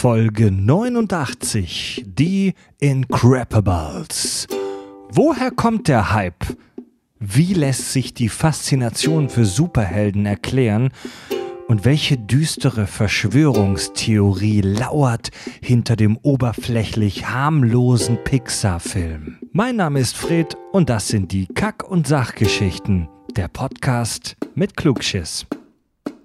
Folge 89, die Increpables. Woher kommt der Hype? Wie lässt sich die Faszination für Superhelden erklären? Und welche düstere Verschwörungstheorie lauert hinter dem oberflächlich harmlosen Pixar-Film? Mein Name ist Fred und das sind die Kack- und Sachgeschichten, der Podcast mit Klugschiss.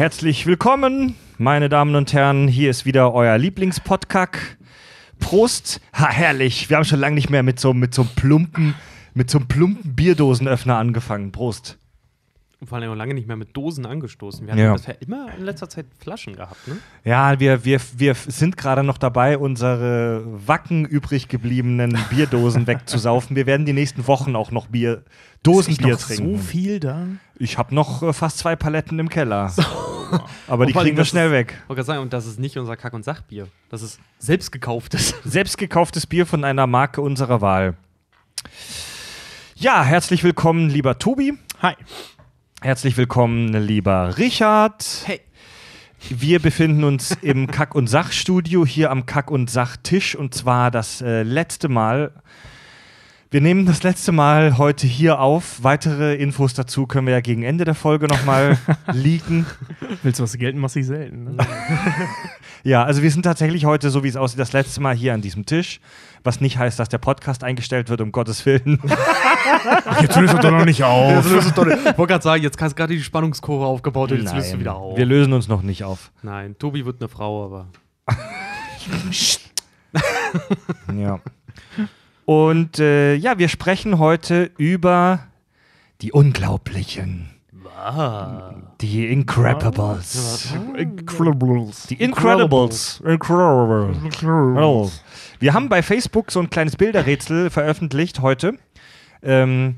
Herzlich willkommen, meine Damen und Herren. Hier ist wieder euer Lieblingspodcast. Prost. Ha, herrlich. Wir haben schon lange nicht mehr mit so, mit so einem plumpen, mit so einem plumpen Bierdosenöffner angefangen. Prost. Und vor allem auch lange nicht mehr mit Dosen angestoßen. Wir haben Ja. bisher immer in letzter Zeit Flaschen gehabt, ne? Ja, wir, wir, wir sind gerade noch dabei, unsere wacken übrig gebliebenen Bierdosen wegzusaufen. Wir werden die nächsten Wochen auch noch Bier, Dosenbier trinken. so viel da? Ich habe noch äh, fast zwei Paletten im Keller. Aber die kriegen wir schnell ist- weg. Ich wollte sagen, und das ist nicht unser Kack- und Sachbier. Das ist selbst gekauftes. Selbst gekauftes Bier von einer Marke unserer Wahl. Ja, herzlich willkommen, lieber Tobi. Hi. Herzlich willkommen, lieber Richard. Hey. Wir befinden uns im Kack- und Sachstudio hier am Kack- und Sachtisch und zwar das äh, letzte Mal. Wir nehmen das letzte Mal heute hier auf. Weitere Infos dazu können wir ja gegen Ende der Folge nochmal leaken. Willst du was gelten, machst du selten. Ne? Ja, also wir sind tatsächlich heute, so wie es aussieht, das letzte Mal hier an diesem Tisch. Was nicht heißt, dass der Podcast eingestellt wird, um Gottes Willen. Jetzt löst du doch noch nicht auf. Ich wollte gerade sagen, jetzt hast du gerade die Spannungskurve aufgebaut und jetzt löst du wieder auf. Wir lösen uns noch nicht auf. Nein, Tobi wird eine Frau, aber. Ja. Und äh, ja, wir sprechen heute über die Unglaublichen. Die Incredibles. Incredibles. Die Incredibles. Incredibles. Wir haben bei Facebook so ein kleines Bilderrätsel veröffentlicht heute. Ähm,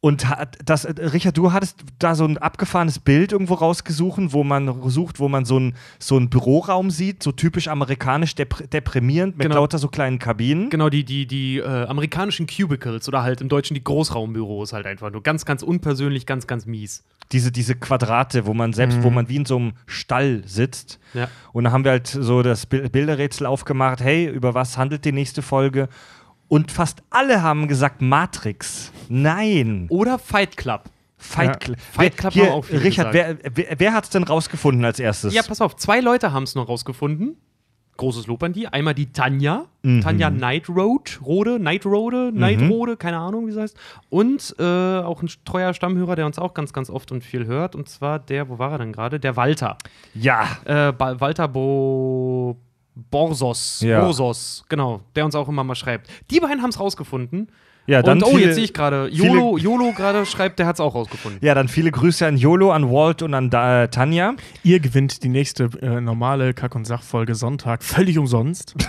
und hat das, Richard, du hattest da so ein abgefahrenes Bild irgendwo rausgesucht, wo man sucht, wo man so einen so einen Büroraum sieht, so typisch amerikanisch depr deprimierend mit Genau. lauter so kleinen Kabinen. Genau, die, die, die äh, amerikanischen Cubicles oder halt im Deutschen die Großraumbüros halt einfach nur. Ganz, ganz unpersönlich, ganz, ganz mies. Diese, diese Quadrate, wo man selbst, wo man wie in so einem Stall sitzt. Ja. Und da haben wir halt so das Bil- Bilderrätsel aufgemacht, hey, über was handelt die nächste Folge? Und fast alle haben gesagt Matrix. Nein. Oder Fight Club. Fight Ja. Club. Fight Club Hier, haben auch viele Richard, gesagt. wer, wer, wer hat es denn rausgefunden als erstes? Ja, pass auf, zwei Leute haben es noch rausgefunden. Großes Lob an die. Einmal die Tanja. Mhm. Tanja Nightroad, Rode, Nightrode, Nightrode, keine Ahnung, wie es heißt. Und äh, auch ein treuer Stammhörer, der uns auch ganz, ganz oft und viel hört. Und zwar der, wo war er denn gerade? Der Walter. ja. Äh, Walter Bo Borsos. Ja. Borsos, genau. Der uns auch immer mal schreibt. Die beiden haben es rausgefunden. Ja, dann und oh, viele- jetzt sehe ich gerade, viele- YOLO, YOLO gerade schreibt, der hat es auch rausgefunden. Ja, dann viele Grüße an Yolo, an Walt und an da, äh, Tanja. Ihr gewinnt die nächste äh, normale Kack- und Sachfolge Sonntag völlig umsonst.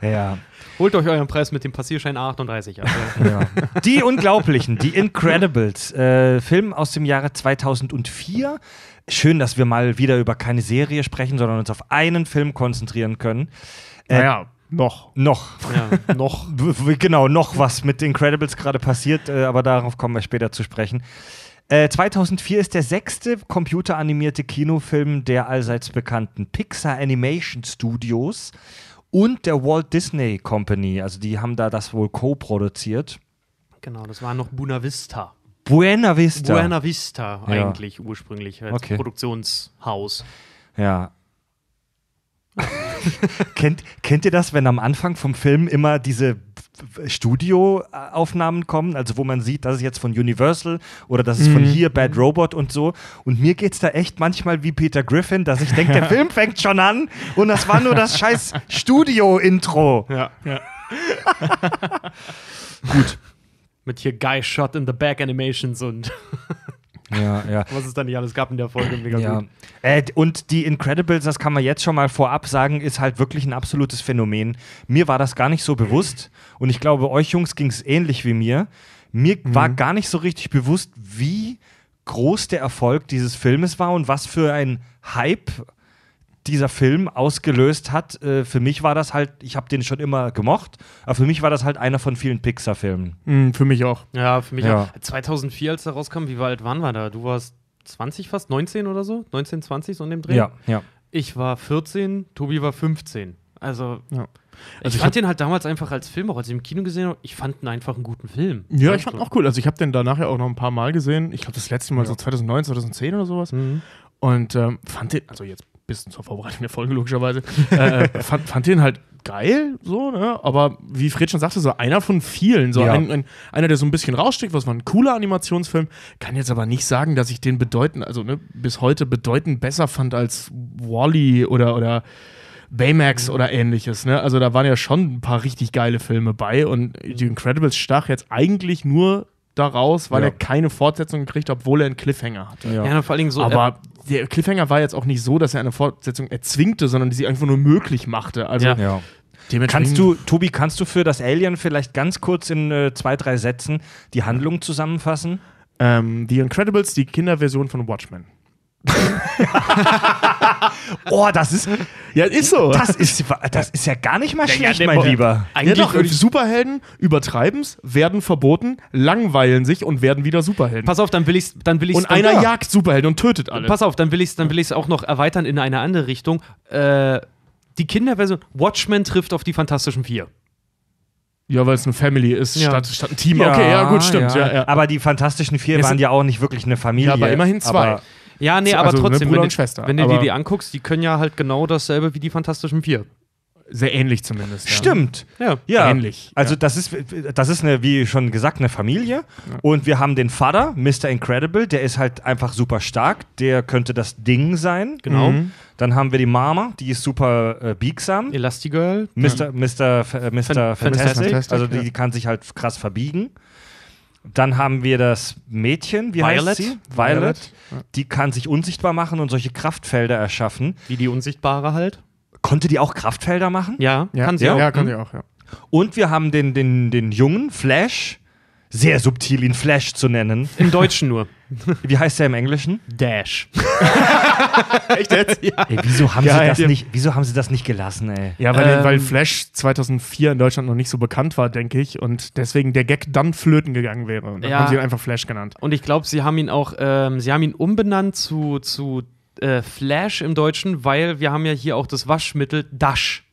Ja. Holt euch euren Preis mit dem Passierschein A38 ab. ja. Die Unglaublichen, die Incredibles. Äh, Film aus dem Jahre 2004. Schön, dass wir mal wieder über keine Serie sprechen, sondern uns auf einen Film konzentrieren können. Äh, naja, noch. Noch. ja, noch. Genau, noch was mit Incredibles gerade passiert, äh, aber darauf kommen wir später zu sprechen. Äh, 2004 ist der sechste computeranimierte Kinofilm der allseits bekannten Pixar Animation Studios und der Walt Disney Company. Also die haben da das wohl co-produziert. Genau, das war noch Buena Vista. Buena Vista. Buena Vista Ja. eigentlich ursprünglich als Okay. Produktionshaus. Ja. kennt, kennt ihr das, wenn am Anfang vom Film immer diese Studioaufnahmen kommen, also wo man sieht, das ist jetzt von Universal oder das ist von hier Bad Robot und so. Und mir geht es da echt manchmal wie Peter Griffin, dass ich denke, der Film fängt schon an und das war nur das scheiß Studio-Intro. Ja. Ja. Gut. Mit hier Guy Shot in the Back Animations und Ja, ja. Was es da nicht alles gab in der Folge. Mega Ja. gut. Äh, und die Incredibles, das kann man jetzt schon mal vorab sagen, ist halt wirklich ein absolutes Phänomen. Mir war das gar nicht so bewusst und ich glaube, euch Jungs ging es ähnlich wie mir. Mir war gar nicht so richtig bewusst, wie groß der Erfolg dieses Filmes war und was für ein Hype dieser Film ausgelöst hat. Äh, für mich war das halt, ich habe den schon immer gemocht, aber für mich war das halt einer von vielen Pixar-Filmen. Hm, für mich auch. Ja, für mich Ja. auch. 2004, als der rauskam, wie alt waren wir da? Du warst 20 fast, 19 oder so? 19, 20 so in dem Dreh? Ja, ja. Ich war 14, Tobi war 15. Also, Ja. ich Also ich fand den halt damals einfach als Film, auch als ich im Kino gesehen habe, ich fand ihn einfach einen guten Film. Ja, ich fand so. auch cool. Also ich habe den danach ja auch noch ein paar Mal gesehen. Ich glaube, das letzte Mal Ja. so 2009, 2010 oder sowas. Mhm. Und ähm, fand den, also jetzt bisschen zur Vorbereitung der Folge logischerweise, äh, fand, fand den halt geil, so, ne? Aber wie Fred schon sagte, so einer von vielen. So Ja. ein, ein, einer, der so ein bisschen raussticht, was war ein cooler Animationsfilm. Kann jetzt aber nicht sagen, dass ich den bedeutend, also ne, bis heute bedeutend besser fand als Wally oder, oder Baymax oder ähnliches. Ne? Also da waren ja schon ein paar richtig geile Filme bei und die Incredibles stach jetzt eigentlich nur daraus, weil Ja. er keine Fortsetzung kriegt, obwohl er einen Cliffhanger hatte. Ja. Ja, vor allen Dingen so. äh, Aber der Cliffhanger war jetzt auch nicht so, dass er eine Fortsetzung erzwingte, sondern die sie einfach nur möglich machte. Also Ja. ja. Kannst du, Tobi, kannst du für das Alien vielleicht ganz kurz in äh, zwei, drei Sätzen die Handlung zusammenfassen? ähm, The Incredibles, die Kinderversion von Watchmen. Oh, das ist, Ja, ist so. das ist, das ist ja gar nicht mal schlecht, der- mein Lieber. ja, eigentlich doch, würde ich- Superhelden übertreiben's, werden verboten, langweilen sich und werden wieder Superhelden. Pass auf, dann will ich dann will ich's und dann, einer ja. jagt Superhelden und tötet alle. Pass auf, dann will ich es dann will ich's auch noch erweitern in eine andere Richtung. Äh, die Kinderversion Watchmen trifft auf die Fantastischen Vier. Ja, weil es eine Family ist, Ja. statt, statt ein Team. okay, ja, gut, stimmt. Ja. Ja, Aber die Fantastischen Vier Es waren ja auch nicht wirklich eine Familie. Ja, aber immerhin zwei. Aber, Ja, nee, So, aber also, ne, trotzdem, Bruder wenn, und du- Schwester, wenn du dir die anguckst, die können ja halt genau dasselbe wie die Fantastischen Vier. Sehr ähnlich zumindest. Ja. Stimmt. Ja. Ja, Ähnlich, Also ja. das ist, das ist eine, wie schon gesagt, eine Familie. Und wir haben den Vater, Mr. Incredible, der ist halt einfach super stark. Der könnte das Ding sein. Genau. Mhm. Dann haben wir die Mama, die ist super äh, biegsam. Elastigirl. Mr. Mr. F- äh, Mr. Fan- Fantastic. Fantastic, Also die, ja. die kann sich halt krass verbiegen. Dann haben wir das Mädchen, wie Violet. heißt sie? Violet. Violet. Die kann sich unsichtbar machen und solche Kraftfelder erschaffen. Wie die Unsichtbare halt. Konnte die auch Kraftfelder machen? Ja, Ja, kann sie ja, auch. Ja, kann Hm? sie auch, ja. Und wir haben den, den, den Jungen, Flash. Sehr subtil, ihn Flash zu nennen. Im Deutschen nur. Wie heißt er im Englischen? Dash. Echt jetzt? ja. Ey, wieso haben, Geil. sie das nicht, wieso haben sie das nicht gelassen, ey? Ja, weil, Ähm, weil Flash 2004 in Deutschland noch nicht so bekannt war, denke ich. Und deswegen der Gag dann flöten gegangen wäre. Und dann Ja. haben sie ihn einfach Flash genannt. Und ich glaube, sie haben ihn auch, ähm, sie haben ihn umbenannt zu, zu äh, Flash im Deutschen, weil wir haben ja hier auch das Waschmittel Dash.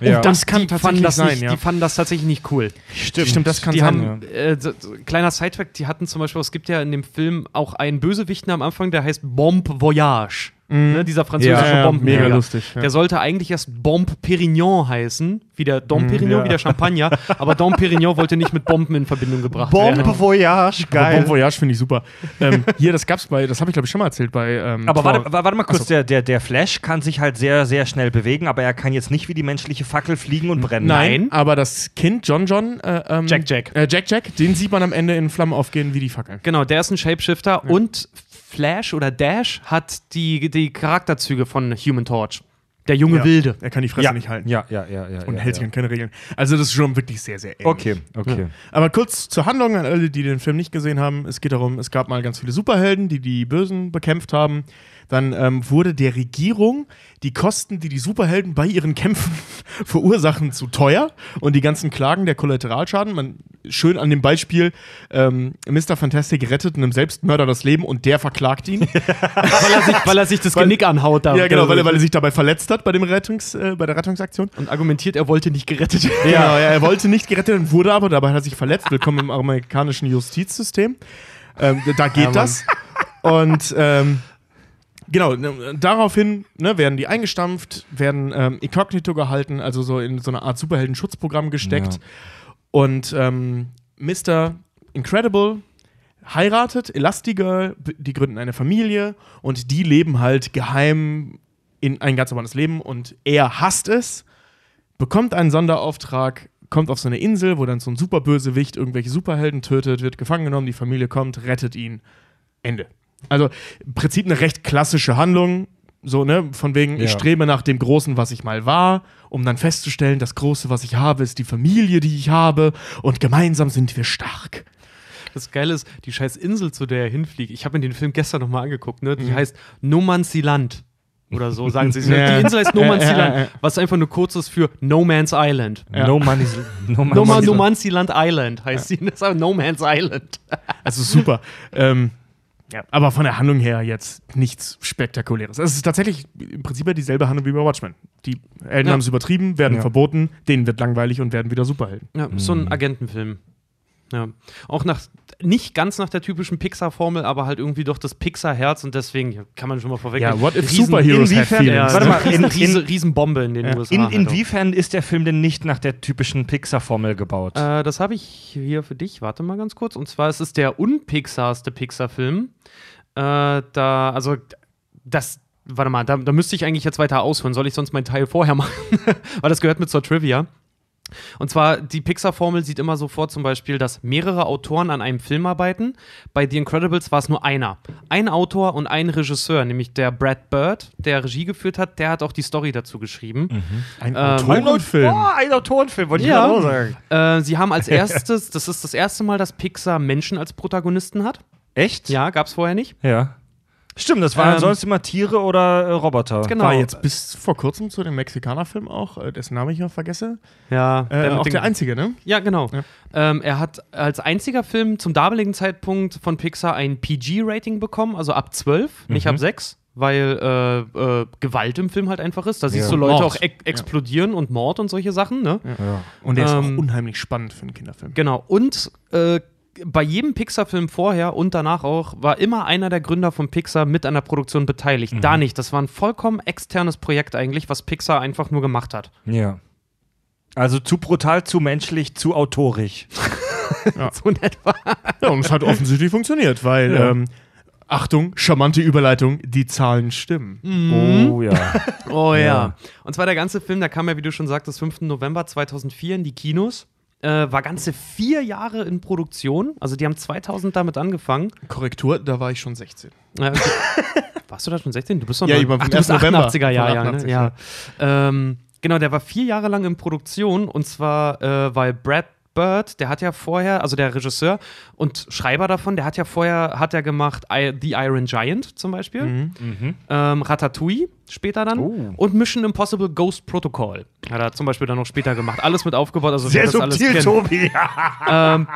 Ja. das kann die tatsächlich fanden das sein, nicht, ja. Die fanden das tatsächlich nicht cool. Stimmt. Stimmt, das kann die sein. haben, äh, so, so, kleiner Sidefact, die hatten zum Beispiel, es gibt ja in dem Film auch einen Bösewichten am Anfang, der heißt Bombe Voyage. Ne, dieser französische Ja, ja, Bombenjäger. mega lustig. Ja. Der sollte eigentlich erst Bombe Perignon heißen, wie der Dom Perignon, ja. wie der Champagner, aber Dom Perignon wollte nicht mit Bomben in Verbindung gebracht Bombe werden. Voyage, Aber Bon geil. Voyage finde ich super. ähm, hier, das gab's bei, das habe ich glaube ich schon mal erzählt bei. Ähm, Aber warte, warte mal kurz, Achso. der, der, der Flash kann sich halt sehr, sehr schnell bewegen, aber er kann jetzt nicht wie die menschliche Fackel fliegen und brennen. Nein, Nein. aber das Kind John John, äh, ähm, Jack Jack. Äh, Jack Jack, den sieht man am Ende in Flammen aufgehen wie die Fackeln. Genau, der ist ein Shapeshifter und Flash oder Dash hat die, die Charakterzüge von Human Torch. Der junge Ja. Wilde. Er kann die Fresse Ja, nicht halten. ja, ja, ja. ja Und ja, hält sich ja. an keine Regeln. Also das ist schon wirklich sehr, sehr ähnlich. Okay, okay. Aber kurz zur Handlung an alle, die den Film nicht gesehen haben. Es geht darum, es gab mal ganz viele Superhelden, die die Bösen bekämpft haben. Dann ähm, wurde der Regierung die Kosten, die die Superhelden bei ihren Kämpfen verursachen, zu teuer. Und die ganzen Klagen der Kollateralschaden, man schön an dem Beispiel, ähm, Mr. Fantastic rettet einem Selbstmörder das Leben und der verklagt ihn. weil, er sich, weil er sich das Genick anhaut. Da, ja, genau, weil er, weil er sich dabei verletzt hat bei, dem Rettungs, äh, bei der Rettungsaktion. und argumentiert, er wollte nicht gerettet werden. Genau, ja, er wollte nicht gerettet werden, wurde aber, dabei hat er sich verletzt. Willkommen im amerikanischen Justizsystem. Ähm, da geht Ja, das. Und ähm, genau, ne, daraufhin ne, werden die eingestampft, werden ähm, inkognito gehalten, also so in so eine Art Superhelden-Schutzprogramm gesteckt. Ja. Und ähm, Mr. Incredible heiratet Elastigirl, die gründen eine Familie und die leben halt geheim in ein ganz normales Leben und er hasst es, bekommt einen Sonderauftrag, kommt auf so eine Insel, wo dann so ein Superbösewicht irgendwelche Superhelden tötet, wird gefangen genommen, die Familie kommt, rettet ihn. Ende. Also im Prinzip eine recht klassische Handlung. So, ne, von wegen, ich Ja. strebe nach dem Großen, was ich mal war, um dann festzustellen, das Große, was ich habe, ist die Familie, die ich habe, und gemeinsam sind wir stark. Das Geile ist, die scheiß Insel, zu der er hinfliegt. Ich habe mir den Film gestern nochmal angeguckt, ne? Die heißt No Man's Land. Oder so, sagen sie. Ja. Die Insel heißt No Man's Ja, ja, ja. Land, was einfach nur kurz ist für No Man's Island. No Money's No No, Money's Man, no Man's Land Island heißt sie. Das ist aber No Man's Island. Also super. ähm, ja, aber von der Handlung her jetzt nichts Spektakuläres. Es ist tatsächlich im Prinzip ja dieselbe Handlung wie bei Watchmen. Die Helden Ja. haben es übertrieben, werden Ja. verboten, denen wird langweilig und werden wieder Superhelden. Ja, so ein Agentenfilm. Ja. Auch nach, nicht ganz nach der typischen Pixar-Formel, aber halt irgendwie doch das Pixar-Herz und deswegen ja, kann man schon mal vorweg. Ja, what if Riesen- superheroes have inwiefern- feelings? Ja, Warte mal, Riesen, in- Riesen, in- Riesenbombe in den USA. In, halt auch. inwiefern ist der Film denn nicht nach der typischen Pixar-Formel gebaut? Äh, das habe ich hier für dich. Warte mal ganz kurz. Und zwar ist es der unpixarste Pixar-Film. Äh, da, also, das. Warte mal, da, da müsste ich eigentlich jetzt weiter ausführen. Soll ich sonst meinen Teil vorher machen? Weil das gehört mit zur Trivia. Und zwar, die Pixar-Formel sieht immer so vor, zum Beispiel, dass mehrere Autoren an einem Film arbeiten. Bei The Incredibles war es nur einer. Ein Autor und ein Regisseur, nämlich der Brad Bird, der Regie geführt hat, der hat auch die Story dazu geschrieben. Ein Ähm, Autorenfilm. Oh, ein Autorenfilm, wollte ich Ja. auch sagen. Äh, sie haben als erstes, das ist das erste Mal, dass Pixar Menschen als Protagonisten hat. Echt? Ja, gab es vorher nicht. Ja. Stimmt, das waren Ähm, sonst immer Tiere oder äh, Roboter. Genau. War jetzt bis vor kurzem zu dem Mexikanerfilm auch, äh, dessen Namen ich noch vergesse. Ja, Äh, auch der einzige, ne? Ja, genau. Ja. Ähm, er hat als einziger Film zum damaligen Zeitpunkt von Pixar ein PG-Rating bekommen, also ab 12, nicht Mhm. ab 6, weil äh, äh, Gewalt im Film halt einfach ist. Da siehst Ja. du Leute Mord. auch ex explodieren und Mord und solche Sachen, ne? Ja. Und der ist Ähm, auch unheimlich spannend für einen Kinderfilm. Genau. Und äh, bei jedem Pixar-Film vorher und danach auch war immer einer der Gründer von Pixar mit an der Produktion beteiligt. Da nicht. Das war ein vollkommen externes Projekt eigentlich, was Pixar einfach nur gemacht hat. ja. Also zu brutal, zu menschlich, zu autorisch. So in etwa. Ja, und es hat offensichtlich funktioniert, weil, Ja. ähm, Achtung, charmante Überleitung, die Zahlen stimmen. Oh ja. Oh ja. Ja. Und zwar der ganze Film, der kam ja, wie du schon sagtest, 5. November 2004 in die Kinos. Äh, war ganze vier Jahre in Produktion. Also die haben 2000 damit angefangen. Korrektur, da war ich schon 16. Äh, okay. Warst du da schon 16? Du bist doch Ja, noch- ich war vom Ach, du bist 1. November. 88er Jahr, ne? 88, ja. Ähm, genau, der war vier Jahre lang in Produktion und zwar, äh, weil Brad Bird, der hat ja vorher, also der Regisseur und Schreiber davon, der hat ja vorher, hat er gemacht I, The Iron Giant zum Beispiel, Mhm. ähm, Ratatouille später dann Oh. und Mission Impossible Ghost Protocol hat er zum Beispiel dann noch später gemacht. Alles mit aufgebaut, also Sehr das alles subtil, kennt. Tobi. Ähm,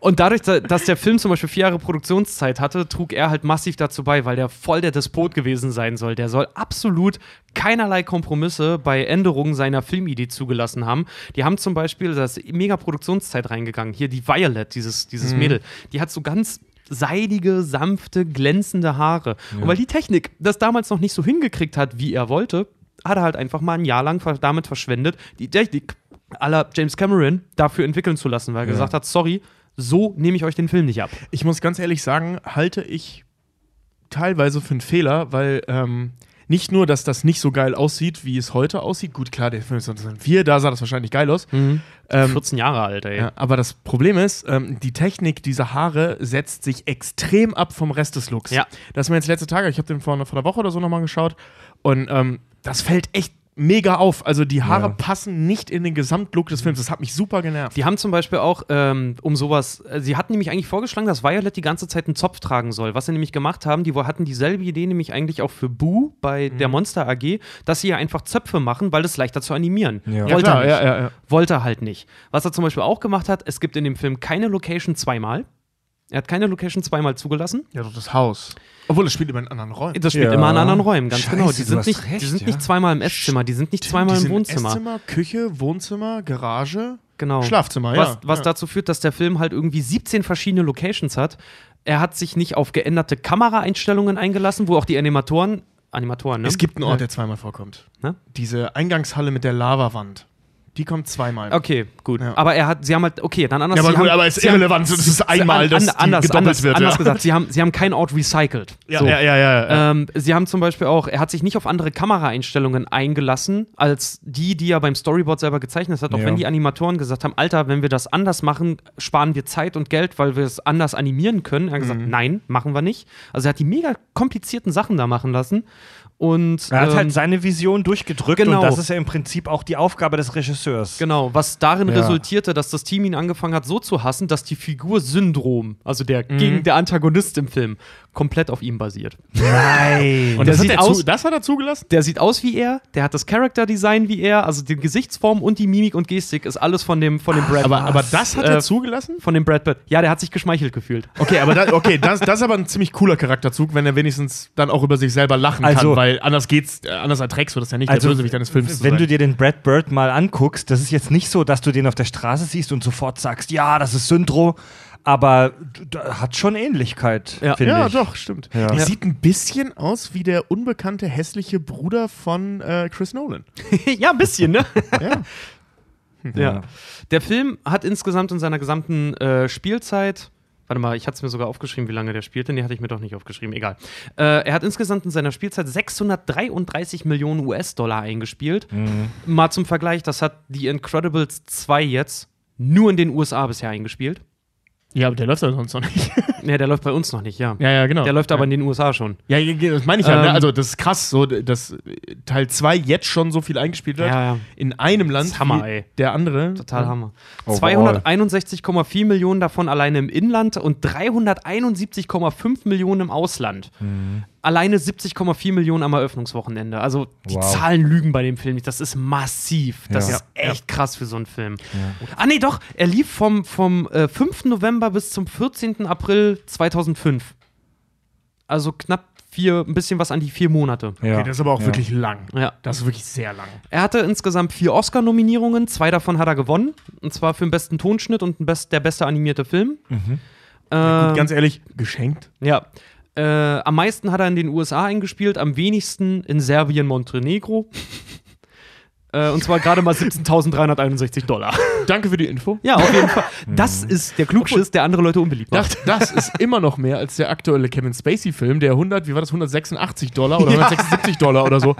und dadurch, da- dass der Film zum Beispiel vier Jahre Produktionszeit hatte, trug er halt massiv dazu bei, weil der voll der Despot gewesen sein soll. Der soll absolut keinerlei Kompromisse bei Änderungen seiner Filmidee zugelassen haben. Die haben zum Beispiel, da ist mega Produktionszeit reingegangen. Hier die Violet, dieses, dieses Mädel, die hat so ganz seidige, sanfte, glänzende Haare. Und weil die Technik das damals noch nicht so hingekriegt hat, wie er wollte, hat er halt einfach mal ein Jahr lang damit verschwendet, die Technik aller James Cameron dafür entwickeln zu lassen, weil er gesagt hat, sorry, so nehme ich euch den Film nicht ab. Ich muss ganz ehrlich sagen, halte ich teilweise für einen Fehler, weil ähm, nicht nur, dass das nicht so geil aussieht, wie es heute aussieht. Gut, klar, der Film ist 2004, da sah das wahrscheinlich geil aus. Ähm, 14 Jahre alt, ey. ja, aber das Problem ist, ähm, die Technik dieser Haare setzt sich extrem ab vom Rest des Looks. Ja. Das ist mir jetzt letzte Tage, ich habe den vor, vor einer Woche oder so nochmal geschaut und ähm, das fällt echt mega auf. Also die Haare Ja. passen nicht in den Gesamtlook des Films. Das hat mich super genervt. Die haben zum Beispiel auch, ähm, um sowas, äh, sie hatten nämlich eigentlich vorgeschlagen, dass Violet die ganze Zeit einen Zopf tragen soll. Was sie nämlich gemacht haben, die wo- hatten dieselbe Idee nämlich eigentlich auch für Boo bei Mhm. der Monster AG, dass sie ja einfach Zöpfe machen, weil das leichter zu animieren. Ja. Wollte er nicht. ja, ja, ja. Wollte er halt nicht. Was er zum Beispiel auch gemacht hat, es gibt in dem Film keine Location zweimal. Er hat keine Location zweimal zugelassen. Ja, doch das Haus. Obwohl, es spielt immer in anderen Räumen. Das spielt Ja. immer in anderen Räumen, ganz Scheiße, genau. Die sind, nicht, die recht, sind ja. nicht zweimal im Esszimmer, die sind nicht zweimal Die im Wohnzimmer. Esszimmer, Küche, Wohnzimmer, Garage, Genau. Schlafzimmer, was, ja. was ja. dazu führt, dass der Film halt irgendwie 17 verschiedene Locations hat. Er hat sich nicht auf geänderte Kameraeinstellungen eingelassen, wo auch die Animatoren, Animatoren, ne? Es gibt einen Ort, der zweimal vorkommt. Ne? Diese Eingangshalle mit der Lavawand. Die kommt zweimal. Okay, gut. Ja. Aber er hat, sie haben halt, okay, dann anders. Ja, aber gut, haben, aber es ist sie haben- irrelevant, das ist einmal, dass die anders, gedoppelt anders, wird, Anders ja. gesagt, sie haben, sie haben keinen Ort recycelt. Ja, so. ja, ja, ja. ja. Ähm, sie haben zum Beispiel auch, er hat sich nicht auf andere Kameraeinstellungen eingelassen, als die, die er beim Storyboard selber gezeichnet hat. Auch wenn die Animatoren gesagt haben, Alter, wenn wir das anders machen, sparen wir Zeit und Geld, weil wir es anders animieren können. Er hat Mhm. gesagt, nein, machen wir nicht. Also er hat die mega komplizierten Sachen da machen lassen. Und Er hat ähm, halt seine Vision durchgedrückt genau. und das ist ja im Prinzip auch die Aufgabe des Regisseurs. Genau, was darin Ja. resultierte, dass das Team ihn angefangen hat, so zu hassen, dass die Figur Syndrom, also der Mhm. gegen der Antagonist im Film, komplett auf ihm basiert. Nein. und das, hat sieht er aus- das hat er zugelassen? Der sieht aus wie er, der hat das Character Design wie er, also die Gesichtsform und die Mimik und Gestik ist alles von dem von dem Brad Aber, aber das hat Äh, er zugelassen? von dem Brad Pitt. Ja, der hat sich geschmeichelt gefühlt. Okay, aber da, okay, das, das ist aber ein ziemlich cooler Charakterzug, wenn er wenigstens dann auch über sich selber lachen Also- kann, weil anders geht's, äh, anders erträgst du das ja nicht, Also, der Bösewicht deines Films wenn du dir den Brad Bird mal anguckst, das ist jetzt nicht so, dass du den auf der Straße siehst und sofort sagst, ja, das ist Syndro, aber hat schon Ähnlichkeit, Ja. finde ja, ich. doch, stimmt. Ja. Der Ja. sieht ein bisschen aus wie der unbekannte hässliche Bruder von äh, Chris Nolan. ja, ein bisschen, ne? Ja. ja. Der Film hat insgesamt in seiner gesamten äh, Spielzeit Warte mal, ich hatte es mir sogar aufgeschrieben, wie lange der spielte. Nee, hatte ich mir doch nicht aufgeschrieben. Egal. Äh, er hat insgesamt in seiner Spielzeit 633 Millionen US-Dollar eingespielt. Mal zum Vergleich, das hat The Incredibles 2 jetzt nur in den USA bisher eingespielt. Ja, aber der läuft ja sonst noch nicht. Ja, der läuft bei uns noch nicht, ja. ja, ja, genau. Der läuft aber ja. in den USA schon. Ja, ja, ja, das meine ich ja. Ne? Ähm, Also, das ist krass, so, dass Teil 2 jetzt schon so viel eingespielt wird. Ja, ja. In einem Land. ist Hammer, ey. Der andere. Total ja. Hammer. Overall. 261,4 Millionen davon alleine im Inland und 371,5 Millionen im Ausland. Alleine 70,4 Millionen am Eröffnungswochenende. Also die Wow. Zahlen lügen bei dem Film nicht. Das ist massiv. Das Ja. ist echt krass für so einen Film. Ah, nee, doch. Er lief vom, vom äh, 5. November bis zum 14. April 2005. Also knapp vier, ein bisschen was an die vier Monate. Ja. Okay, das ist aber auch Ja. wirklich lang. Ja. Das ist wirklich sehr lang. Er hatte insgesamt vier Oscar-Nominierungen, zwei davon hat er gewonnen. Und zwar für den besten Tonschnitt und den best, der beste animierte Film. Ja, Ähm, gut, ganz ehrlich, geschenkt. ja. Äh, am meisten hat er in den USA eingespielt, am wenigsten in Serbien, Montenegro. äh, und zwar gerade mal 17.361 Dollar. Danke für die Info. ja, auf jeden Fall. Das ist der Klugschiss, der andere Leute unbeliebt macht. Das, das ist immer noch mehr als der aktuelle Kevin Spacey-Film, der 100, wie war das, 186 Dollar oder 176 Dollar oder so.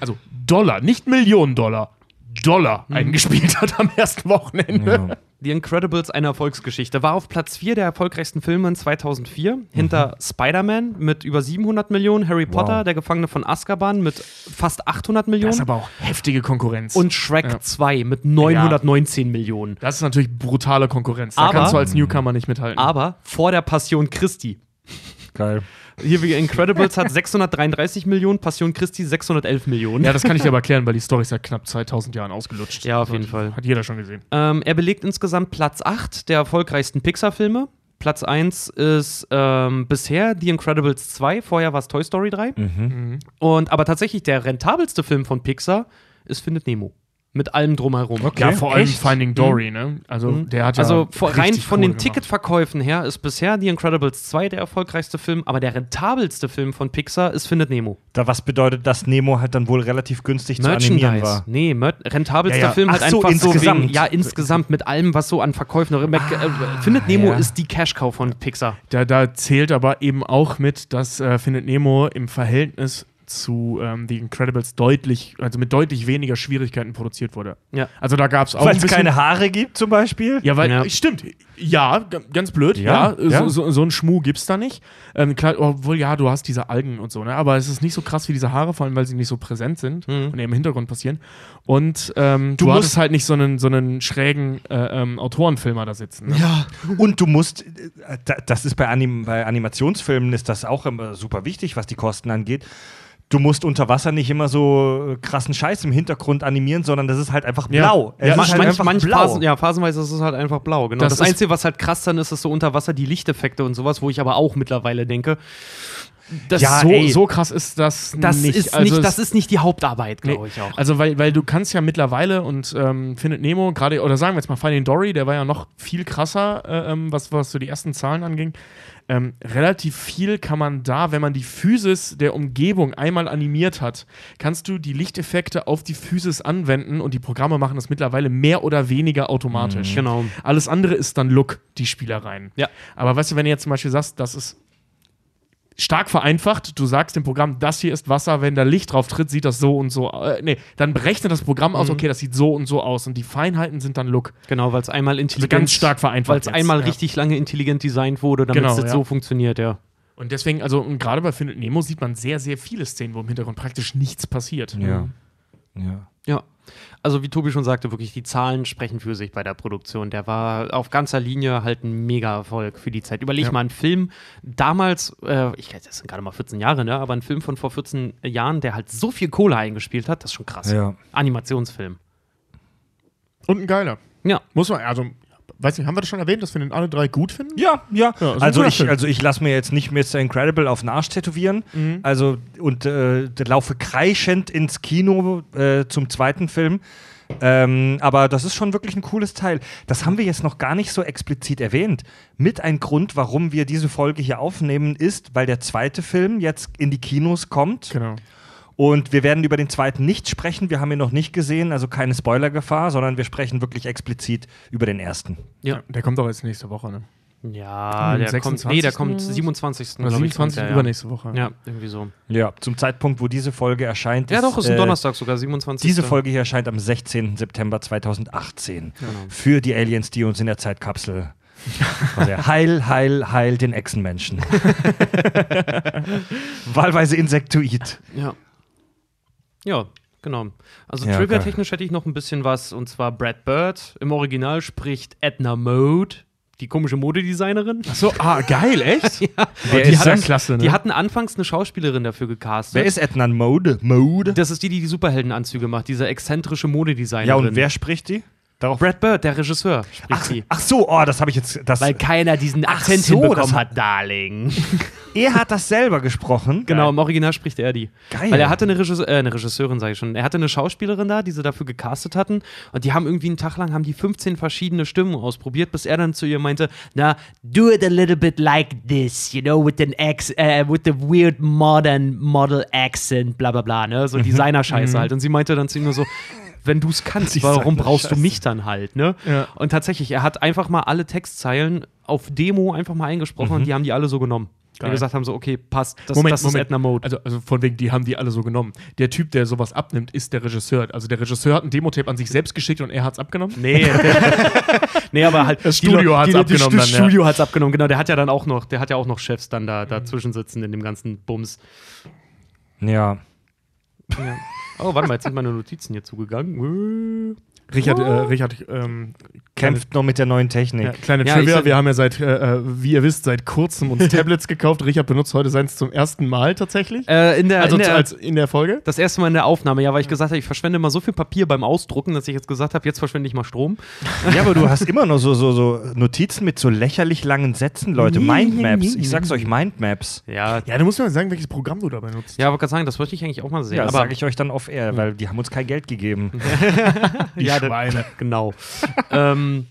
Also Dollar, nicht Millionen Dollar. Dollar eingespielt hat am ersten Wochenende. The Incredibles, eine Erfolgsgeschichte. War auf Platz 4 der erfolgreichsten Filme in 2004, hinter Spider-Man mit über 700 Millionen, Harry Potter, Wow. der Gefangene von Azkaban mit fast 800 Millionen Das ist aber auch heftige Konkurrenz. und Shrek Ja. 2 mit 919 Millionen. das ist natürlich brutale Konkurrenz. Da Aber- kannst du als Newcomer nicht mithalten. Aber vor der Passion Christi. Geil. Hier wie Incredibles hat 633 Millionen, Passion Christi 611 Millionen. ja, das kann ich dir aber erklären, weil die Story ist seit knapp 2000 Jahren ausgelutscht. Ja, auf jeden Fall. Hat jeder schon gesehen. Ähm, er belegt insgesamt Platz 8 der erfolgreichsten Pixar-Filme. Platz 1 ist ähm, bisher The Incredibles 2, vorher war es Toy Story 3. Mhm. Und aber tatsächlich der rentabelste Film von Pixar ist Findet Nemo. Mit allem drumherum. Okay. Ja, vor allem Echt? Finding Dory, ne? Also, der hat ja. Also vor, rein von den gemacht. Ticketverkäufen her ist bisher The Incredibles 2 der erfolgreichste Film, aber der rentabelste Film von Pixar ist Findet Nemo. Da was bedeutet, dass Nemo halt dann wohl relativ günstig zu animieren war. Nee, mer rentabelster Ja, ja. Film halt Ach so, einfach so insgesamt. wegen, ja, insgesamt mit allem, was so an Verkäufen noch immer. äh, Findet Nemo ja. ist die Cash-Cow von Pixar. Da, da zählt aber eben auch mit, dass äh, Findet Nemo im Verhältnis zu ähm, The Incredibles deutlich, also mit deutlich weniger Schwierigkeiten produziert wurde. Ja. Also da gab es auch Weil es keine Haare gibt zum Beispiel? Ja, weil, Ja. stimmt. Ja, ganz blöd. Ja, Ja. So, so, so ein Schmuh gibt's da nicht. Ähm, klar, obwohl, ja, du hast diese Algen und so, ne? Aber es ist nicht so krass wie diese Haare, vor allem, weil sie nicht so präsent sind Mhm. und eher im Hintergrund passieren. Und ähm, du, Du hattest musst- halt nicht so einen, so einen schrägen äh, ähm, Autorenfilmer da sitzen. Ne? Ja. Und du musst, äh, da- das ist bei, Anim bei Animationsfilmen ist das auch immer super wichtig, was die Kosten angeht. Du musst unter Wasser nicht immer so äh, krassen Scheiß im Hintergrund animieren, sondern das ist halt einfach Ja. blau. Es Ja, ist halt manch, einfach manch blau. Phasen, ja, phasenweise ist es halt einfach blau, genau. Das Das, Einzige, was halt krass dann ist, ist so unter Wasser die Lichteffekte und sowas, wo ich aber auch mittlerweile denke, Das, Ja, so, ey. so krass ist das, das, nicht. ist Also nicht, das ist nicht die Hauptarbeit, glaube Nee. ich auch. Also, weil, weil du kannst ja mittlerweile und ähm, Findet Nemo, gerade, oder sagen wir jetzt mal Finding Dory, der war ja noch viel krasser, äh, ähm, was, was so die ersten Zahlen anging. Ähm, relativ viel kann man da, wenn man die Physis der Umgebung einmal animiert hat, kannst du die Lichteffekte auf die Physis anwenden und die Programme machen das mittlerweile mehr oder weniger automatisch. Genau. Alles andere ist dann Look, die Spielereien. Ja. Aber weißt du, wenn du jetzt zum Beispiel sagst, das ist stark vereinfacht, du sagst dem Programm, das hier ist Wasser, wenn da Licht drauf tritt, sieht das so und so. Äh, nee, dann berechnet das Programm Mhm. aus, okay, das sieht so und so aus. Und die Feinheiten sind dann Look. Genau, weil es einmal Also intelligent ganz stark vereinfacht. weil es einmal ja. richtig lange intelligent designt wurde, damit Genau, es jetzt ja. so funktioniert, ja. Und deswegen, also und gerade bei Findet Nemo sieht man sehr, sehr viele Szenen, wo im Hintergrund praktisch nichts passiert. Ja. Ja. Ja. Also wie Tobi schon sagte, wirklich die Zahlen sprechen für sich bei der Produktion. Der war auf ganzer Linie halt ein Mega-Erfolg für die Zeit. Überleg Ja. mal, ein Film damals, äh, ich das sind gerade mal 14 Jahre, ne? aber ein Film von vor 14 Jahren, der halt so viel Kohle eingespielt hat, das ist schon krass. Ja. Animationsfilm. Und ein geiler. Ja. Muss man, also, weiß nicht, haben wir das schon erwähnt, dass wir den alle drei gut finden? Ja, ja. Ja, also, guter ich, Film. also ich lasse mir jetzt nicht Mr. Incredible auf den Arsch tätowieren. Mhm. Also und äh, laufe kreischend ins Kino äh, zum zweiten Film. Ähm, aber das ist schon wirklich ein cooles Teil. Das haben wir jetzt noch gar nicht so explizit erwähnt. Mit ein Grund, warum wir diese Folge hier aufnehmen, ist, weil der zweite Film jetzt in die Kinos kommt. Genau. Und wir werden über den zweiten nicht sprechen. Wir haben ihn noch nicht gesehen, also keine Spoilergefahr, sondern wir sprechen wirklich explizit über den ersten. Ja. Der kommt auch jetzt nächste Woche, ne? Ja, der kommt, nee, 26. der kommt oder was? 27. Oder glaub ich, 27 kommt der, übernächste Woche. Ja. ja, irgendwie so. Ja, zum Zeitpunkt, wo diese Folge erscheint. Ja, doch, ist ein äh, Donnerstag sogar, 27. Diese Folge hier erscheint am 16. September 2018. Genau. Für die Aliens, die uns in der Zeitkapsel. Also heil, heil, heil den Echsenmenschen. Wahlweise Insektoid. Ja. Ja, genau. Also Ja, Trivia-technisch hätte ich noch ein bisschen was, und zwar Brad Bird. Im Original spricht Edna Mode, die komische Modedesignerin. Achso, ah, geil, echt? ja. Wer die ist hat das? Klasse, ne? Die hatten anfangs eine Schauspielerin dafür gecastet. Wer ist Edna Mode? Mode? das ist die, die die Superheldenanzüge macht, diese exzentrische Modedesignerin. Ja, und wer spricht die? Darauf Brad Bird, der Regisseur, spricht ach, sie. ach so, oh, das habe ich jetzt. Das, Weil keiner diesen Akzent so, hinbekommen hat, Darling. er hat das selber gesprochen. Genau, im Original spricht er die. Geil. Weil er hatte eine, Regisseur, äh, eine Regisseurin, sage ich schon. Er hatte eine Schauspielerin da, die sie dafür gecastet hatten. Und die haben irgendwie einen Tag lang haben die 15 verschiedene Stimmen ausprobiert, bis er dann zu ihr meinte, na, do it a little bit like this, you know, with an ex, äh, with the weird modern model accent, bla bla bla, ne? So Designer-Scheiße halt. Und sie meinte dann zu ihm nur so, wenn du es kannst, warum brauchst du mich dann halt, ne? Ja. Und tatsächlich, er hat einfach mal alle Textzeilen auf Demo einfach mal eingesprochen und die haben die alle so genommen. Die Geil. gesagt haben so, okay, passt, das, Moment, das ist Moment. Edna Mode. Also, also von wegen, die haben die alle so genommen. Der Typ, der sowas abnimmt, ist der Regisseur. Also der Regisseur hat ein Demotape an sich selbst geschickt und er hat's abgenommen. Nee, nee, aber halt Das die Studio hat's die, abgenommen Das dann, ja. Studio hat's abgenommen, genau. Der hat ja dann auch noch, der hat ja auch noch Chefs dann da dazwischen sitzen in dem ganzen Bums. Ja. Ja. Oh, warte mal, jetzt sind meine Notizen hier zugegangen. Richard, äh, Richard ähm, Kämpft noch mit der neuen Technik. Ja, kleine Ja, Trivia, wir haben ja seit, äh, äh, wie ihr wisst, seit kurzem uns Tablets gekauft. Richard benutzt heute seins zum ersten Mal tatsächlich. Äh, in der, also in der, als in der Folge. das erste Mal in der Aufnahme, ja, weil ich gesagt habe, ich verschwende mal so viel Papier beim Ausdrucken, dass ich jetzt gesagt habe, jetzt verschwende ich mal Strom. Ja, aber du hast immer noch so, so, so Notizen mit so lächerlich langen Sätzen, Leute. Mindmaps. Ich sag's euch, Mindmaps. Ja, Ja, du musst mir mal sagen, welches Programm du dabei nutzt. ja, aber gerade sagen, das wollte ich eigentlich auch mal sehen. Ja, das aber sage ich euch dann off-air, weil die haben uns kein Geld gegeben. die ja, das- Schweine. genau. ähm,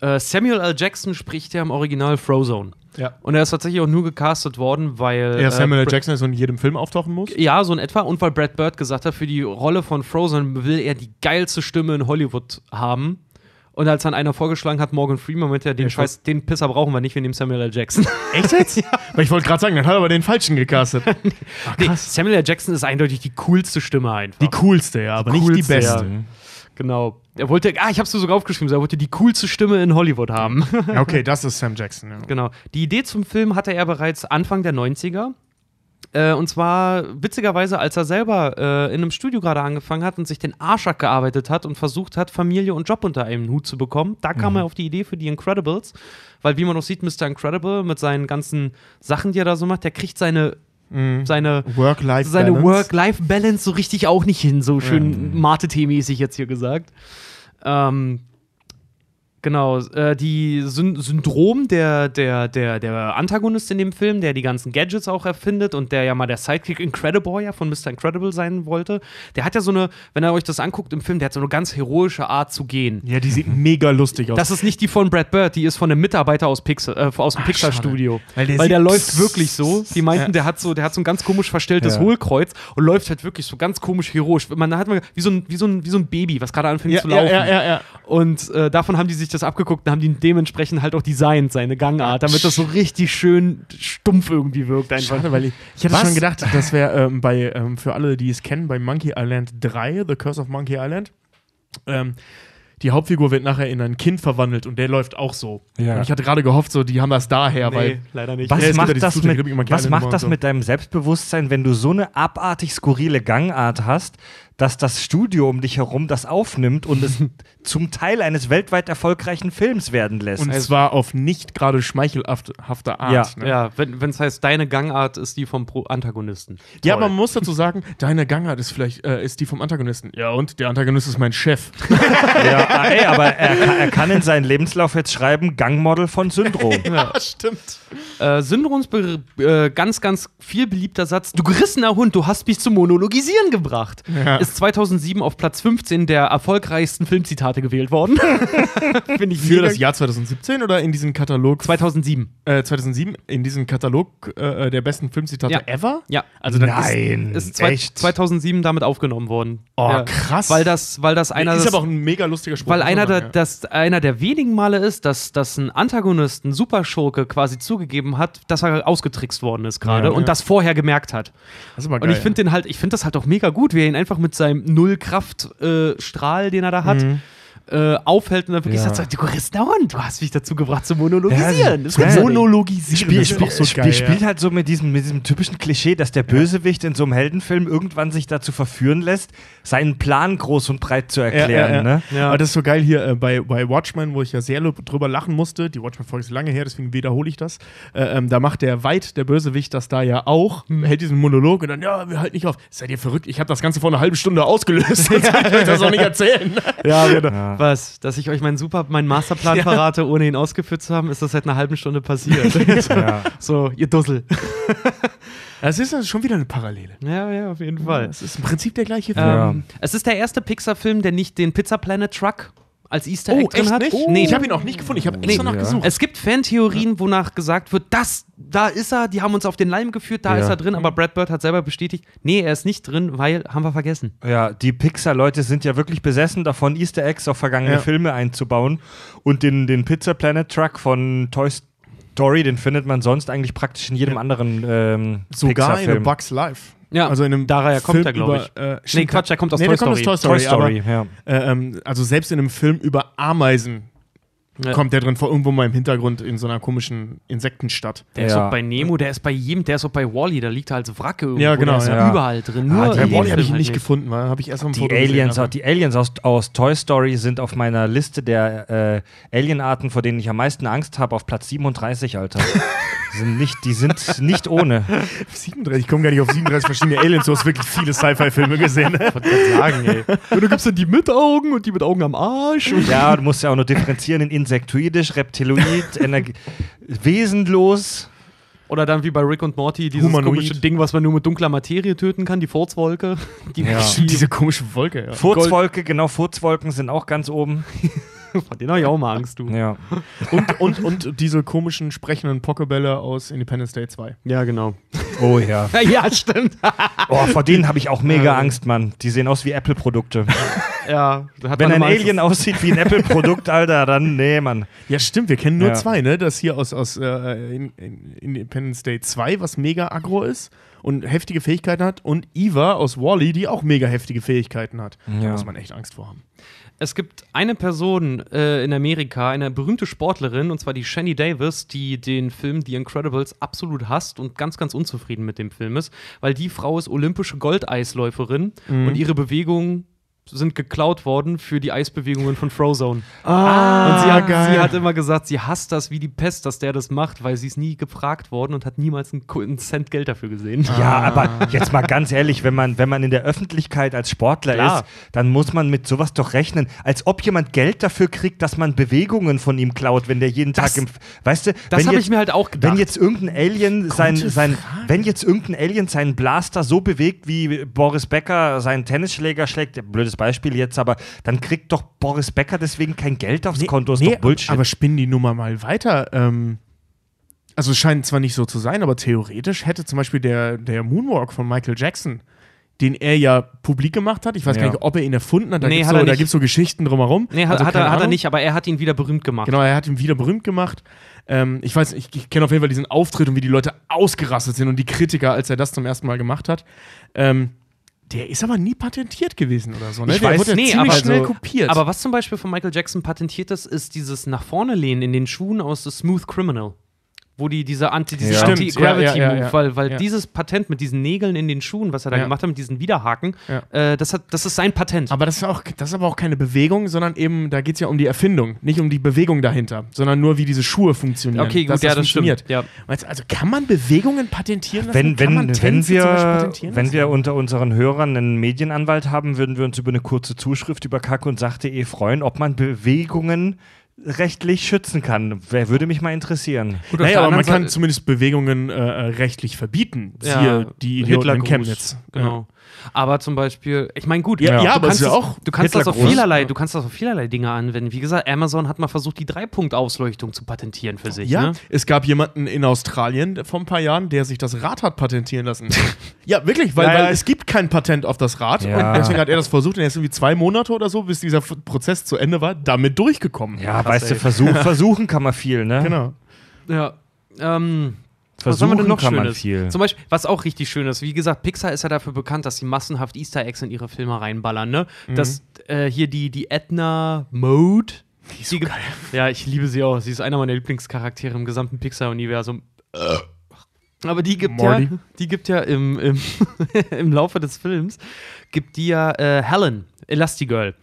äh, Samuel L. Jackson spricht ja im Original Frozone. Ja. Und er ist tatsächlich auch nur gecastet worden, weil. Ja, Samuel äh, L. Jackson ist in jedem Film auftauchen muss. Ja, so in etwa. Und weil Brad Bird gesagt hat, für die Rolle von Frozen will er die geilste Stimme in Hollywood haben. Und als dann einer vorgeschlagen hat, Morgan Freeman, meinte er, den Ja, Scheiß, den Pisser brauchen wir nicht, wir nehmen Samuel L. Jackson. Echt jetzt? Weil ich wollte gerade sagen, dann hat er aber den falschen gecastet. Ach, nee. Samuel L. Jackson ist eindeutig die coolste Stimme einfach. Die coolste, ja, aber nicht die coolste, beste. ja. Genau. Er wollte, ah, ich hab's dir sogar aufgeschrieben, er wollte die coolste Stimme in Hollywood haben. Ja, okay, das ist Sam Jackson. Ja. Genau. Die Idee zum Film hatte er bereits Anfang der 90er. Äh, und zwar witzigerweise, als er selber äh, in einem Studio gerade angefangen hat und sich den Arsch abgearbeitet hat und versucht hat, Familie und Job unter einem Hut zu bekommen. Da kam er auf die Idee für die Incredibles. Weil, wie man noch sieht, Mr. Incredible mit seinen ganzen Sachen, die er da so macht, der kriegt seine, seine, Work-Life seine. Work-Life-Balance so richtig auch nicht hin, so schön Mate-T-mäßig jetzt hier gesagt. Ähm, Genau, äh, die Syn Syndrom der, der, der, der Antagonist in dem Film, der die ganzen Gadgets auch erfindet und der ja mal der Sidekick Incrediboy ja von Mr. Incredible sein wollte, der hat ja so eine, wenn ihr euch das anguckt im Film, der hat so eine ganz heroische Art zu gehen. Ja, die sieht mega lustig aus. Das ist nicht die von Brad Bird, die ist von einem Mitarbeiter aus, Pixar, äh, aus dem Pixar-Studio. Weil der Weil der läuft wirklich so. Die meinten, Ja. der, hat so, der hat so ein ganz komisch verstelltes Ja. Hohlkreuz und läuft halt wirklich so ganz komisch heroisch. Man hat man wie so ein, wie so ein, wie so ein Baby, was gerade anfängt ja, zu laufen. ja, ja, ja. Und äh, davon haben die sich das abgeguckt und haben die dementsprechend halt auch designt, seine Gangart, damit das so richtig schön stumpf irgendwie wirkt. Einfach. Schade, weil ich, ich hatte Was? schon gedacht, das wäre ähm, bei, ähm, für alle, die es kennen, bei Monkey Island 3, The Curse of Monkey Island, ähm, die Hauptfigur wird nachher in ein Kind verwandelt und der läuft auch so. Ja. Und ich hatte gerade gehofft, so, die haben das daher, weil. leider nicht. Was Ja, macht, das mit, was macht das so. mit deinem Selbstbewusstsein, wenn du so eine abartig skurrile Gangart hast, dass das Studio um dich herum das aufnimmt und es zum Teil eines weltweit erfolgreichen Films werden lässt? Und zwar auf nicht gerade schmeichelhafte Art. Ja. ne? Ja, wenn es heißt, deine Gangart ist die vom Pro Antagonisten. Ja, Toll. man muss dazu sagen, deine Gangart ist vielleicht äh, ist die vom Antagonisten. Ja, und der Antagonist ist mein Chef. ja, ah, ey, aber er, kann- er kann in seinen Lebenslauf jetzt schreiben, Gangmodel von Syndrom. ja, stimmt. Äh, Syndroms äh, ganz, ganz viel beliebter Satz: Du gerissener Hund, du hast mich zum Monologisieren gebracht. Ja. Ist 2007 auf Platz 15 der erfolgreichsten Filmzitate gewählt worden. Finde ich Für das Jahr 2017 oder in diesem Katalog 2007. äh, 2007 in diesem Katalog äh, der besten Filmzitate Ja. ever? Ja. Also dann Nein, Ist zwei, echt? 2007 damit aufgenommen worden. Oh, ja. krass. Weil das, weil das einer ist des- aber auch ein mega lustiger Spruch. Weil einer der, sagen, das, einer der wenigen Male ist, dass, dass ein Antagonist, ein Superschurke quasi zugegeben hat, dass er ausgetrickst worden ist gerade Ja, und ja. das vorher gemerkt hat. ja. Das ist aber Und geil. ich finde den halt, ich finde das halt auch mega gut, wie er ihn einfach mit seinem Null-Kraft-Strahl, äh, den er da hat, äh, aufhält und dann wirklich Ja. sagt, du Hund, du hast mich dazu gebracht zu monologisieren. das ja, nicht. monologisieren. Spiel, das ist spiel, auch so spiel, geil, spielt ja. halt so mit diesem, mit diesem typischen Klischee, dass der Bösewicht in so einem Heldenfilm irgendwann sich dazu verführen lässt, seinen Plan groß und breit zu erklären. Ja, ja, ja. Ne? Ja. Aber das ist so geil hier äh, bei, bei Watchmen, wo ich ja sehr drüber lachen musste. Die Watchmen-Folge ist lange her, deswegen wiederhole ich das. Äh, ähm, da macht der Weit, der Bösewicht, das da ja auch, Hm. hält diesen Monolog und dann, ja, wir halten nicht auf. Seid ihr verrückt? Ich habe das Ganze vor einer halben Stunde ausgelöst. Sonst kann ich euch das auch nicht erzählen. Ja, genau. Ja. Was? Dass ich euch meinen Super, meinen Masterplan verrate, ohne ihn ausgeführt zu haben, ist das seit einer halben Stunde passiert. Ja. so, ihr Dussel. Das ist also schon wieder eine Parallele. Ja, ja, auf jeden Fall. Das ist im Prinzip der gleiche Film. Ja. Ähm, es ist der erste Pixar-Film, der nicht den Pizza Planet Truck als Easter Oh, Egg drin echt hat. nicht? Nee. Ich habe ihn auch nicht gefunden. Ich habe extra Nee. nachgesucht. Es gibt Fantheorien, wonach gesagt wird, das, da ist er, die haben uns auf den Leim geführt, da Ja. ist er drin, aber Brad Bird hat selber bestätigt, nee, er ist nicht drin, weil haben wir vergessen. Ja, die Pixar-Leute sind ja wirklich besessen davon, Easter Eggs auf vergangene Ja. Filme einzubauen. Und den, den Pizza Planet Truck von Toy Story, den findet man sonst eigentlich praktisch in jedem anderen ähm, Sogar in. Bug's Life. Ja, also in einem daher kommt Film er, glaube über, ich. Äh, Nee, Quatsch, der kommt aus nee, Toy der kommt Story. aus Toy Toy Story. Story, ja. Aber, äh, ähm, also selbst in einem Film über Ameisen Ja. kommt der drin vor, irgendwo mal im Hintergrund in so einer komischen Insektenstadt. Der ist Ja. auch bei Nemo, der ist bei jedem, der ist auch bei Wally, da liegt er als Wracke irgendwo. Ja, genau, Der ist ja. überall drin. Ah, Nur Bei dem Wally habe ich ihn nicht halt gefunden, habe ich erst am Die Foto Aliens, gesehen. die Aliens aus, aus Toy Story sind auf meiner Liste der äh, Alienarten, vor denen ich am meisten Angst habe, auf Platz 37, Alter. die sind nicht, die sind nicht ohne. 37, ich komme gar nicht auf 37 verschiedene Aliens, du hast wirklich viele Sci-Fi-Filme gesehen. Ne? sagen, ey. Und du gibst dann die mit Augen und die mit Augen am Arsch. Ja, du musst ja auch noch differenzieren in Insektoidisch, Reptiloid, Energie wesenlos. Oder dann wie bei Rick und Morty, dieses Humanoid. komische Ding, was man nur mit dunkler Materie töten kann, die Furzwolke. Die Ja. Diese komische Wolke, ja. Furzwolke, genau, Furzwolken sind auch ganz oben. Vor denen habe ich auch mal Angst, du. Ja. Und, und, und diese komischen sprechenden Pokebälle aus Independence Day 2. Ja, genau. Oh ja. ja, stimmt. Oh, vor denen habe ich auch mega Angst, Mann. Die sehen aus wie Apple-Produkte. ja, da hat Wenn ein Alien aussieht wie ein Apple-Produkt, Alter, dann nee, Mann. Ja, stimmt, wir kennen nur Ja. zwei, ne? Das hier aus, aus äh, in, in Independence Day 2, was mega aggro ist und heftige Fähigkeiten hat, und Eva aus Wally, die auch mega heftige Fähigkeiten hat. Da Ja. muss man echt Angst vor haben. Es gibt eine Person äh, in Amerika, eine berühmte Sportlerin, und zwar die Shani Davis, die den Film The Incredibles absolut hasst und ganz, ganz unzufrieden mit dem Film ist, weil die Frau ist olympische Goldeisläuferin und ihre Bewegungen sind geklaut worden für die Eisbewegungen von Frozone. Ah, Und sie hat, geil. sie hat immer gesagt, sie hasst das wie die Pest, dass der das macht, weil sie ist nie gefragt worden und hat niemals einen, Cent Geld dafür gesehen. Ja, aber jetzt mal ganz ehrlich, wenn man, wenn man in der Öffentlichkeit als Sportler Klar. ist, dann muss man mit sowas doch rechnen. Als ob jemand Geld dafür kriegt, dass man Bewegungen von ihm klaut, wenn der jeden Das- Tag im. Weißt du, Das habe ich mir halt auch gedacht. Wenn jetzt irgendein Alien sein, sein Frage. wenn jetzt irgendein Alien seinen Blaster so bewegt, wie Boris Becker seinen Tennisschläger schlägt, blödes Beispiel jetzt, aber dann kriegt doch Boris Becker deswegen kein Geld aufs Konto, ist doch Bullshit. Aber spinnen die Nummer mal weiter. Ähm, also es scheint zwar nicht so zu sein, aber theoretisch hätte zum Beispiel der, der Moonwalk von Michael Jackson, den er ja publik gemacht hat, ich weiß Ja. gar nicht, ob er ihn erfunden hat, da Nee, gibt es so, er da nicht. gibt's so Geschichten drumherum. nee, hat, Also hat, er, hat er nicht, aber er hat ihn wieder berühmt gemacht. Genau, er hat ihn wieder berühmt gemacht. Ähm, ich weiß, ich, ich kenne auf jeden Fall diesen Auftritt und wie die Leute ausgerastet sind und die Kritiker, als er das zum ersten Mal gemacht hat. Ähm, der ist aber nie patentiert gewesen oder so. Ne? Ich der weiß- wurde nee, ziemlich aber schnell so- kopiert. Aber was zum Beispiel von Michael Jackson patentiert ist, ist dieses nach vorne lehnen in den Schuhen aus The Smooth Criminal. Wo die diese Anti, diese Ja. Stimmt, Anti-Gravity-Move, ja, ja, weil, weil Ja. dieses Patent mit diesen Nägeln in den Schuhen, was er da Ja. gemacht hat, mit diesen Widerhaken, Ja. äh, das, hat, das ist sein Patent. Aber das ist, auch, das ist aber auch keine Bewegung, sondern eben, da geht es ja um die Erfindung, nicht um die Bewegung dahinter, sondern nur, wie diese Schuhe funktionieren. okay, gut, dass ja, das funktioniert. Also kann man Bewegungen patentieren lassen? wenn, kann wenn, man wenn, wir, patentieren wenn lassen? wir unter unseren Hörern einen Medienanwalt haben, würden wir uns über eine kurze Zuschrift über Kack und Sach.de freuen, ob man Bewegungen rechtlich schützen kann. Wer würde mich mal interessieren. Gut, Naja, aber man anderen kann Seite- zumindest Bewegungen äh, rechtlich verbieten. Ja, Siehe die Idioten in Chemnitz. Genau. Aber zum Beispiel, ich meine, gut, Ja, ja, aber du kannst, ist ja das, auch du kannst das auf vielerlei, du kannst das auf vielerlei Dinge anwenden. Wie gesagt, Amazon hat mal versucht, die Dreipunktausleuchtung zu patentieren für sich. Ja, Ne? es gab jemanden in Australien vor ein paar Jahren, der sich das Rad hat patentieren lassen. ja, wirklich, weil, Ja, ja. weil es gibt kein Patent auf das Rad Ja. und deswegen hat er das versucht und er ist irgendwie zwei Monate oder so, bis dieser Prozess zu Ende war, damit durchgekommen. Ja, weißt du, versuch, versuchen kann man viel, ne? Genau. Ja. Ähm, was wir Versuchen denn noch man Schönes? viel. Zum Beispiel, was auch richtig schön ist, wie gesagt, Pixar ist ja dafür bekannt, dass sie massenhaft Easter Eggs in ihre Filme reinballern, ne? Mhm. Dass äh, hier die, die Edna Mode. Die ist so geil. Ja, ich liebe sie auch. Sie ist einer meiner Lieblingscharaktere im gesamten Pixar-Universum. Aber die gibt ja, Morty. die gibt ja im, im, im Laufe des Films, gibt die ja äh, Helen, Elastigirl,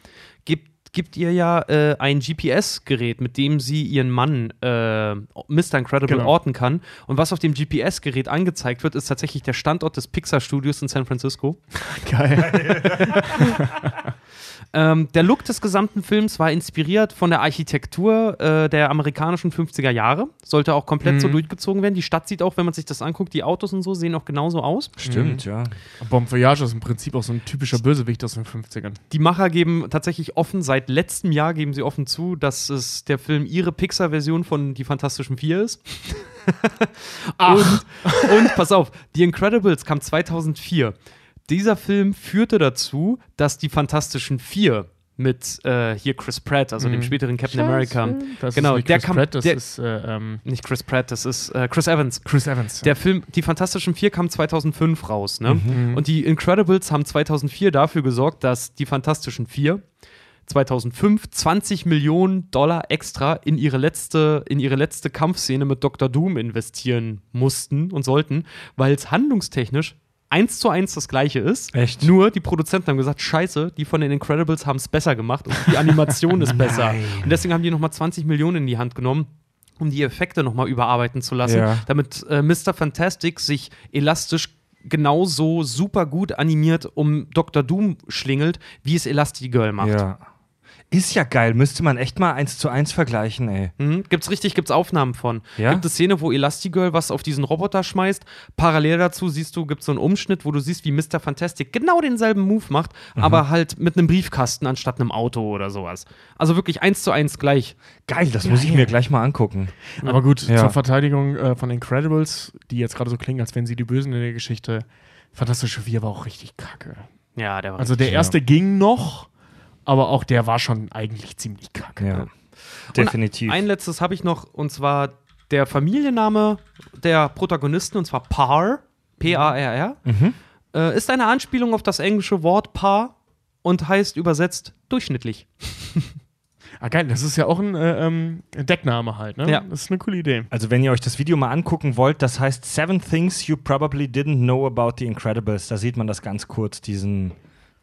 gibt, gibt ihr ja äh, ein GPS-Gerät, mit dem sie ihren Mann äh, Mr. Incredible Genau. orten kann. Und was auf dem GPS-Gerät angezeigt wird, ist tatsächlich der Standort des Pixar-Studios in San Francisco. Geil. Ähm, der Look des gesamten Films war inspiriert von der Architektur äh, der amerikanischen 50er Jahre. Sollte auch komplett so Mhm. durchgezogen werden. Die Stadt sieht auch, wenn man sich das anguckt, die Autos und so sehen auch genauso aus. Stimmt, ja. Bon Voyage ist im Prinzip auch so ein typischer Bösewicht aus den 50ern. Die Macher geben tatsächlich offen, seit letztem Jahr geben sie offen zu, dass es der Film ihre Pixar-Version von Die Fantastischen Vier ist. und, und pass auf, The Incredibles kam 2004. Dieser Film führte dazu, dass die Fantastischen Vier mit äh, hier Chris Pratt, also dem späteren Captain America, Das Genau, ist nicht der Chris kam- Pratt, das der- ist äh, ähm, nicht Chris Pratt, das ist äh, Chris Evans. Chris Evans. Der Film, die Fantastischen Vier kam 2005 raus, ne? Mhm. Und die Incredibles haben 2004 dafür gesorgt, dass die Fantastischen Vier 2005 20 Millionen Dollar extra in ihre letzte, in ihre letzte Kampfszene mit Dr. Doom investieren mussten und sollten, weil es handlungstechnisch eins zu eins das gleiche ist. Echt? Nur die Produzenten haben gesagt, scheiße, die von den Incredibles haben es besser gemacht und die Animation ist besser. Und deswegen haben die nochmal 20 Millionen in die Hand genommen um die Effekte nochmal überarbeiten zu lassen, Ja. damit äh, Mr. Fantastic sich elastisch genauso super gut animiert um Dr. Doom schlingelt, wie es Elastigirl macht. Ja. Ist ja geil, müsste man echt mal eins zu eins vergleichen, ey. Mhm. Gibt's richtig, gibt's Aufnahmen von. Ja? Gibt es Szene, wo Elastigirl was auf diesen Roboter schmeißt. Parallel dazu siehst du, gibt so einen Umschnitt, wo du siehst, wie Mr. Fantastic genau denselben Move macht, Mhm. aber halt mit einem Briefkasten anstatt einem Auto oder sowas. Also wirklich eins zu eins gleich. Geil, das muss ich mir gleich mal angucken. Aber gut, Ja. zur Verteidigung äh, von Incredibles, die jetzt gerade so klingen, als wären sie die Bösen in der Geschichte. Fantastische Vier war auch richtig kacke. Ja, der war Also der Ja. erste ging noch, aber auch der war schon eigentlich ziemlich kacke. Ja. Definitiv. Ein letztes habe ich noch, und zwar der Familienname der Protagonisten, und zwar Par, P-A-R-R, Mhm. äh, ist eine Anspielung auf das englische Wort Par und heißt übersetzt durchschnittlich. Ah, geil, das ist ja auch ein äh, ähm, Deckname halt, ne? Ja. Das ist eine coole Idee. Also, wenn ihr euch das Video mal angucken wollt, das heißt Seven Things You Probably Didn't Know About the Incredibles. Da sieht man das ganz kurz, diesen,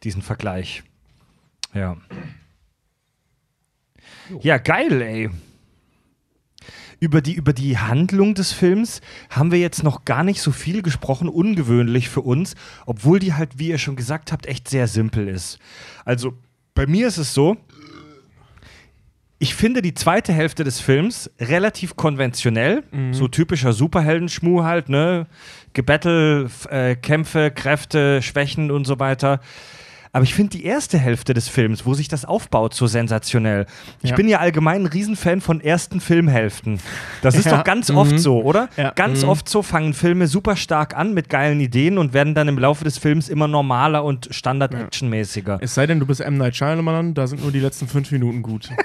diesen Vergleich. Ja. Ja, geil, ey. Über die, über die Handlung des Films haben wir jetzt noch gar nicht so viel gesprochen, ungewöhnlich für uns, obwohl die halt, wie ihr schon gesagt habt, echt sehr simpel ist. Also, bei mir ist es so, ich finde die zweite Hälfte des Films relativ konventionell, so typischer Superheldenschmuh halt, ne? Gebettel, äh, Kämpfe, Kräfte, Schwächen und so weiter. Aber ich finde die erste Hälfte des Films, wo sich das aufbaut, so sensationell. Ich Ja. bin ja allgemein ein Riesenfan von ersten Filmhälften. Das ist Ja. doch ganz oft so, oder? Ja. Ganz oft so fangen Filme super stark an mit geilen Ideen und werden dann im Laufe des Films immer normaler und standard-actionmäßiger. Es sei denn, du bist M. Night Shyamalan, da sind nur die letzten fünf Minuten gut.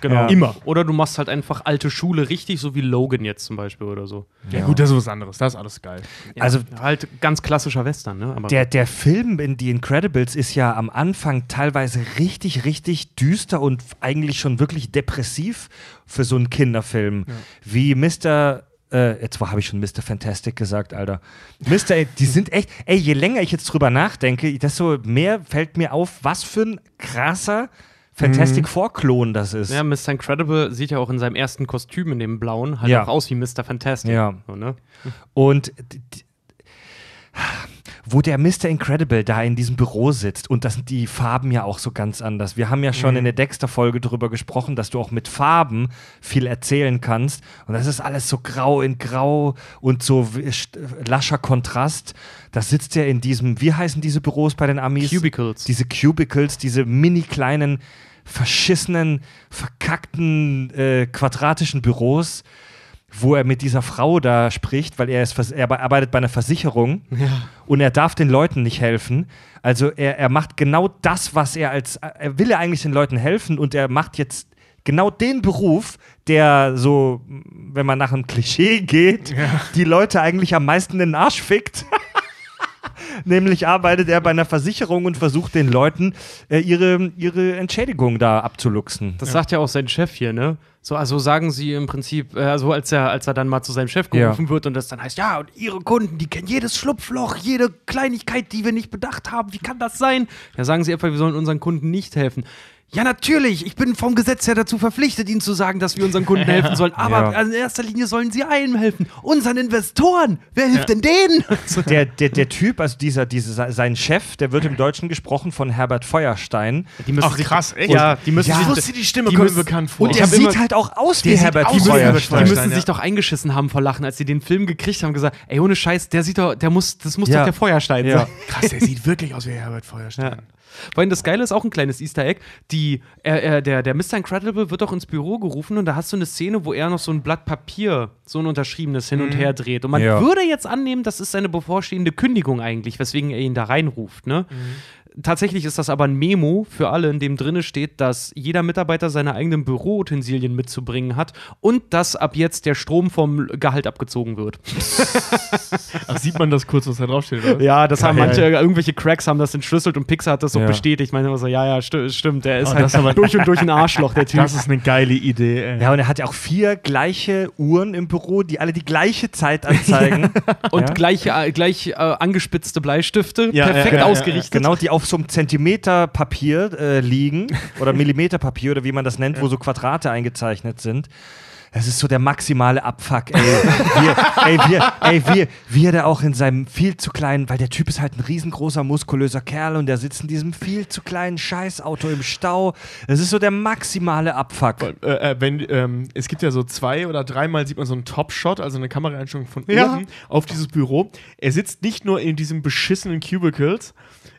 Genau. Ja. Immer. Oder du machst halt einfach alte Schule richtig, so wie Logan jetzt zum Beispiel oder so. Ja, gut, das ist was anderes. Das ist alles geil. Ja, Also- halt ganz klassischer Western, ne? Aber Der, der Film in The Incredibles ist ja am Anfang teilweise richtig, richtig düster und eigentlich schon wirklich depressiv für so einen Kinderfilm. Wie Mr. Äh, jetzt habe ich schon Mr. Fantastic gesagt, Alter. Mr. Die sind echt, ey, je länger ich jetzt drüber nachdenke, desto mehr fällt mir auf, was für ein krasser Fantastic Four-Klon das ist. ja, Mr. Incredible sieht ja auch in seinem ersten Kostüm in dem blauen halt Ja. auch aus wie Mr. Fantastic. Ja. So, ne? Und wo der Mr. Incredible da in diesem Büro sitzt und das sind die Farben ja auch so ganz anders. Wir haben ja schon in der Dexter-Folge darüber gesprochen, dass du auch mit Farben viel erzählen kannst. Und das ist alles so grau in grau und so lascher Kontrast. Das sitzt ja in diesem, wie heißen diese Büros bei den Amis? Cubicles. Diese Cubicles, diese mini kleinen, verschissenen, verkackten, äh, quadratischen Büros, wo er mit dieser Frau da spricht, weil er, ist, er arbeitet bei einer Versicherung und er darf den Leuten nicht helfen. Also er, er macht genau das, was er als, er will ja eigentlich den Leuten helfen und er macht jetzt genau den Beruf, der so, wenn man nach einem Klischee geht, die Leute eigentlich am meisten in den Arsch fickt. Nämlich arbeitet er bei einer Versicherung und versucht den Leuten äh, ihre, ihre Entschädigung da abzuluxen. Das sagt ja auch sein Chef hier, ne? So, also sagen sie im Prinzip, äh, also als er, als er dann mal zu seinem Chef Ja. gerufen wird und das dann heißt, ja, und ihre Kunden, die kennen jedes Schlupfloch, jede Kleinigkeit, die wir nicht bedacht haben. Wie kann das sein? Ja, sagen sie einfach, wir sollen unseren Kunden nicht helfen. Ja, natürlich. Ich bin vom Gesetz her dazu verpflichtet, ihnen zu sagen, dass wir unseren Kunden helfen sollen. Aber Ja. in erster Linie sollen sie einem helfen. Unseren Investoren. Wer hilft denn denen? Der, der, der Typ, also dieser, dieser, sein Chef, der wird im Deutschen gesprochen von Herbert Feuerstein. Die müssen Ach, krass, echt? Ja, die müssen Ja. sich. Ich wusste, die Stimme die kommt müssen- bekannt vor. Und Der hab sieht immer- halt auch aus wie Herbert aus müssen, Feuerstein. die Feuerstein, müssen ja. sich doch eingeschissen haben vor Lachen, als sie den Film gekriegt haben, gesagt, ey, ohne Scheiß, der sieht doch, der muss, das muss Ja. doch der Feuerstein Ja. sein. Krass, der sieht wirklich aus wie Herbert Feuerstein. Vor allem das Geile ist auch ein kleines Easter Egg. Die, er, er, der, der Mr. Incredible wird auch ins Büro gerufen und da hast du eine Szene, wo er noch so ein Blatt Papier, so ein unterschriebenes hin und her dreht. Und man Ja. würde jetzt annehmen, das ist seine bevorstehende Kündigung eigentlich, weswegen er ihn da reinruft. Ne? Tatsächlich ist das aber ein Memo für alle, in dem drinne steht, dass jeder Mitarbeiter seine eigenen Büroutensilien mitzubringen hat und dass ab jetzt der Strom vom Gehalt abgezogen wird. Ach, sieht man das kurz, was da draufsteht, oder? Ja, das haben Geil. manche, irgendwelche Cracks haben das entschlüsselt und Pixar hat das so Ja. bestätigt. Ich meine immer so, ja, ja, sti stimmt, der ist Oh, halt aber- durch und durch ein Arschloch, der Typ. Das ist eine geile Idee, ey. Ja, und er hat ja auch vier gleiche Uhren im Büro, die alle die gleiche Zeit anzeigen. und ja? gleich, äh, gleich äh, angespitzte Bleistifte, Ja, perfekt ja, ja, ausgerichtet. Genau, die auf so einem Zentimeter Papier äh, liegen oder Millimeter Papier oder wie man das nennt, wo so Quadrate eingezeichnet sind. Das ist so der maximale Abfuck, ey. Wir, ey, wir, ey, wir, wie er da auch in seinem viel zu kleinen, weil der Typ ist halt ein riesengroßer, muskulöser Kerl und der sitzt in diesem viel zu kleinen Scheißauto im Stau. Das ist so der maximale Abfuck. Äh, äh, wenn, ähm, es gibt ja so zwei oder dreimal sieht man so einen Top-Shot, also eine Kameraeinstellung von Ja. oben auf dieses Büro. Er sitzt nicht nur in diesem beschissenen Cubicles,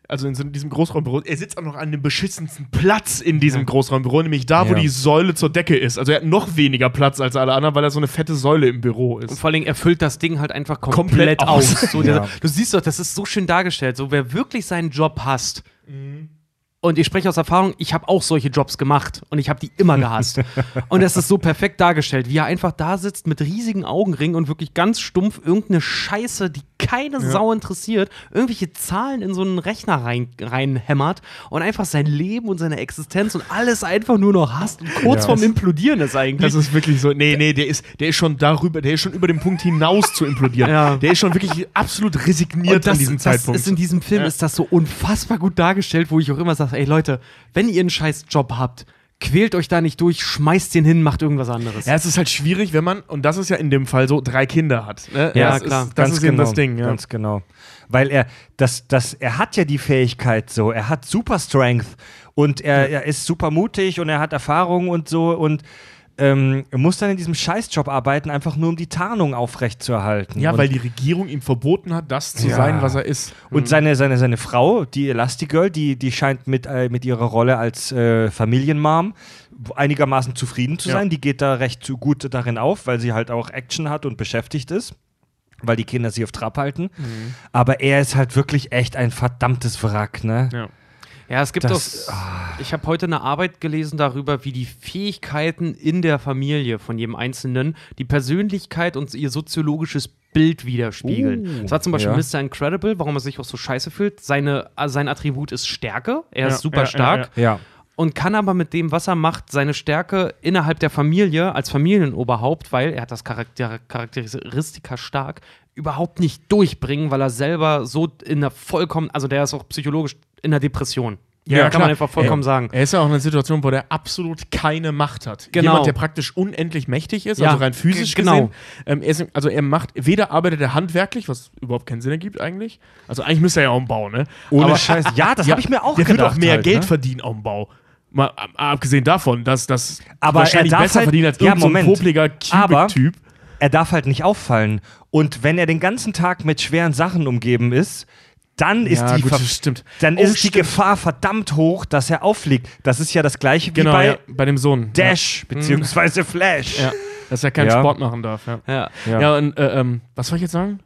also in so diesem Großraumbüro, er sitzt auch noch an dem beschissensten Platz in diesem Großraumbüro, nämlich da, wo Ja. die Säule zur Decke ist. Also er hat noch weniger Platz als alle anderen, weil er so eine fette Säule im Büro Und ist. vor allem, er füllt das Ding halt einfach komplett, Komplett aus. aus. So, Ja. der, du siehst doch, das ist so schön dargestellt. So, wer wirklich seinen Job hasst, und ich spreche aus Erfahrung, ich habe auch solche Jobs gemacht und ich habe die immer gehasst. und das ist so perfekt dargestellt, wie er einfach da sitzt mit riesigen Augenringen und wirklich ganz stumpf irgendeine Scheiße, die keine Sau interessiert, irgendwelche Zahlen in so einen Rechner rein, reinhämmert und einfach sein Leben und seine Existenz und alles einfach nur noch hasst und kurz Ja. vorm Implodieren ist eigentlich. Das ist wirklich so. Nee, nee, der ist, der ist schon darüber, der ist schon über den Punkt hinaus zu implodieren. Ja. Der ist schon wirklich absolut resigniert das, an diesem das Zeitpunkt. ist in diesem Film Ja. ist das so unfassbar gut dargestellt, wo ich auch immer sage, ey Leute, wenn ihr einen scheiß Job habt, quält euch da nicht durch, schmeißt den hin, macht irgendwas anderes. ja, es ist halt schwierig, wenn man, und das ist ja in dem Fall so, drei Kinder hat. Ne? Ja, das klar. Ist, das ist eben das Ding. Ja. Ganz genau. Weil er, das, das, er hat ja die Fähigkeit so, er hat super Strength und er, er ist super mutig und er hat Erfahrung und so und ähm, muss dann in diesem Scheißjob arbeiten, einfach nur um die Tarnung aufrechtzuerhalten. Ja, und, weil die Regierung ihm verboten hat, das zu Ja. sein, was er ist. Und seine, seine, seine Frau, die Elastigirl, die, die scheint mit, äh, mit ihrer Rolle als äh, Familienmom einigermaßen zufrieden zu Ja. sein. Die geht da recht gut darin auf, weil sie halt auch Action hat und beschäftigt ist. Weil die Kinder sie auf Trab halten. Mhm. Aber er ist halt wirklich echt ein verdammtes Wrack, ne? Ja. Ja, es gibt Das- auch. Ich habe heute eine Arbeit gelesen darüber, wie die Fähigkeiten in der Familie von jedem Einzelnen die Persönlichkeit und ihr soziologisches Bild widerspiegeln. Uh, das war zum Beispiel ja. Mr. Incredible, warum er sich auch so scheiße fühlt. Seine, äh, sein Attribut ist Stärke. Er Ja, ist super ja, ja, stark. Ja. und kann aber mit dem, was er macht, seine Stärke innerhalb der Familie als Familienoberhaupt, weil er hat das Charakter Charakteristika stark, überhaupt nicht durchbringen, weil er selber so in der vollkommen, also der ist auch psychologisch in der Depression. Ja, kann klar. man einfach vollkommen Ja. sagen. Er ist ja auch in einer Situation, wo der absolut keine Macht hat. Genau. Jemand, der praktisch unendlich mächtig ist, Ja, also rein physisch g- genau. gesehen. Ähm, er ist, also er macht, weder arbeitet er handwerklich, was überhaupt keinen Sinn ergibt eigentlich. Also eigentlich müsste er ja auch einen Bau, ne? Ohne Aber- Scheiß. Ja, das Ja, habe ich mir auch der gedacht. wird auch mehr halt, Geld ne? verdienen am Bau. Mal ab- abgesehen davon, dass das wahrscheinlich er besser halt- verdient als ja, irgendein so popliger Aber- Cubic-Typ. Er darf halt nicht auffallen. Und wenn er den ganzen Tag mit schweren Sachen umgeben ist, dann ist Ja, die gut, Ver- das stimmt. dann Oh, ist die stimmt. Gefahr verdammt hoch, dass er auffliegt. Das ist ja das gleiche wie Genau, bei ja, bei dem Sohn. Dash beziehungsweise Flash. Ja. ja, dass er keinen Ja. Sport machen darf. Ja, Ja. Ja. ja. und äh, ähm, was soll ich jetzt sagen?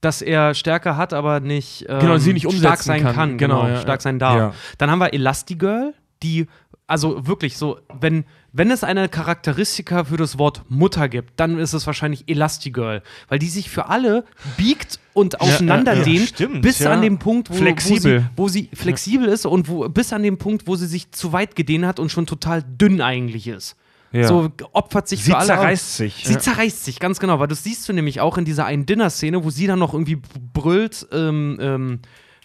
Dass er Stärke hat, aber nicht, ähm, Genau, sie nicht stark sein kann. kann. Genau, Genau, ja, stark ja. sein darf. Ja. Dann haben wir Elastigirl, die, also wirklich so, wenn, wenn es eine Charakteristika für das Wort Mutter gibt, dann ist es wahrscheinlich Elastigirl, weil die sich für alle biegt und auseinanderdehnt, ja, stimmt, bis ja. an den Punkt, wo, Flexibel. wo sie, wo sie flexibel ist und wo, bis an den Punkt, wo sie sich zu weit gedehnt hat und schon total dünn eigentlich ist. Ja. So opfert sich Sie für alle. zerreißt sich. Sie zerreißt sich, ganz genau, weil das siehst du nämlich auch in dieser einen Dinner-Szene, wo sie dann noch irgendwie brüllt, ähm, ähm,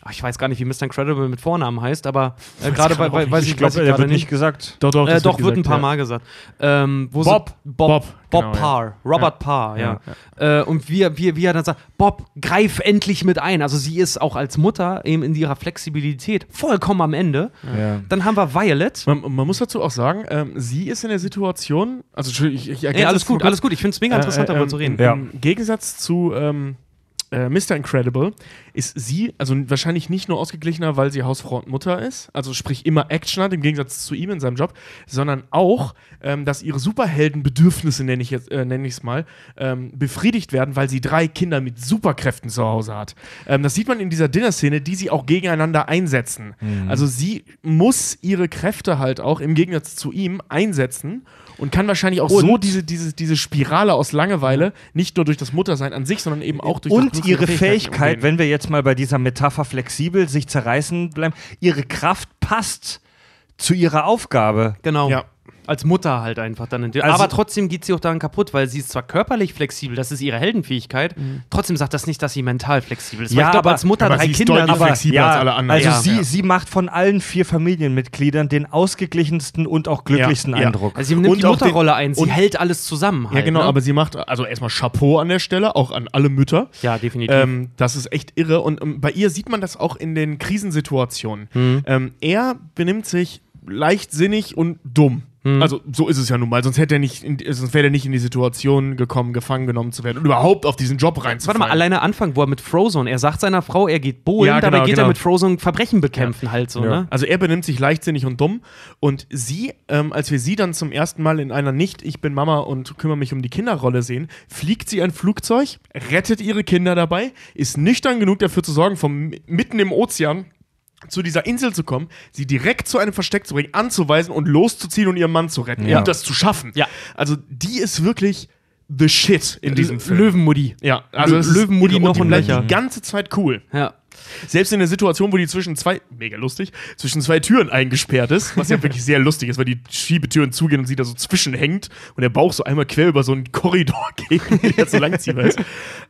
ach, ich weiß gar nicht, wie Mr. Incredible mit Vornamen heißt, aber äh, gerade bei, bei, nicht. weiß Ich ich, glaube, er wird nicht gesagt. Doch, doch, Äh, doch, wird ein gesagt, paar ja. Mal gesagt. Ähm, wo Bob. Bob. Bob, Bob genau, ja. Parr. Robert Parr, ja. Äh, und wie, er- wie, wie er dann sagt, Bob, greif endlich mit ein. Also sie ist auch als Mutter eben in ihrer Flexibilität vollkommen am Ende. Ja. Dann haben wir Violet. Man, man muss dazu auch sagen, ähm, sie ist in der Situation, also Entschuldigung, ich, ich ergänze Ey, alles gut, alles gut. Ich finde es mega interessant, Äh, darüber ähm, zu reden. Ja. Im Gegensatz zu ähm, äh, Mr. Incredible ist sie, also wahrscheinlich nicht nur ausgeglichener, weil sie Hausfrau und Mutter ist, also sprich immer Action hat, im Gegensatz zu ihm in seinem Job, sondern auch, ähm, dass ihre Superheldenbedürfnisse, nenne ich jetzt, äh, nenne ich es mal, ähm, befriedigt werden, weil sie drei Kinder mit Superkräften zu Hause hat. Ähm, das sieht man in dieser Dinner-Szene, die sie auch gegeneinander einsetzen. Also sie muss ihre Kräfte halt auch im Gegensatz zu ihm einsetzen und kann wahrscheinlich auch so Und- diese, diese, diese Spirale aus Langeweile, nicht nur durch das Muttersein an sich, sondern eben auch durch das Und ihre Fähigkeit, umgehen. wenn wir jetzt mal bei dieser Metapher flexibel sich zerreißen bleiben, ihre Kraft passt zu ihrer Aufgabe. Genau. Ja. Als Mutter halt einfach dann. Also- aber trotzdem geht sie auch daran kaputt, weil sie ist zwar körperlich flexibel, das ist ihre Heldenfähigkeit, trotzdem sagt das nicht, dass sie mental flexibel ist. Ja, ich glaube, aber- als Mutter aber drei sie ist Kinder. deutlich aber, flexibler als alle anderen. Also Ja. sie, Ja. sie macht von allen vier Familienmitgliedern den ausgeglichensten und auch glücklichsten Ja, ja. Eindruck. also sie nimmt Und die Mutterrolle ein, sie hält alles zusammen. Halt, Ja, genau, ne? aber sie macht, also erstmal Chapeau an der Stelle, auch an alle Mütter. Ja, definitiv. Ähm, das ist echt irre. Und ähm, bei ihr sieht man das auch in den Krisensituationen. Mhm. Ähm, er benimmt sich leichtsinnig und dumm. Mhm. Also so ist es ja nun mal, sonst hätte er nicht, in, sonst wäre er nicht in die Situation gekommen, gefangen genommen zu werden und überhaupt auf diesen Job Warte reinzufallen. mal, alleine Anfang, wo er mit Frozone, er sagt seiner Frau, er geht bowlen, Ja, dabei genau, geht genau. er mit Frozone Verbrechen bekämpfen halt so, Ja. ne? Also er benimmt sich leichtsinnig und dumm und sie, ähm, als wir sie dann zum ersten Mal in einer nicht ich bin Mama und kümmere mich um die Kinderrolle sehen, fliegt sie ein Flugzeug, rettet ihre Kinder dabei, ist nüchtern genug dafür zu sorgen, vom mitten im Ozean zu dieser Insel zu kommen, sie direkt zu einem Versteck zu bringen, anzuweisen und loszuziehen und ihren Mann zu retten Ja. und das zu schaffen. Ja. Also die ist wirklich the shit in diesem Film. Löwenmutti. Ja, also Lö- Löwenmutti und noch die und bleibt nöcher. die ganze Zeit cool. Ja. Selbst in der Situation, wo die zwischen zwei, mega lustig, zwischen zwei Türen eingesperrt ist, was ja wirklich sehr lustig ist, weil die Schiebetüren zugehen und sie da so zwischenhängt und der Bauch so einmal quer über so einen Korridor geht, der so langziehbar ist.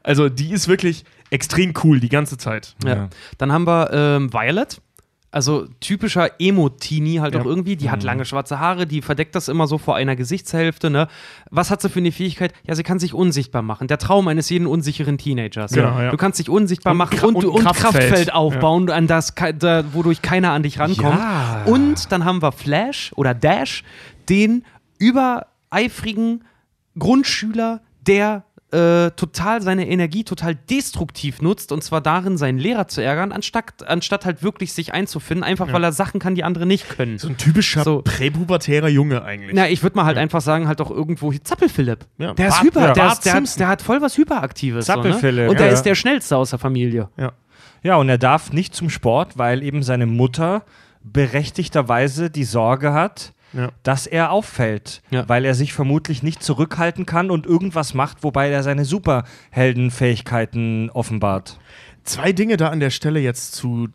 Also die ist wirklich extrem cool die ganze Zeit. Ja. Ja. Dann haben wir ähm, Violet. Also typischer Emo-Teenie halt Ja. auch irgendwie. Die hat lange schwarze Haare, die verdeckt das immer so vor einer Gesichtshälfte. Ne? Was hat sie für eine Fähigkeit? Ja, sie kann sich unsichtbar machen. Der Traum eines jeden unsicheren Teenagers. Genau, ja. Du kannst dich unsichtbar Und machen Kra- und, und und, Kraftfeld. Kraftfeld, aufbauen, an das, da, wodurch keiner an dich rankommt. Ja. Und dann haben wir Flash oder Dash, den übereifrigen Grundschüler, der äh, total seine Energie total destruktiv nutzt und zwar darin, seinen Lehrer zu ärgern, anstatt, anstatt halt wirklich sich einzufinden, einfach weil er Sachen kann, die andere nicht können. So ein typischer So. präpubertärer Junge eigentlich. Na, ich würde mal halt einfach sagen, halt auch irgendwo hier Zappel-Philipp. Ja. Der ist hyper, ja. der, ist, der, hat, der hat voll was Hyperaktives. So, ne? Zappel-Philipp, Und der ja. ist der schnellste aus der Familie. Ja. Ja, und er darf nicht zum Sport, weil eben seine Mutter berechtigterweise die Sorge hat, Ja. dass er auffällt, Ja. weil er sich vermutlich nicht zurückhalten kann und irgendwas macht, wobei er seine Superheldenfähigkeiten offenbart. Zwei Dinge da an der Stelle jetzt zu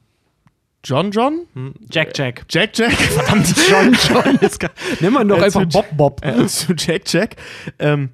John John, Jack Jack. Jack Jack, verdammt, John John. Nimm mal doch Äh, einfach Bob Bob. äh, zu Jack Jack. Ähm,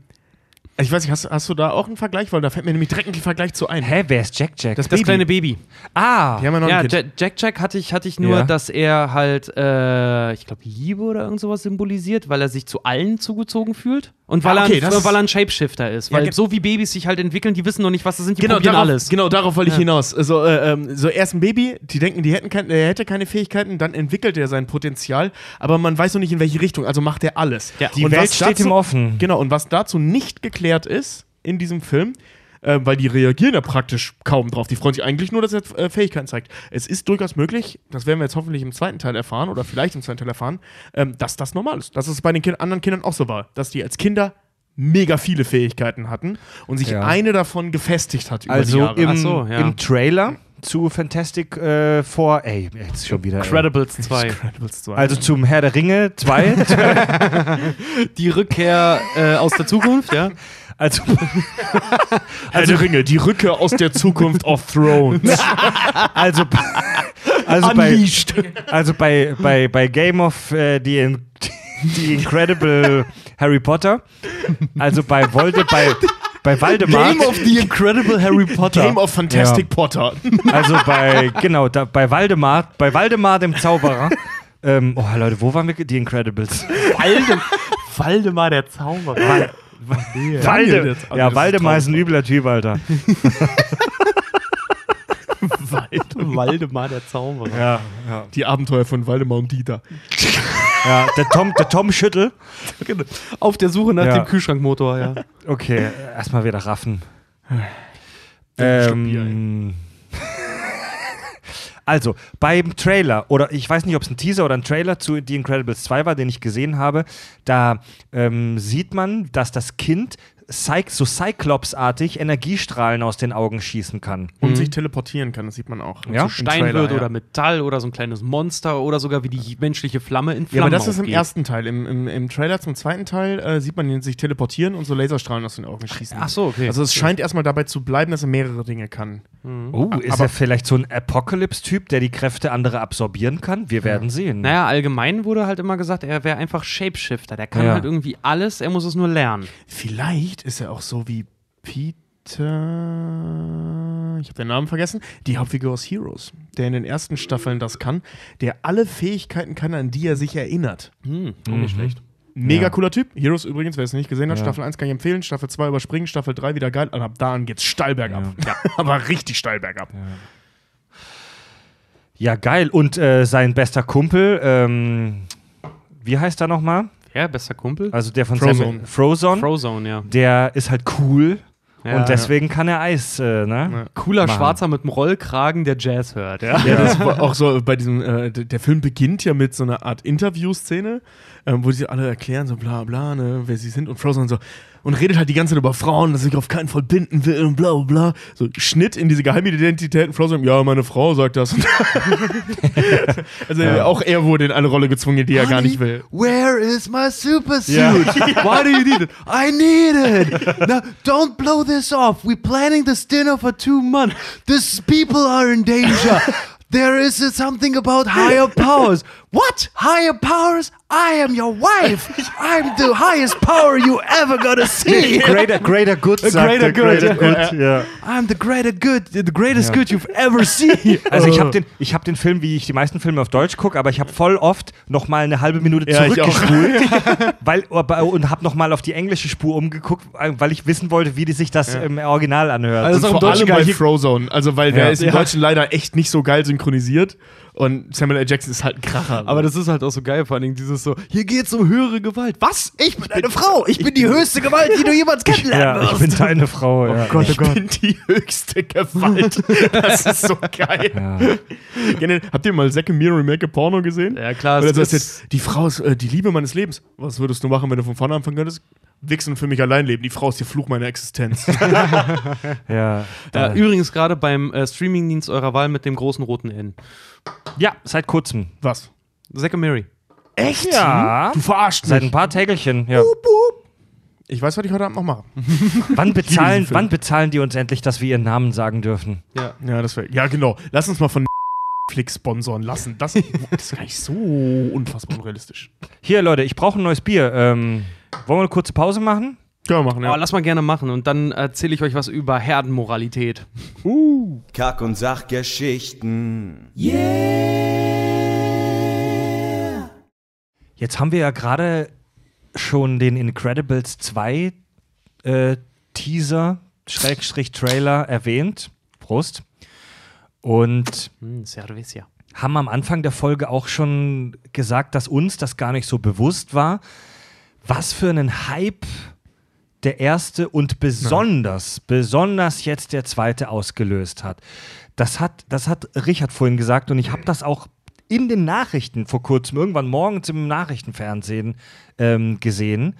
ich weiß nicht, hast, hast du da auch einen Vergleich? Weil da fällt mir nämlich direkt ein Vergleich zu ein. Hä, wer ist Jack Jack? Das Das Baby. kleine Baby. ah, Die haben ja noch Ja, ein Kind. Ja, Jack Jack hatte ich, hatte ich nur, Ja. dass er halt, äh, ich glaube, Liebe oder irgend sowas symbolisiert, weil er sich zu allen zugezogen fühlt. Und weil, Ah, okay, er, das ein, weil er ein Shapeshifter ist. Ja, Weil ge- so wie Babys sich halt entwickeln, die wissen noch nicht, was das sind, die Genau probieren darauf, alles. genau, darauf wollte ich hinaus. Also, äh, ähm, so erst ein Baby, die denken, die hätten kein, er hätte keine Fähigkeiten, dann entwickelt er sein Potenzial, aber man weiß noch nicht in welche Richtung, also macht er alles. Ja. die Und Welt was steht dazu- ihm offen. Genau, und was dazu nicht geklärt ist in diesem Film, äh, weil die reagieren ja praktisch kaum drauf. Die freuen sich eigentlich nur, dass er äh, Fähigkeiten zeigt. Es ist durchaus möglich, das werden wir jetzt hoffentlich im zweiten Teil erfahren oder vielleicht im zweiten Teil erfahren, ähm, dass das normal ist. Dass es bei den kind anderen Kindern auch so war. Dass die als Kinder mega viele Fähigkeiten hatten und sich Ja. eine davon gefestigt hat über die Also Jahre. im, so, ja. im Trailer zu Fantastic äh, Four, ey, jetzt schon wieder. Ey. Credibles 2. Incredibles 2. Also zum Herr der Ringe 2. Die Rückkehr äh, aus der Zukunft, ja. also, der Ringe, die Rückkehr aus der Zukunft of Thrones. also, also bei, also bei, bei, bei Game of äh, the, In the Incredible Harry Potter, also bei Volde, bei, bei Waldemar, the Incredible Harry Potter. Game of Fantastic Potter. also bei, genau, da, bei Waldemar, bei Waldemar dem Zauberer, ähm, oh Leute, wo waren wir? Die Incredibles. Waldem Waldemar der Zauberer. Walde, Daniel, das- ja, Waldemar ist ein übler Typ, Alter. Waldemar der Zauberer. Ja, ja. Die Abenteuer von Waldemar und Dieter. ja der, Tom, der Tom Schüttel. Auf der Suche nach Ja. dem Kühlschrankmotor, ja. Okay, erstmal wieder raffen. Ähm, also, beim Trailer, oder ich weiß nicht, ob es ein Teaser oder ein Trailer zu The Incredibles 2 war, den ich gesehen habe, da ähm, sieht man, dass das Kind Cy so Cyclops-artig Energiestrahlen aus den Augen schießen kann. Und sich teleportieren kann, das sieht man auch. Ja? Im Stein Trailer, wird ja. oder Metall oder so ein kleines Monster oder sogar wie die menschliche Flamme in Ja, Flammen aber das ist im aufgeht. ersten Teil. Im, im, Im Trailer zum zweiten Teil äh, sieht man ihn sich teleportieren und so Laserstrahlen aus den Augen schießen. Ach so, okay. Also es scheint erstmal dabei zu bleiben, dass er mehrere Dinge kann. Oh, ist aber- er vielleicht so ein Apocalypse-Typ, der die Kräfte anderer absorbieren kann? Wir werden sehen. Naja, allgemein wurde halt immer gesagt, er wäre einfach Shapeshifter. Der kann Ja. halt irgendwie alles, er muss es nur lernen. Vielleicht ist er auch so wie Peter. Ich habe den Namen vergessen. Die Hauptfigur aus Heroes, der in den ersten Staffeln das kann, der alle Fähigkeiten kann, an die er sich erinnert. Hm, auch nicht schlecht. Mega Ja. cooler Typ. Heroes übrigens, wer es nicht gesehen hat, Ja. Staffel 1 kann ich empfehlen, Staffel 2 überspringen, Staffel 3 wieder geil. Und ab da an geht's steil bergab. Ja. Aber richtig steil bergab. Ja, geil. Und äh, sein bester Kumpel, ähm, wie heißt er nochmal? Ja, bester Kumpel. Also der von Frozone. Sam Frozone. Frozone, ja. der ist halt cool Ja, und deswegen kann er Eis, äh, ne? Cooler Machen. Schwarzer mit einem Rollkragen, der Jazz hört. Ja. Ja, das war auch so bei diesem, äh, der Film beginnt ja mit so einer Art Interviewszene, ähm, wo sie alle erklären, so bla bla, ne, wer sie sind und Frozen so. Und redet halt die ganze Zeit über Frauen, dass sich auf keinen Fall binden will und bla bla. So Schnitt in diese Geheimidentität und Frozen, ja, meine Frau sagt das. also auch er wurde in eine Rolle gezwungen, die er gar nicht will. Where is my super suit? Ja. Why do you need it? I need it. Now, don't blow this off. We're planning this dinner for two months. These people are in danger. There is something about higher powers. What? Higher powers? I am your wife. I'm the highest power you ever gonna see. Greater, greater good, sagt greater er, good, greater good, ja. I'm the greater good, the greatest good you've ever seen. Also ich habe den, ich hab den Film, wie ich die meisten Filme auf Deutsch gucke, aber ich habe voll oft noch mal eine halbe Minute Ja, zurückgespult weil, und habe noch mal auf die englische Spur umgeguckt, weil ich wissen wollte, wie die sich das im Original anhört. Also- Und auch im vor Deutschen allem bei Frozone, also weil der Ja. ist im Ja. Deutschen leider echt nicht so geil synchronisiert und Samuel L. Jackson ist halt ein Kracher. Aber das ist halt auch so geil, vor allen Dingen dieses so, hier geht's um höhere Gewalt. Was? Ich bin eine Frau. Ich bin die höchste Gewalt, die du jemals kennenlernen ja, ich bin deine Frau. ja. ich bin die höchste Gewalt. Das ist so geil. Ja. Generell, Habt ihr mal and Miri Remake Porno gesehen? Ja, klar, Oder das ist- jetzt, die Frau ist äh, die Liebe meines Lebens. Was würdest du machen, wenn du von vorne anfangen könntest? Wichsen und für mich allein leben. Die Frau ist der Fluch meiner Existenz. Ja, Äh, übrigens gerade beim äh, Streamingdienst eurer Wahl mit dem großen roten N. ja, seit kurzem. Was? Zack and Mary. Echt? Ja. Du verarschst Seit mich. ein paar Tägelchen. Ja. Ich weiß, was ich heute Abend noch mache. Wann, bezahlen, wann bezahlen die uns endlich, dass wir ihren Namen sagen dürfen? Ja. Ja, das wäre. Ja, genau. Lass uns mal von Netflix sponsoren lassen. Das, das ist gar nicht so unfassbar unrealistisch. Hier, Leute, ich brauche ein neues Bier. Ähm, wollen wir eine kurze Pause machen? Können wir machen, Oh, ja. lass mal gerne machen und dann erzähle ich euch was über Herdenmoralität. Kack- und Sachgeschichten. Jetzt haben wir ja gerade schon den Incredibles 2 äh, Teaser, Schrägstrich Trailer erwähnt. Prost. Und Hm, Cerveza. haben am Anfang der Folge auch schon gesagt, dass uns das gar nicht so bewusst war, was für einen Hype der erste und besonders, besonders jetzt der zweite ausgelöst hat. Das hat, das hat Richard vorhin gesagt und ich habe das auch in den Nachrichten vor kurzem, irgendwann morgens im Nachrichtenfernsehen ähm, gesehen,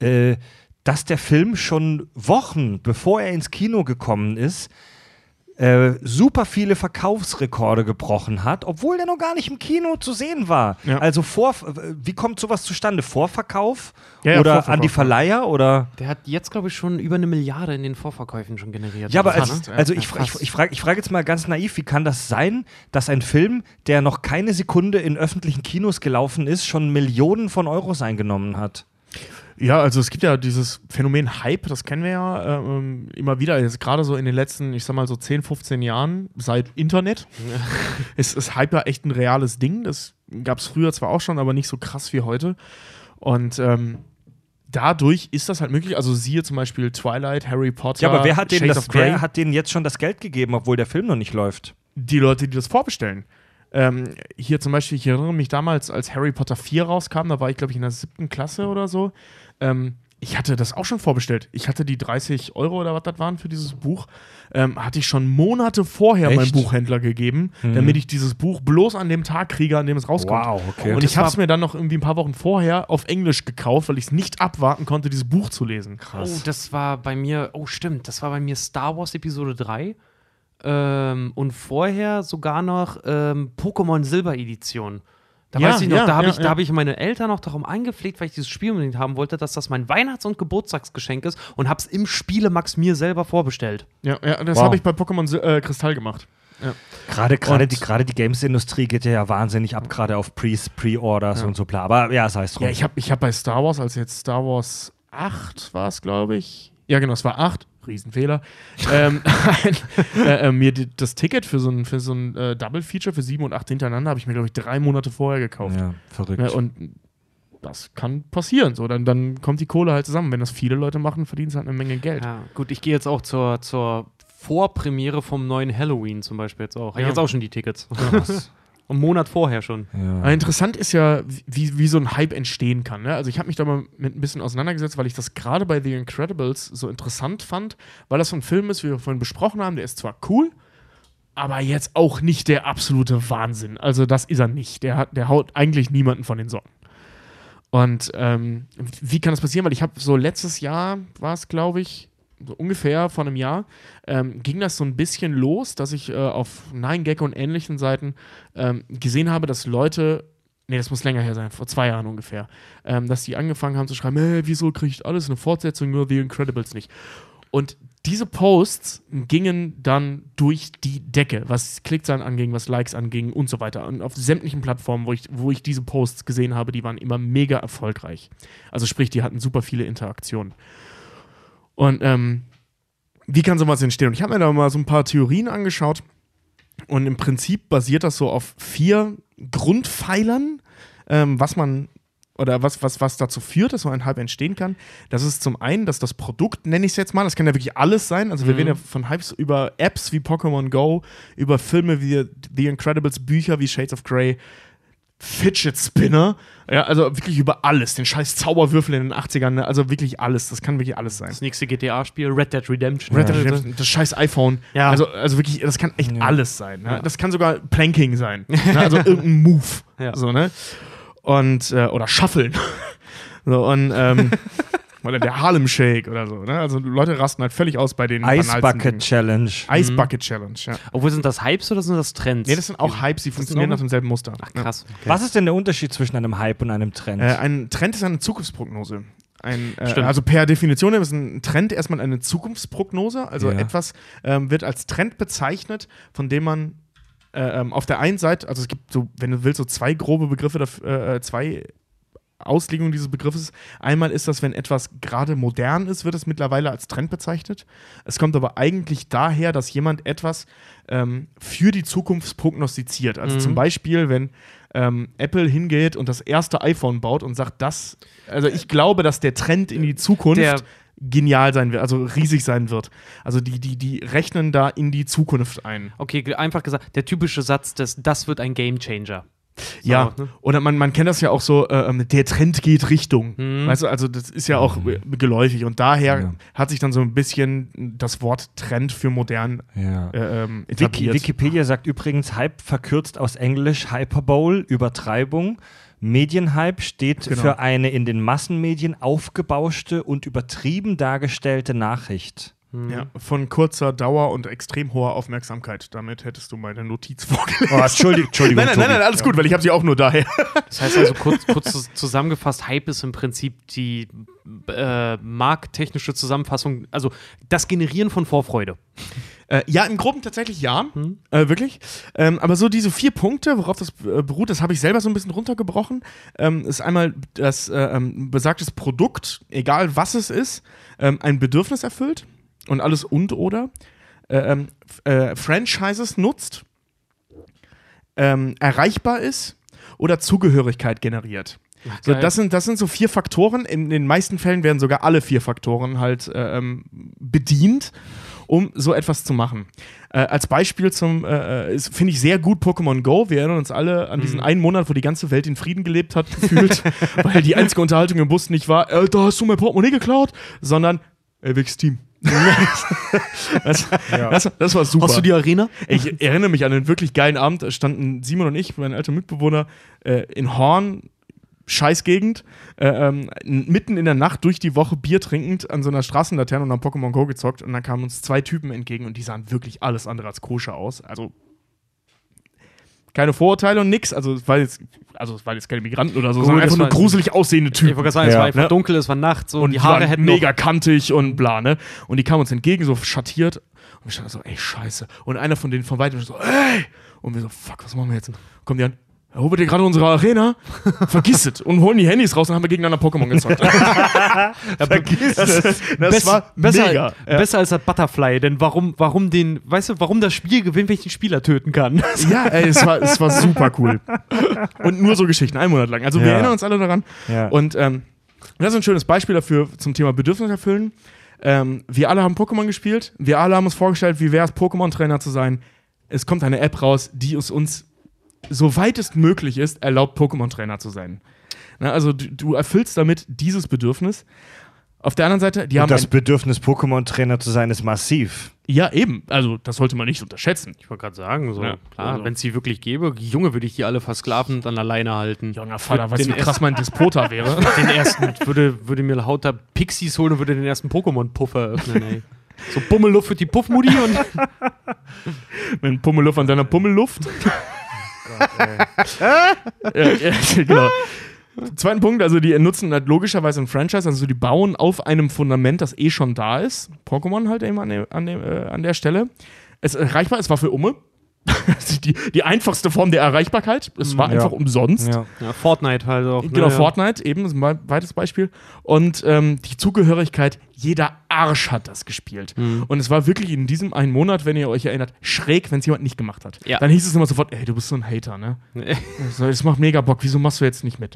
äh, dass der Film schon Wochen bevor er ins Kino gekommen ist, äh, super viele Verkaufsrekorde gebrochen hat, obwohl der noch gar nicht im Kino zu sehen war. Ja. Also vor, wie kommt sowas zustande? Vorverkauf Ja, ja, oder Vorverkauf, an die. Verleiher oder? Der hat jetzt, glaube ich, schon über eine Milliarde in den Vorverkäufen schon generiert. Ja, aber als, ne? also Ja, ich, fra- ich, ich frage ich frag jetzt mal ganz naiv, wie kann das sein, dass ein Film, der noch keine Sekunde in öffentlichen Kinos gelaufen ist, schon Millionen von Euros eingenommen hat? Ja, also es gibt ja dieses Phänomen Hype, das kennen wir ja ähm, immer wieder. Jetzt gerade so in den letzten, ich sag mal so 10, 15 Jahren seit Internet ist, ist Hype ja echt ein reales Ding. Das gab es früher zwar auch schon, aber nicht so krass wie heute. Und ähm, dadurch ist das halt möglich. Also siehe zum Beispiel Twilight, Harry Potter, Ja, aber wer hat, denen das, wer hat denen jetzt schon das Geld gegeben, obwohl der Film noch nicht läuft? die Leute, die das vorbestellen. Ähm, hier zum Beispiel, ich erinnere mich damals, als Harry Potter 4 rauskam, da war ich, glaube ich, in der siebten Klasse oder so. Ähm, ich hatte das auch schon vorbestellt. Ich hatte die 30 Euro oder was das waren für dieses Buch, ähm, hatte ich schon Monate vorher meinem Echt? Mhm. Buchhändler gegeben, damit ich dieses Buch bloß an dem Tag kriege, an dem es rauskommt. Wow, okay. Und Das ich habe es mir dann noch irgendwie ein paar Wochen vorher auf Englisch gekauft, weil ich es nicht abwarten konnte, dieses Buch zu lesen. Oh, das war bei mir, oh stimmt, das war bei mir Star Wars Episode 3. Ähm, und vorher sogar noch ähm, Pokémon Silber Edition. Da Ja, weiß ich noch, ja, da habe ja, ich, da ja. hab ich meine Eltern noch darum eingepflegt, weil ich dieses Spiel unbedingt haben wollte, dass das mein Weihnachts- und Geburtstagsgeschenk ist und habe es im Spielemax mir selber vorbestellt. Ja, ja das Wow. habe ich bei Pokémon äh, Kristall gemacht. Gerade, gerade, Und- die, gerade die Games-Industrie geht ja wahnsinnig ab, gerade auf Pre- Pre-Orders und so bla. Aber ja, sei es drum. Ja, ich habe ich hab bei Star Wars, als jetzt Star Wars 8 war es, glaube ich. Ja, genau, es war 8. Riesenfehler. ähm, ein, äh, äh, mir die, das Ticket für so ein, für so ein äh, Double-Feature für 7 und 8 hintereinander habe ich mir, glaube ich, drei Monate vorher gekauft. ja, verrückt. Ja, und das kann passieren. So, dann, dann kommt die Kohle halt zusammen. Wenn das viele Leute machen, verdienen sie halt eine Menge Geld. Ja, gut, ich gehe jetzt auch zur, zur Vorpremiere vom neuen Halloween zum Beispiel jetzt auch. Hab Ich Ja. jetzt auch schon die Tickets. Krass. Einen Monat vorher schon. Aber interessant ist ja, wie, wie so ein Hype entstehen kann. Ne? Also ich habe mich da mal mit ein bisschen auseinandergesetzt, weil ich das gerade bei The Incredibles so interessant fand, weil das so ein Film ist, wie wir vorhin besprochen haben, der ist zwar cool, aber jetzt auch nicht der absolute Wahnsinn. Also das ist er nicht. Der, hat, der haut eigentlich niemanden von den Socken. Und ähm, wie kann das passieren? Weil ich habe so letztes Jahr, war es glaube ich, so ungefähr vor einem Jahr, ähm, ging das so ein bisschen los, dass ich äh, auf 9gag und ähnlichen Seiten ähm, gesehen habe, dass Leute, nee, das muss länger her sein, vor zwei Jahren ungefähr, ähm, dass die angefangen haben zu schreiben, hey, wieso kriegt alles eine Fortsetzung, nur The Incredibles nicht. Und diese Posts gingen dann durch die Decke, was Klickzahlen anging, was Likes anging und so weiter. Und auf sämtlichen Plattformen, wo ich, wo ich diese Posts gesehen habe, die waren immer mega erfolgreich. Also sprich, die hatten super viele Interaktionen. Und ähm, wie kann sowas entstehen? Und ich habe mir da mal so ein paar Theorien angeschaut. Und im Prinzip basiert das so auf vier Grundpfeilern, ähm, was man oder was, was, was dazu führt, dass so ein Hype entstehen kann. Das ist zum einen, dass das Produkt, nenne ich es jetzt mal, das kann ja wirklich alles sein. Also wir Mhm. reden ja von Hypes über Apps wie Pokémon Go, über Filme wie The Incredibles, Bücher wie Shades of Grey, Fidget Spinner, ja, also wirklich über alles. Den scheiß Zauberwürfel in den 80ern, ne? also wirklich alles. Das kann wirklich alles sein. Das nächste GTA-Spiel, Red Dead Redemption. Red Dead Redemption, das scheiß iPhone. Ja. Also, also wirklich, das kann echt Ja. alles sein. Ne? Ja. Das kann sogar Planking sein. ne? Also irgendein Move. Ja. So, ne? Und, äh, oder Shuffeln. so, und, ähm, oder der Harlem Shake oder so. Ne? Also Leute rasten halt völlig aus bei den Ice Bucket. Challenge. Ice Bucket Challenge, ja. Obwohl sind das Hypes oder sind das Trends? Nee, das sind auch Hypes, die funktionieren auch- nach demselben Muster. Ach krass. Okay. Was ist denn der Unterschied zwischen einem Hype und einem Trend? Äh, ein Trend ist eine Zukunftsprognose. Ein, äh, Stimmt. also per Definition ist ein Trend erstmal eine Zukunftsprognose. Also Ja. etwas ähm, wird als Trend bezeichnet, von dem man äh, ähm, auf der einen Seite, also es gibt so, wenn du willst, so zwei grobe Begriffe, dafür, äh, zwei Auslegungen dieses Begriffes. Einmal ist das, wenn etwas gerade modern ist, wird es mittlerweile als Trend bezeichnet. Es kommt aber eigentlich daher, dass jemand etwas ähm, für die Zukunft prognostiziert. Also Mhm. zum Beispiel, wenn ähm, Apple hingeht und das erste iPhone baut und sagt, das, also ich glaube, dass der Trend in die Zukunft Der- genial sein wird, also riesig sein wird. Also die, die, die rechnen da in die Zukunft ein. Okay, einfach gesagt, der typische Satz, des, das wird ein Gamechanger. Ja, ne? oder man, man kennt das ja auch so, äh, ähm, der Trend geht Richtung. Mhm. Weißt du, also das ist ja auch äh, geläufig und daher Ja. hat sich dann so ein bisschen das Wort Trend für modern ja. äh, ähm, Wiki etabliert. Wikipedia sagt übrigens, Hype verkürzt aus Englisch Hyperbole, Übertreibung. Medienhype steht Genau. für eine in den Massenmedien aufgebauschte und übertrieben dargestellte Nachricht. Ja, von kurzer Dauer und extrem hoher Aufmerksamkeit. Damit hättest du meine Notiz vorgelesen. Oh, Entschuldigung, Entschuldigung. Nein, nein, nein, nein, alles gut, weil ich habe sie auch nur daher. Das heißt also kurz, kurz zus- zusammengefasst, Hype ist im Prinzip die äh, markttechnische Zusammenfassung, also das Generieren von Vorfreude. Äh, ja, im Groben tatsächlich ja. Äh, wirklich. Ähm, aber so diese vier Punkte, worauf das äh, beruht, das habe ich selber so ein bisschen runtergebrochen. Ähm, ist einmal das äh, ähm, besagtes Produkt, egal was es ist, ähm, ein Bedürfnis erfüllt und alles und oder. Äh, ähm, äh, Franchises nutzt, ähm, erreichbar ist oder Zugehörigkeit generiert. So, geil. das, sind, das sind so vier Faktoren. In den meisten Fällen werden sogar alle vier Faktoren halt äh, ähm, bedient, um so etwas zu machen. Äh, als Beispiel zum, äh, ist- finde ich sehr gut Pokémon Go. Wir erinnern uns alle an diesen einen Monat, wo die ganze Welt in Frieden gelebt hat, gefühlt, weil die einzige Unterhaltung im Bus nicht war, äh, da hast du mein Portemonnaie geklaut, sondern, ey, welches Team? Das, das, das war super. Hast du die Arena? Ich erinnere mich an einen wirklich geilen Abend. Da standen Simon und ich, mein alter Mitbewohner, äh, in Horn, Scheißgegend, äh, ähm, mitten in der Nacht durch die Woche Bier trinkend an so einer Straßenlaterne und haben Pokémon Go gezockt. Und dann kamen uns zwei Typen entgegen und die sahen wirklich alles andere als koscher aus. Also keine Vorurteile und nix. Also es war jetzt, also es waren jetzt keine Migranten oder so, Gut, sondern einfach nur gruselig aussehende Ich Typen. wollte gerade sagen, es Ja. war einfach Ne? dunkel, es war Nacht, so und die Haare hätten mega kantig und bla, ne? Und die kamen uns entgegen, so schattiert. Und wir standen so, ey, scheiße. Und einer von denen von weitem so, ey! Und wir so, fuck, was machen wir jetzt? Kommen die an, erobert ihr gerade unsere Arena? Vergiss es. Und holen die Handys raus und haben wir gegeneinander Pokémon gezockt. Vergiss das es. das Bess- war besser, mega. Besser als das Butterfly, denn warum, warum den, weißt du, warum das Spiel gewinnt, wenn ich den Spieler töten kann? Ja, ey, es war, es war super cool. Und nur so Geschichten, einen Monat lang. Also wir Ja. erinnern uns alle daran. Ja. Und ähm, das ist ein schönes Beispiel dafür zum Thema Bedürfnis erfüllen. Ähm, wir alle haben Pokémon gespielt. Wir alle haben uns vorgestellt, wie wäre es, Pokémon-Trainer zu sein. Es kommt eine App raus, die es uns soweit es möglich ist, erlaubt, Pokémon-Trainer zu sein. Na, also du, du erfüllst damit dieses Bedürfnis. Auf der anderen Seite, die Und haben das Bedürfnis, Pokémon-Trainer zu sein, ist massiv. ja eben, also das sollte man nicht unterschätzen. Ich wollte gerade sagen, so, Ja, klar, also- wenn es die wirklich gäbe, Junge, würde ich die alle versklavend an alleine halten. Junger Vater, weißt du, wie krass mein Despota wäre? Den ersten, würde, würde mir lauter Pixies holen und würde den ersten Pokémon-Puff eröffnen, ey. So Bummelluft für die Puffmudi und Mit Pummelluft an deiner Pummelluft. ja, ja, genau. Zweiten Punkt, also die nutzen halt logischerweise ein Franchise, also die bauen auf einem Fundament, das eh schon da ist. Pokémon halt eben an, dem, an, dem, äh, an der Stelle. Es erreichbar, es war für Umme. die, die einfachste Form der Erreichbarkeit. Es war Ja. einfach umsonst. Ja. ja, Fortnite halt auch. ne, Genau, ja. Fortnite, eben, ist ein weites Beispiel. Und ähm, die Zugehörigkeit, jeder Arsch hat das gespielt. Mhm. Und es war wirklich in diesem einen Monat, wenn ihr euch erinnert, schräg, wenn es jemand nicht gemacht hat. Ja. Dann hieß es immer sofort, ey, du bist so ein Hater, ne? So, das macht mega Bock, wieso machst du jetzt nicht mit?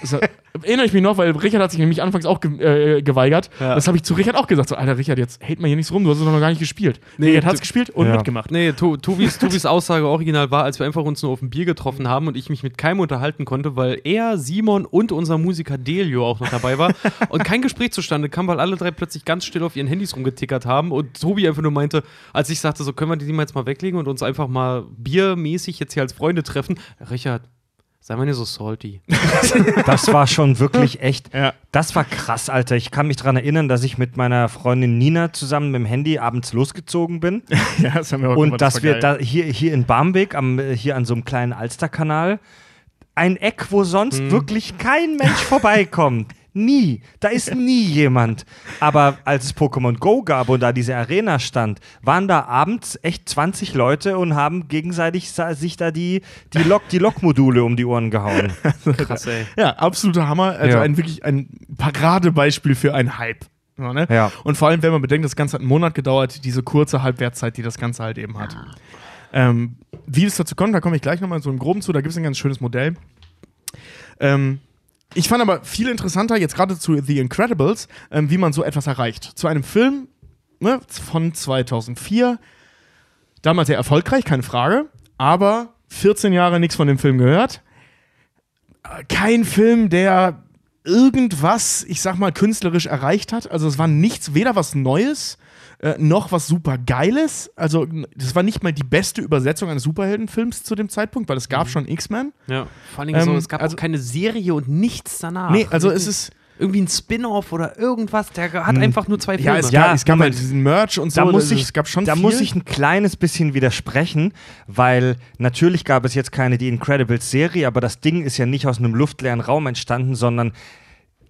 das erinnere ich mich noch, weil Richard hat sich nämlich anfangs auch ge äh, geweigert. Ja. Das habe ich zu Richard auch gesagt. So, Alter, Richard, jetzt hate mal hier nichts rum, du hast es noch gar nicht gespielt. Nee, Richard hat es gespielt und Ja. mitgemacht. Nee, Tu- Tubis, Tubis Aussage original war, als wir einfach uns nur auf ein Bier getroffen haben und ich mich mit keinem unterhalten konnte, weil er, Simon und unser Musiker Delio auch noch dabei war und kein Gespräch zustande kam, weil alle drei plötzlich ganz still auf ihren Handys rumgetickert haben und Tobi einfach nur meinte, als ich sagte, so können wir die mal jetzt mal weglegen und uns einfach mal biermäßig jetzt hier als Freunde treffen. Richard, sei mal nicht so salty. Das war schon wirklich echt. Ja. Das war krass, Alter. Ich kann mich daran erinnern, dass ich mit meiner Freundin Nina zusammen mit dem Handy abends losgezogen bin. ja, das haben wir auch und dass war wir da hier, hier in Barmbek, am, hier an so einem kleinen Alsterkanal, ein Eck, wo sonst Mhm. wirklich kein Mensch vorbeikommt. Nie. Da ist nie jemand. Aber als es Pokémon Go gab und da diese Arena stand, waren da abends echt 20 Leute und haben gegenseitig sich da die, die, Lok, die Lokmodule um die Ohren gehauen. Krass, ey. Ja, absoluter Hammer. Also Ja. ein wirklich ein Paradebeispiel für einen Hype. So, ne? Ja. Und vor allem, wenn man bedenkt, das Ganze hat einen Monat gedauert, diese kurze Halbwertszeit, die das Ganze halt eben hat. Ähm, wie es dazu kommt, da komme ich gleich nochmal so im Groben zu, da gibt es ein ganz schönes Modell. Ähm, ich fand aber viel interessanter, jetzt gerade zu The Incredibles, ähm, wie man so etwas erreicht. Zu einem Film ne, von 2004, damals sehr erfolgreich, keine Frage, aber 14 Jahre nichts von dem Film gehört. Äh, Kein Film, der irgendwas, ich sag mal, künstlerisch erreicht hat. Also es war nichts, weder was Neues, äh, noch was super Geiles. Also das war nicht mal die beste Übersetzung eines Superheldenfilms zu dem Zeitpunkt, weil es gab schon X-Men. Ja, vor allem so, Ähm, es gab also- auch keine Serie und nichts danach. Nee, also es ist irgendwie ein Spin-off oder irgendwas, der hat einfach nur zwei Filme. Ja, es Ja, gab, es gab halt diesen Merch und so. Da muss also ich, es gab schon da viel. muss ich ein kleines bisschen widersprechen, weil natürlich gab es jetzt keine Die Incredibles Serie, aber das Ding ist ja nicht aus einem luftleeren Raum entstanden, sondern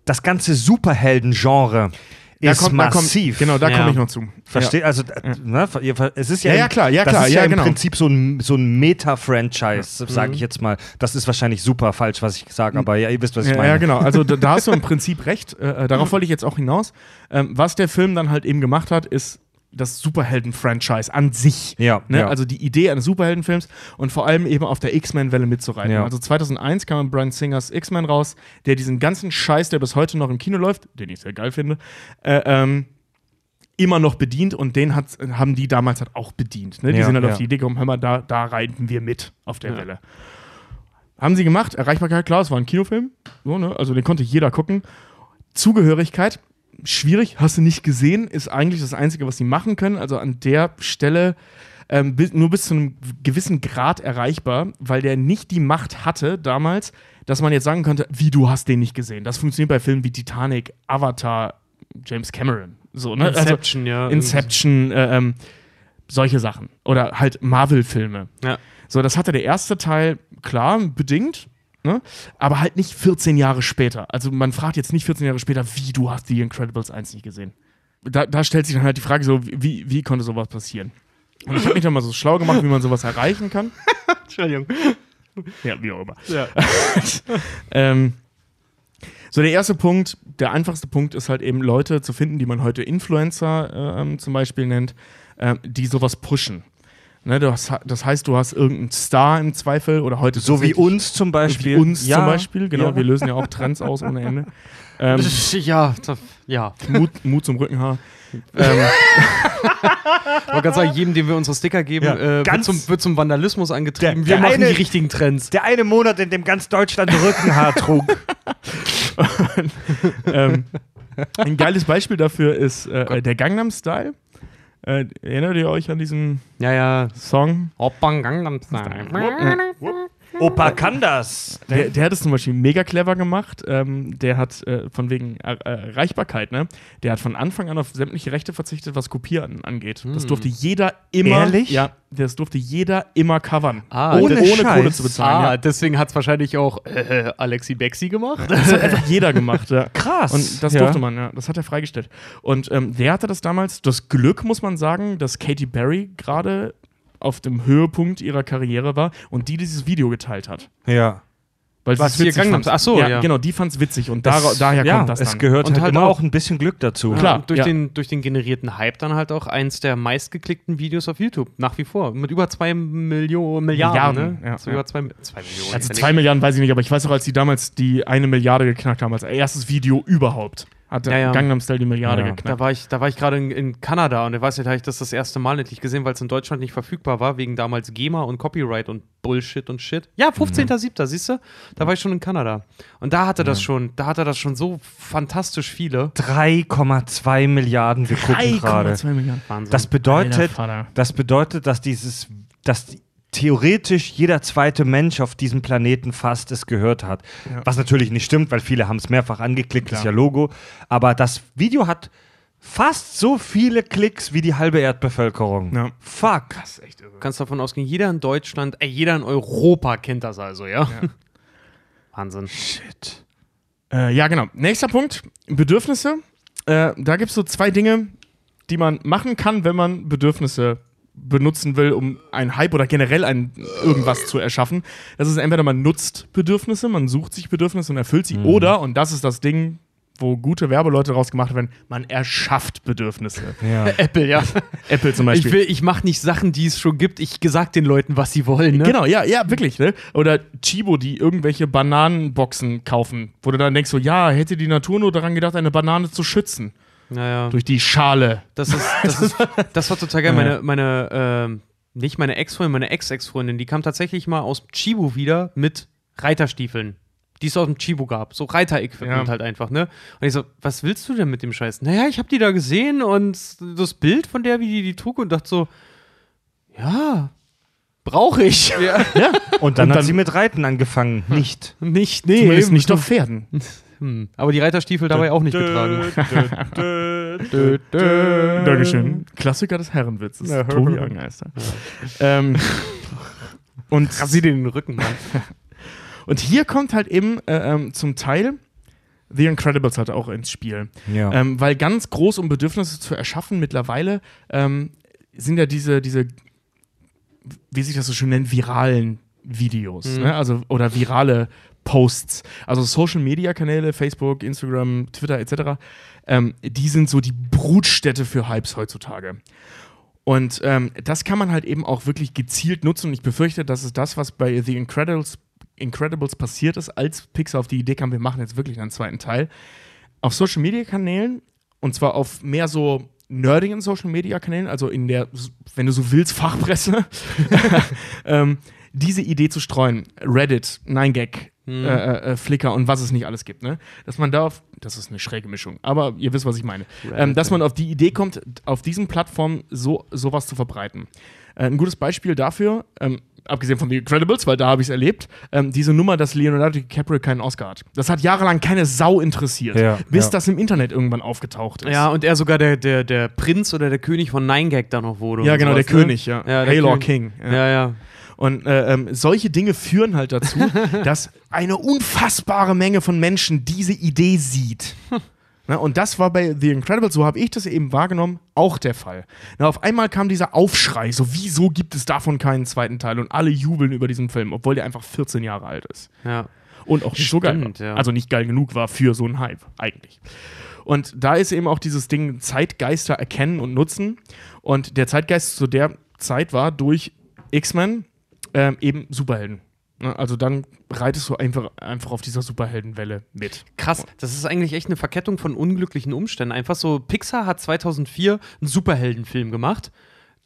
das ganze Superhelden-Genre da ist kommt, da kommt, massiv. genau, da Ja. komme ich noch zu. Versteht? Also, äh, ne, es ist ja, Ja, ja, im- klar, ja, das klar, ist ja, ja, im genau. Prinzip so ein, so ein Meta-Franchise, sage ich jetzt mal. Das ist wahrscheinlich super falsch, was ich sage, aber ja, ihr wisst, was ich Ja, meine. ja, genau. Also da, da hast du im Prinzip recht. Äh, äh, darauf wollte ich jetzt auch hinaus. Ähm, was der Film dann halt eben gemacht hat, ist das Superhelden-Franchise an sich. Ja, Ne? ja. Also die Idee eines Superheldenfilms und vor allem eben auf der X-Men-Welle mitzureiten. Ja. Also 2001 kam Brian Singers X-Men raus, der diesen ganzen Scheiß, der bis heute noch im Kino läuft, den ich sehr geil finde, äh, ähm, immer noch bedient und den hat, haben die damals halt auch bedient. Ne? Die Ja, sind halt ja. auf die Idee gekommen, hör mal, da, da reiten wir mit auf der Welle. Haben sie gemacht, Erreichbarkeit, klar, es war ein Kinofilm, so, ne? also den konnte jeder gucken. Zugehörigkeit, schwierig, hast du nicht gesehen, ist eigentlich das Einzige, was sie machen können. Also an der Stelle ähm, nur bis zu einem gewissen Grad erreichbar, weil der nicht die Macht hatte damals, dass man jetzt sagen könnte, wie du hast den nicht gesehen. Das funktioniert bei Filmen wie Titanic, Avatar, James Cameron. So, ne? Inception, ja. Also, Inception, äh, ähm, solche Sachen. Oder halt Marvel-Filme. Ja. So, das hatte der erste Teil, klar, bedingt, ne? aber halt nicht 14 Jahre später. Also man fragt jetzt nicht 14 Jahre später, wie du hast The Incredibles 1 nicht gesehen. Da, da stellt sich dann halt die Frage so, wie, wie konnte sowas passieren? Und ich habe mich dann mal so schlau gemacht, wie man sowas erreichen kann. Entschuldigung. Ja, wie auch immer. Ja. Ähm, so, der erste Punkt, der einfachste Punkt ist halt eben Leute zu finden, die man heute Influencer ähm, zum Beispiel nennt, ähm, die sowas pushen. Ne, du hast, das heißt, du hast irgendeinen Star im Zweifel oder heute So wie uns zum Beispiel. Wie uns Ja, zum Beispiel, genau. ja. Wir lösen ja auch Trends aus ohne Ende. Ähm, ja, Ja. Mut, Mut zum Rückenhaar. Ich wollte gerade sagen, jedem, dem wir unsere Sticker geben, Ja, äh, wird, zum, wird zum Vandalismus angetrieben. Der- wir der machen eine- die richtigen Trends. Der eine Monat, in dem ganz Deutschland Rückenhaar trug. ähm, ein geiles Beispiel dafür ist äh, der Gangnam Style. Äh, erinnert ihr euch an diesen Ja, ja. Song? Gangnam Style. Opa kann das. Der, der hat es zum Beispiel mega clever gemacht. Ähm, der hat äh, von wegen Er- Erreichbarkeit, ne? Der hat von Anfang an auf sämtliche Rechte verzichtet, was Kopieren angeht. Das durfte jeder immer. Ehrlich? Ja, das durfte jeder immer covern. Ah, ohne, ohne Kohle zu bezahlen. Ah, Ja. deswegen hat es wahrscheinlich auch äh, Alexi Bexi gemacht. Das hat einfach jeder gemacht, ja. Krass. Und das Ja. durfte man, ja. Das hat er freigestellt. Und ähm, der hatte das damals, das Glück, muss man sagen, dass Katy Perry gerade auf dem Höhepunkt ihrer Karriere war und die dieses Video geteilt hat. Ja. Weil sie Was, es hier witzig Gangnam? Ach so, ja, ja. genau, die fand es witzig und dara- Es- daher ja, kommt das Es dann. gehört Und halt, halt immer auch- ein bisschen Glück dazu. Klar. Und durch, ja. den, durch den generierten Hype dann halt auch eins der meistgeklickten Videos auf YouTube. Nach wie vor. Mit über zwei Millionen, Milliarden. Milliarden, ne? ja, so ja. über zwei, zwei Millionen. Also zwei Milliarden weiß ich nicht, aber ich weiß auch, als die damals die eine Milliarde geknackt haben, als erstes Video überhaupt, hat der Ja, ja. Gangnam Style die Milliarde Ja. geknackt. Da war ich, da war ich gerade in, in Kanada und da weiß ich, da habe ich das das erste Mal nicht gesehen, weil es in Deutschland nicht verfügbar war, wegen damals GEMA und Copyright und Bullshit und Shit. Ja, 15.07., siehst du? Da war ich schon in Kanada. Und da hatte das schon, da hatte das schon so fantastisch viele. 3,2 Milliarden, wir gucken gerade. 3,2 Milliarden. Wahnsinn. Das bedeutet, das bedeutet, dass dieses, dass theoretisch jeder zweite Mensch auf diesem Planeten fast es gehört hat. Ja. Was natürlich nicht stimmt, weil viele haben es mehrfach angeklickt, Klar. ist ja Logo. Aber das Video hat fast so viele Klicks wie die halbe Erdbevölkerung. Ja. Fuck. Das ist echt irre. Du kannst davon ausgehen, jeder in Deutschland, ey, jeder in Europa kennt das also, ja? Wahnsinn. Shit. Äh, ja, genau. Nächster Punkt: Bedürfnisse. Äh, da gibt es so zwei Dinge, die man machen kann, wenn man Bedürfnisse benutzen will, um einen Hype oder generell ein irgendwas zu erschaffen. Das ist entweder man nutzt Bedürfnisse, man sucht sich Bedürfnisse und erfüllt sie, oder, und das ist das Ding, wo gute Werbeleute draus gemacht werden, man erschafft Bedürfnisse. Ja. Apple, ja. Apple zum Ich Beispiel. will, ich mache nicht Sachen, die es schon gibt. Ich sag den Leuten, was sie wollen, ne? Genau, ja, ja, wirklich, ne? Oder Chibo, die irgendwelche Bananenboxen kaufen, wo du dann denkst, so, ja, hätte die Natur nur daran gedacht, eine Banane zu schützen. Naja. Durch die Schale. Das ist, das ist, das war total geil. Meine, meine, ähm, nicht meine Ex-Freundin, meine Ex-Ex-Freundin, die kam tatsächlich mal aus Chibo wieder mit Reiterstiefeln. Die es aus dem Chibo gab. So Reiter-Equipment Ja. halt einfach, ne? Und ich so, was willst du denn mit dem Scheiß? Naja, ich hab die da gesehen und das Bild von der, wie die die trug und dachte so, ja, brauche ich. Ja. Und dann Und hat dann- sie mit Reiten angefangen. Nicht. Nicht, nee. Zumindest eben. nicht auf Pferden. Hm. Aber die Reiterstiefel dabei auch nicht getragen. Dankeschön. Klassiker des Herrenwitzes. Ja. Tobi Angeister. Ähm, und, dir den Rücken, Mann. und hier kommt halt eben äh, ähm, zum Teil The Incredibles halt auch ins Spiel. Ja. Ähm, weil ganz groß, um Bedürfnisse zu erschaffen, mittlerweile ähm, sind ja diese, diese, wie sich das so schön nennt, viralen Videos. Mhm. Ne? Also, oder virale Posts. Also Social Media Kanäle, Facebook, Instagram, Twitter etc., ähm, die sind so die Brutstätte für Hypes heutzutage. Und ähm, das kann man halt eben auch wirklich gezielt nutzen. Und ich befürchte, das ist das, was bei The Incredibles, Incredibles passiert ist, als Pixar auf die Idee kam, wir machen jetzt wirklich einen zweiten Teil. Auf Social Media Kanälen, und zwar auf mehr so nerdigen Social Media Kanälen, also in der, wenn du so willst, Fachpresse, ähm, diese Idee zu streuen. Reddit, 9gag, Hm. äh, äh, Flickr und was es nicht alles gibt, ne? Dass man da auf, das ist eine schräge Mischung, aber ihr wisst, was ich meine. Ähm, dass man auf die Idee kommt, auf diesen Plattformen so sowas zu verbreiten. Äh, ein gutes Beispiel dafür, ähm, abgesehen von The Incredibles, weil da habe ich es erlebt, ähm, diese Nummer, dass Leonardo DiCaprio keinen Oscar hat. Das hat jahrelang keine Sau interessiert, Ja, bis ja. das im Internet irgendwann aufgetaucht ist. Ja, und er sogar der, der, der Prinz oder der König von Nine Gag da noch wurde. Ja, genau, sowas, der König, ja. Ja, Haylor. King. Ja. Ja, ja. Und äh, ähm, solche Dinge führen halt dazu, dass eine unfassbare Menge von Menschen diese Idee sieht. Na, und das war bei The Incredibles, so habe ich das eben wahrgenommen, auch der Fall. Na, auf einmal kam dieser Aufschrei, so wieso gibt es davon keinen zweiten Teil? Und alle jubeln über diesen Film, obwohl der einfach 14 Jahre alt ist. ja. Und auch nicht so geil Stimmt, war. ja. Also nicht geil genug war für so einen Hype, eigentlich. Und da ist eben auch dieses Ding Zeitgeister erkennen und nutzen. Und der Zeitgeist zu der Zeit war durch X-Men ähm, eben Superhelden. Ne, Also dann reitest du einfach, einfach auf dieser Superheldenwelle mit. Krass, das ist eigentlich echt eine Verkettung von unglücklichen Umständen. Einfach so, Pixar hat 2004 einen Superheldenfilm gemacht.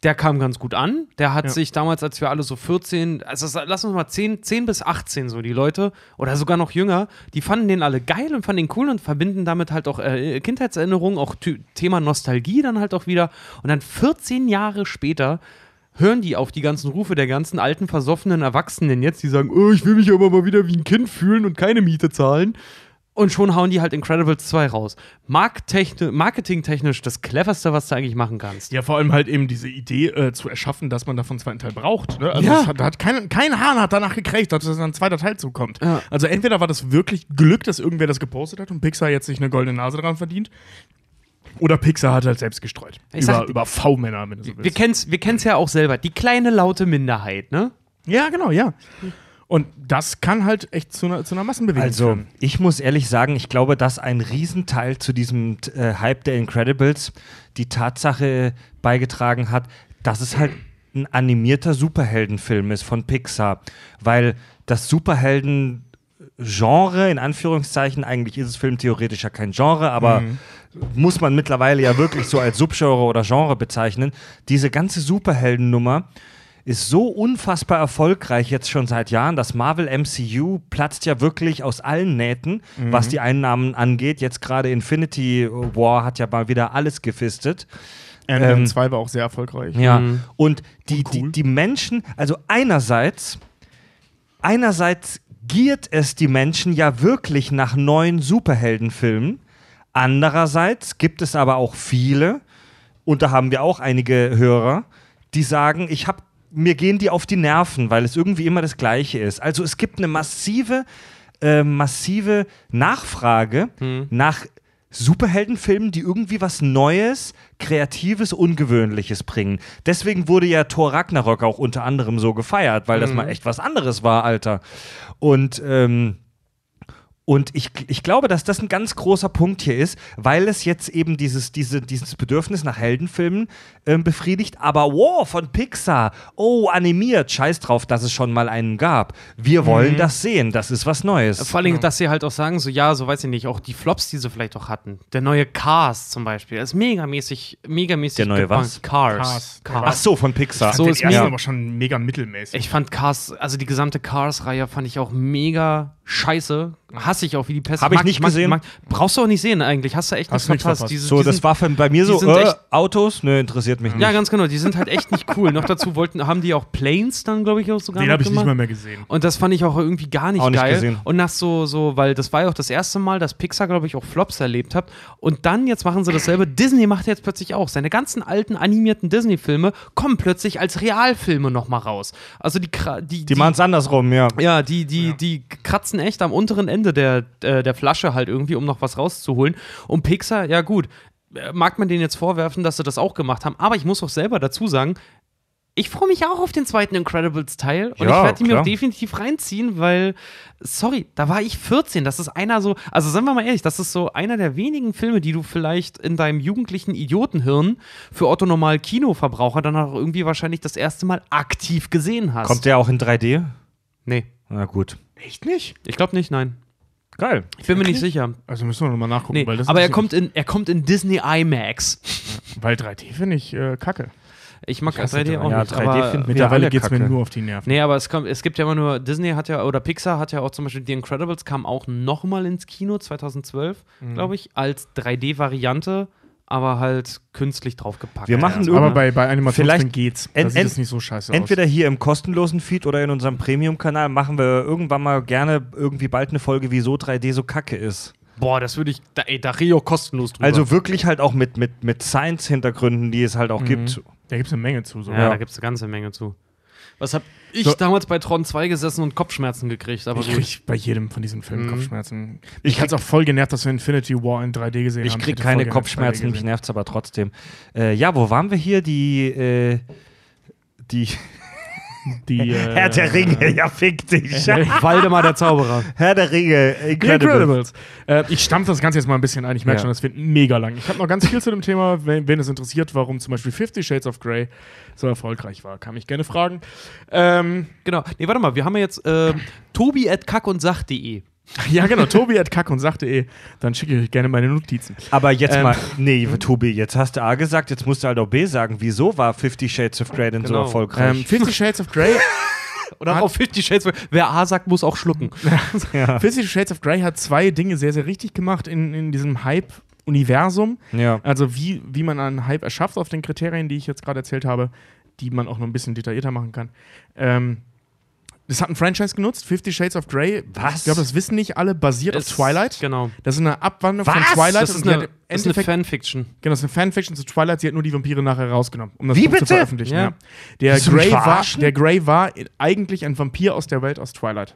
Der kam ganz gut an. Der hat Ja. sich damals, als wir alle so 14, also lass uns mal 10, 10 bis 18 so, die Leute, oder sogar noch jünger, die fanden den alle geil und fanden den cool und verbinden damit halt auch äh, Kindheitserinnerungen, auch Thema Nostalgie dann halt auch wieder. Und dann 14 Jahre später hören die auf die ganzen Rufe der ganzen alten, versoffenen Erwachsenen jetzt, die sagen, oh, ich will mich aber mal wieder wie ein Kind fühlen und keine Miete zahlen. Und schon hauen die halt Incredibles 2 raus. Marketingtechnisch das cleverste, was du eigentlich machen kannst. Ja, vor allem halt eben diese Idee äh, zu erschaffen, dass man davon einen zweiten Teil braucht. Ne? Also Ja. es hat, hat kein, kein Hahn hat danach gekriegt, dass dann ein zweiter Teil zukommt. Ja. Also entweder war das wirklich Glück, dass irgendwer das gepostet hat und Pixar jetzt sich eine goldene Nase dran verdient. Oder Pixar hat halt selbst gestreut. Ich über, über V-Männer, wenn du so Wir willst. kennen's, wir kennen's ja auch selber. Die kleine laute Minderheit, ne? Ja, genau, ja. Und das kann halt echt zu einer, zu einer Massenbewegung Also, führen. ich muss ehrlich sagen, ich glaube, dass ein Riesenteil zu diesem äh, Hype der Incredibles die Tatsache beigetragen hat, dass es halt ein animierter Superheldenfilm ist von Pixar. Weil das Superhelden-Genre, in Anführungszeichen, eigentlich ist es filmtheoretisch ja kein Genre, aber muss man mittlerweile ja wirklich so als Subgenre oder Genre bezeichnen. Diese ganze Superheldennummer ist so unfassbar erfolgreich jetzt schon seit Jahren. Das Marvel MCU platzt ja wirklich aus allen Nähten, was die Einnahmen angeht. Jetzt gerade Infinity War hat ja mal wieder alles gefistet. Ant-Man ähm, 2 war auch sehr erfolgreich. Ja, Mhm. und die, cool. die, die Menschen, also einerseits, einerseits giert es die Menschen ja wirklich nach neuen Superheldenfilmen. Andererseits gibt es aber auch viele, und da haben wir auch einige Hörer, die sagen, ich habe mir gehen die auf die Nerven, weil es irgendwie immer das Gleiche ist. Also es gibt eine massive, äh, massive Nachfrage nach Superheldenfilmen, die irgendwie was Neues, Kreatives, Ungewöhnliches bringen. Deswegen wurde ja Thor Ragnarok auch unter anderem so gefeiert, weil das mal echt was anderes war, Alter. Und ähm, und ich, ich glaube, dass das ein ganz großer Punkt hier ist, weil es jetzt eben dieses, diese, dieses Bedürfnis nach Heldenfilmen ähm, befriedigt. Aber wow, von Pixar, oh, animiert, scheiß drauf, dass es schon mal einen gab. Wir wollen das sehen, das ist was Neues. Vor allem, dass sie halt auch sagen, so ja, so weiß ich nicht, auch die Flops, die sie vielleicht auch hatten. Der neue Cars zum Beispiel, ist megamäßig, megamäßig. Der neue gebankt. was? Cars. Cars. Ach so, von Pixar. So So ist mir- aber schon mega mittelmäßig. Ich fand Cars, also die gesamte Cars-Reihe fand ich auch mega scheiße. Hasse ich auch wie die Pest. Hab ich nicht mag- gesehen. mag- brauchst du auch nicht sehen eigentlich. Hast du echt Hast nichts nichts verpasst. verpasst. Diese- so, die das sind- war für, bei mir die so, sind äh, echt- Autos? Nö, interessiert mich nicht. Ja, ganz genau. Die sind halt echt nicht cool. Noch dazu wollten, haben die auch Planes dann, glaube ich, auch sogar Den habe ich nicht mal mehr gesehen. Und das fand ich auch irgendwie gar nicht Auch nicht geil. gesehen. Und nach so, so, weil das war ja auch das erste Mal, dass Pixar, glaube ich, auch Flops erlebt hat. Und dann, jetzt machen sie dasselbe. Disney macht jetzt plötzlich auch. Seine ganzen alten animierten Disney-Filme kommen plötzlich als Realfilme nochmal raus. Also die, Kra- die, Die machen es andersrum, ja. ja, die, die, die kratzen echt am unteren Ende der, äh, der Flasche halt irgendwie, um noch was rauszuholen. Und Pixar, ja gut, äh, mag man denen jetzt vorwerfen, dass sie das auch gemacht haben, aber ich muss auch selber dazu sagen, ich freue mich auch auf den zweiten Incredibles-Teil und Ja, ich werde ihn mir auch definitiv reinziehen, weil, sorry, da war ich 14. Das ist einer so, also sagen wir mal ehrlich, das ist so einer der wenigen Filme, die du vielleicht in deinem jugendlichen Idiotenhirn für Otto Normal Kinoverbraucher dann auch irgendwie wahrscheinlich das erste Mal aktiv gesehen hast. Kommt der auch in 3D? Nee, Na gut. Echt nicht? ich glaube nicht, nein. Geil. Ich bin mir nicht sicher. Also müssen wir nochmal nachgucken. Nee, weil das aber er kommt, in, er kommt in Disney IMAX. Weil 3D finde ich äh, kacke. Ich mag hasse 3D auch ja, nicht. 3D aber, finden wir Mittlerweile geht es mir nur auf die Nerven. nee, aber es, kommt, es gibt ja immer nur, Disney hat ja, oder Pixar hat ja auch zum Beispiel The Incredibles kam auch nochmal ins Kino 2012, Mhm. glaube ich, als 3D-Variante, aber halt künstlich draufgepackt. Wir machen ja. Aber bei, bei Animationsfilmen Vielleicht geht's. Da sieht es nicht so scheiße Entweder hier im kostenlosen Feed oder in unserem Premium-Kanal machen wir irgendwann mal gerne irgendwie bald eine Folge, wieso 3D so kacke ist. Boah, das würde ich, da, ey, da rede ich auch kostenlos drüber. Also wirklich halt auch mit, mit, mit Science-Hintergründen, die es halt auch aus. gibt. Mhm. Da gibt es eine Menge zu. So. ja, Ja. da gibt es eine ganze Menge zu. Was hab ich So. damals bei Tron 2 gesessen und Kopfschmerzen gekriegt, aber Ich gut. krieg bei jedem von diesen Filmen Mhm. Kopfschmerzen. Ich Ich hatte auch voll genervt, dass wir Infinity War in 3D gesehen Ich haben. krieg hätte keine Kopfschmerzen, 3D mich nervt's aber trotzdem. Äh, ja, wo waren wir hier? Die, äh, die, Die, äh, Herr der Ringe, ja, fick dich. Waldemar der Zauberer. Herr der Ringe, Incredible. Incredibles. Äh, ich stampfe das Ganze jetzt mal ein bisschen ein. Ich merke Ja. schon, das wird mega lang. Ich habe noch ganz viel zu dem Thema. Wenn, wenn es interessiert, warum zum Beispiel Fifty Shades of Grey so erfolgreich war, kann mich gerne fragen. Ähm, Genau. Nee, warte mal, wir haben ja jetzt äh, tobi at kackundsach.de. ja, genau. Tobi hat kack und sagte, dann schicke ich euch gerne meine Notizen. Aber jetzt Ähm, mal, nee, Tobi, jetzt hast du A gesagt, jetzt musst du halt auch B sagen. Wieso war Fifty Shades of Grey denn so Genau. erfolgreich? Ähm, Fifty Shades of Grey Oder Hat- auf 50 Shades. of- Wer A sagt, muss auch schlucken. Fifty Shades of Grey hat zwei Dinge sehr, sehr richtig gemacht in, in diesem Hype-Universum. ja. Also wie, wie man einen Hype erschafft auf den Kriterien, die ich jetzt gerade erzählt habe, die man auch noch ein bisschen detaillierter machen kann. Ähm, das hat ein Franchise genutzt, Fifty Shades of Grey. Was? Ich glaube, das wissen nicht alle, basiert auf Ist- Twilight. Genau. Das ist eine Abwandlung von? Twilight. Das ist eine, das ist eine Fanfiction. Genau, das ist eine Fanfiction zu Twilight. Sie hat nur die Vampire nachher rausgenommen, um das Wie Buch zu bitte? veröffentlichen. Ja. Ja. Der, Grey war, der Grey war eigentlich ein Vampir aus der Welt aus Twilight.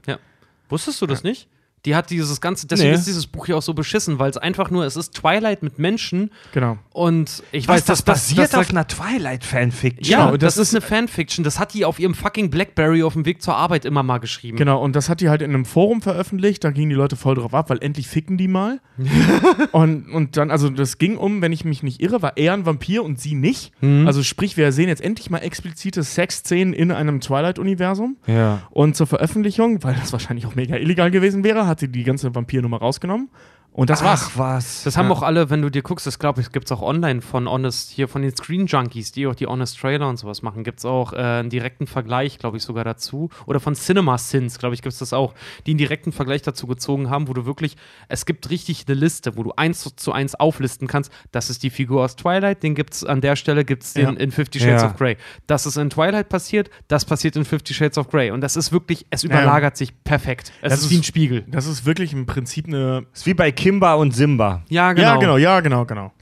Wusstest du das nicht? Die hat dieses ganze, deswegen Nee. ist dieses Buch hier auch so beschissen, weil es einfach nur, es ist Twilight mit Menschen Genau. und ich Was, weiß, das, dass basiert das, auf einer Twilight-Fanfiction? Ja, Genau, das, das ist eine Fanfiction. Das hat die auf ihrem fucking Blackberry auf dem Weg zur Arbeit immer mal geschrieben. Genau, und das hat die halt in einem Forum veröffentlicht, da gingen die Leute voll drauf ab, weil endlich ficken die mal. und, und dann, also das ging um, wenn ich mich nicht irre, war er ein Vampir und sie nicht. Mhm. Also sprich, wir sehen jetzt endlich mal explizite Sexszenen in einem Twilight-Universum. Ja. Und zur Veröffentlichung, weil das wahrscheinlich auch mega illegal gewesen wäre, hat sie die ganze Vampirnummer rausgenommen. Und das war's. Ach was. Das haben Ja. auch alle, wenn du dir guckst, das glaube ich, gibt es auch online von Honest, hier von den Screen Junkies, die auch die Honest Trailer und sowas machen, gibt es auch äh, einen direkten Vergleich, glaube ich, sogar dazu. Oder von Cinema Sins, glaube ich, gibt es das auch, die einen direkten Vergleich dazu gezogen haben, wo du wirklich, es gibt richtig eine Liste, wo du eins zu eins auflisten kannst. Das ist die Figur aus Twilight, den gibt es an der Stelle, gibt es den Ja. in Fifty Shades Ja. of Grey. Das ist in Twilight passiert, das passiert in Fifty Shades of Grey. Und das ist wirklich, es überlagert sich perfekt. Es Das ist ist- wie ein Spiegel. Das ist wirklich im Prinzip eine. ist wie bei Kimba und Simba. Ja, genau. Ja, genau, ja, genau, genau.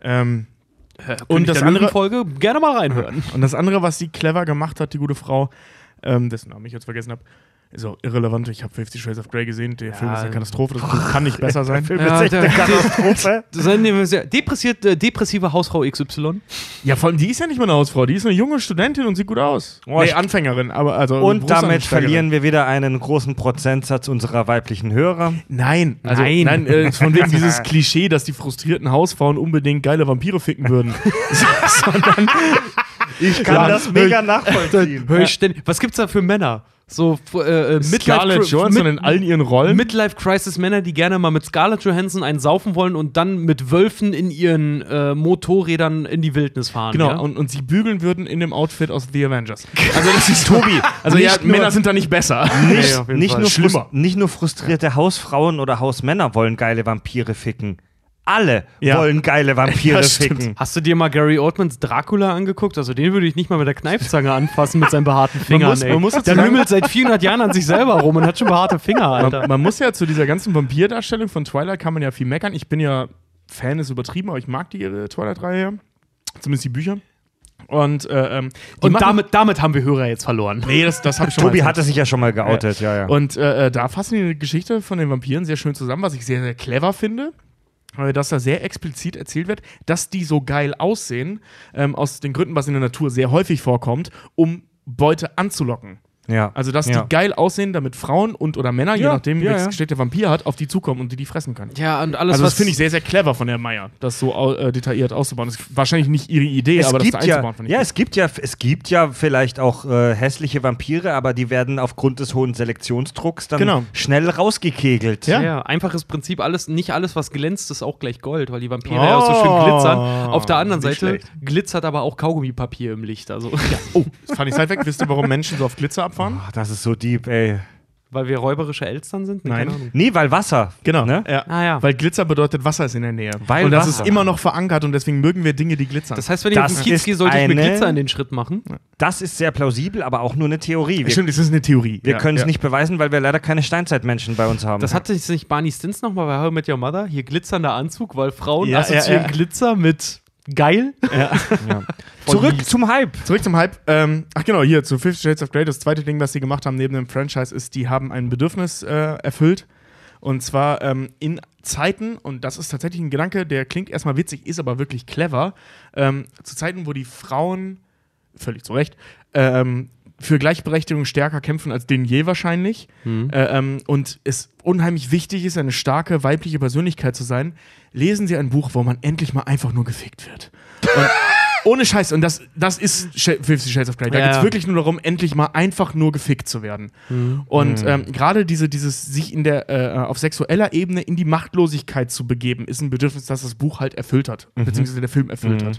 Ähm, Und das andere Folge gerne mal reinhören. Und das andere, was sie clever gemacht hat, die gute Frau, ähm, dessen Namen ich jetzt vergessen habe, ist auch irrelevant. Ich habe Fifty Shades of Grey gesehen. Der Film ist eine Katastrophe. Das Buch kann nicht besser sein. Film Ja, ist echt der- eine Katastrophe. Depressiert, äh, depressive Hausfrau XY. Ja, vor allem, die ist ja nicht mal eine Hausfrau. Die ist eine junge Studentin und sieht gut aus. Oh, nee, ich- Anfängerin, aber also. Und damit verlieren wir wieder einen großen Prozentsatz unserer weiblichen Hörer. Nein, also, Nein. nein, äh, von wegen dieses Klischee, dass die frustrierten Hausfrauen unbedingt geile Vampire ficken würden. Sondern Ich kann Ja, das mega nachvollziehen. Hör ich ständig. Was gibt's da für Männer? So äh, äh, Scarlett Johansson in allen ihren Rollen. Midlife Crisis Männer, die gerne mal mit Scarlett Johansson einen saufen wollen und dann mit Wölfen in ihren äh, Motorrädern in die Wildnis fahren. Genau, ja? und, und sie bügeln würden in dem Outfit aus The Avengers. Also das ist Tobi. Also ja, nur- Männer sind da nicht besser. Nicht, jeden nicht, nur nicht nur frustrierte Hausfrauen oder Hausmänner wollen geile Vampire ficken. Alle Ja. wollen geile Vampire Ja, ficken. Hast du dir mal Gary Oldmans Dracula angeguckt? Also den würde ich nicht mal mit der Kneifzange anfassen mit seinen behaarten Fingern. muss- ey. man muss der lümmelt seit 400 Jahren an sich selber rum und hat schon behaarte Finger, Alter. Man, man muss ja zu dieser ganzen Vampirdarstellung von Twilight kann man ja viel meckern. Ich bin ja Fan, ist übertrieben, aber ich mag die äh, Twilight-Reihe ja. Zumindest die Bücher. Und, äh, ähm, Und damit, damit haben wir Hörer jetzt verloren. Nee, das, das habe ich schon Tobi mal hatte sich ja schon mal geoutet, ja, ja. Und äh, äh, da fassen die Geschichte von den Vampiren sehr schön zusammen, was ich sehr, sehr clever finde. Weil dass da sehr explizit erzählt wird, dass die so geil aussehen, ähm, aus den Gründen, was in der Natur sehr häufig vorkommt, um Beute anzulocken. Ja. Also, dass ja. die geil aussehen, damit Frauen und oder Männer, je Ja, nachdem, ja, welches ja. Geschlecht der Vampir hat, auf die zukommen und die die fressen können. Ja, und alles, Also, was das finde ich sehr, sehr clever von der Meier, das so äh, detailliert auszubauen. Das ist wahrscheinlich nicht ihre Idee, es aber das da gibt ja, einzubauen, finde ich ja, gut. es gibt ja, es gibt ja vielleicht auch äh, hässliche Vampire, aber die werden aufgrund des hohen Selektionsdrucks dann Genau. schnell rausgekegelt. Ja. Ja. einfaches Prinzip, alles, nicht alles, was glänzt, ist auch gleich Gold, weil die Vampire ja auch so schön glitzern. Auf der anderen Oh, nicht Seite schlecht. glitzert aber auch Kaugummipapier im Licht. Also, Oh, das fand ich seit weg. Wisst ihr, warum Menschen so auf Glitzer abfahren? Ach, das ist so deep, ey. weil wir räuberische Elstern sind? Nee, Nein. Nee, weil Wasser. Genau. Ne? Ja. Ah, ja. Weil Glitzer bedeutet, Wasser ist in der Nähe. Weil und das Wasser. ist immer noch verankert und deswegen mögen wir Dinge, die glitzern. Das heißt, wenn ich Das auf den Kiez gehe, sollte ich mit eine- Glitzer in den Schritt machen. Das ist sehr plausibel, aber auch nur eine Theorie. Wir, Stimmt, das ist eine Theorie. wir Ja, können es ja. nicht beweisen, weil wir leider keine Steinzeitmenschen bei uns haben. Das hatte jetzt nicht Barney Stinson nochmal bei How I Met Your Mother? Hier glitzernder Anzug, weil Frauen Ja, assoziieren ja, ja. Glitzer mit geil. ja. Zurück zum Hype. Zurück zum Hype. Ähm, ach genau, hier zu Fifty Shades of Grey. Das zweite Ding, was sie gemacht haben neben dem Franchise, ist, die haben ein Bedürfnis äh, erfüllt. Und zwar ähm, in Zeiten, und das ist tatsächlich ein Gedanke, der klingt erstmal witzig, ist aber wirklich clever, ähm, zu Zeiten, wo die Frauen, völlig zu Recht, ähm, für Gleichberechtigung stärker kämpfen als denn je wahrscheinlich. Mhm. Äh, ähm, und es unheimlich wichtig ist, eine starke weibliche Persönlichkeit zu sein, lesen Sie ein Buch, wo man endlich mal einfach nur gefickt wird. Ohne Scheiß. Und das, das ist Sh- Fifty Shades of Grey. Da Ja, geht es wirklich nur darum, endlich mal einfach nur gefickt zu werden. Und ähm, gerade diese, dieses sich in der, äh, auf sexueller Ebene in die Machtlosigkeit zu begeben, ist ein Bedürfnis, das das Buch halt erfüllt hat. Beziehungsweise der Film erfüllt hat.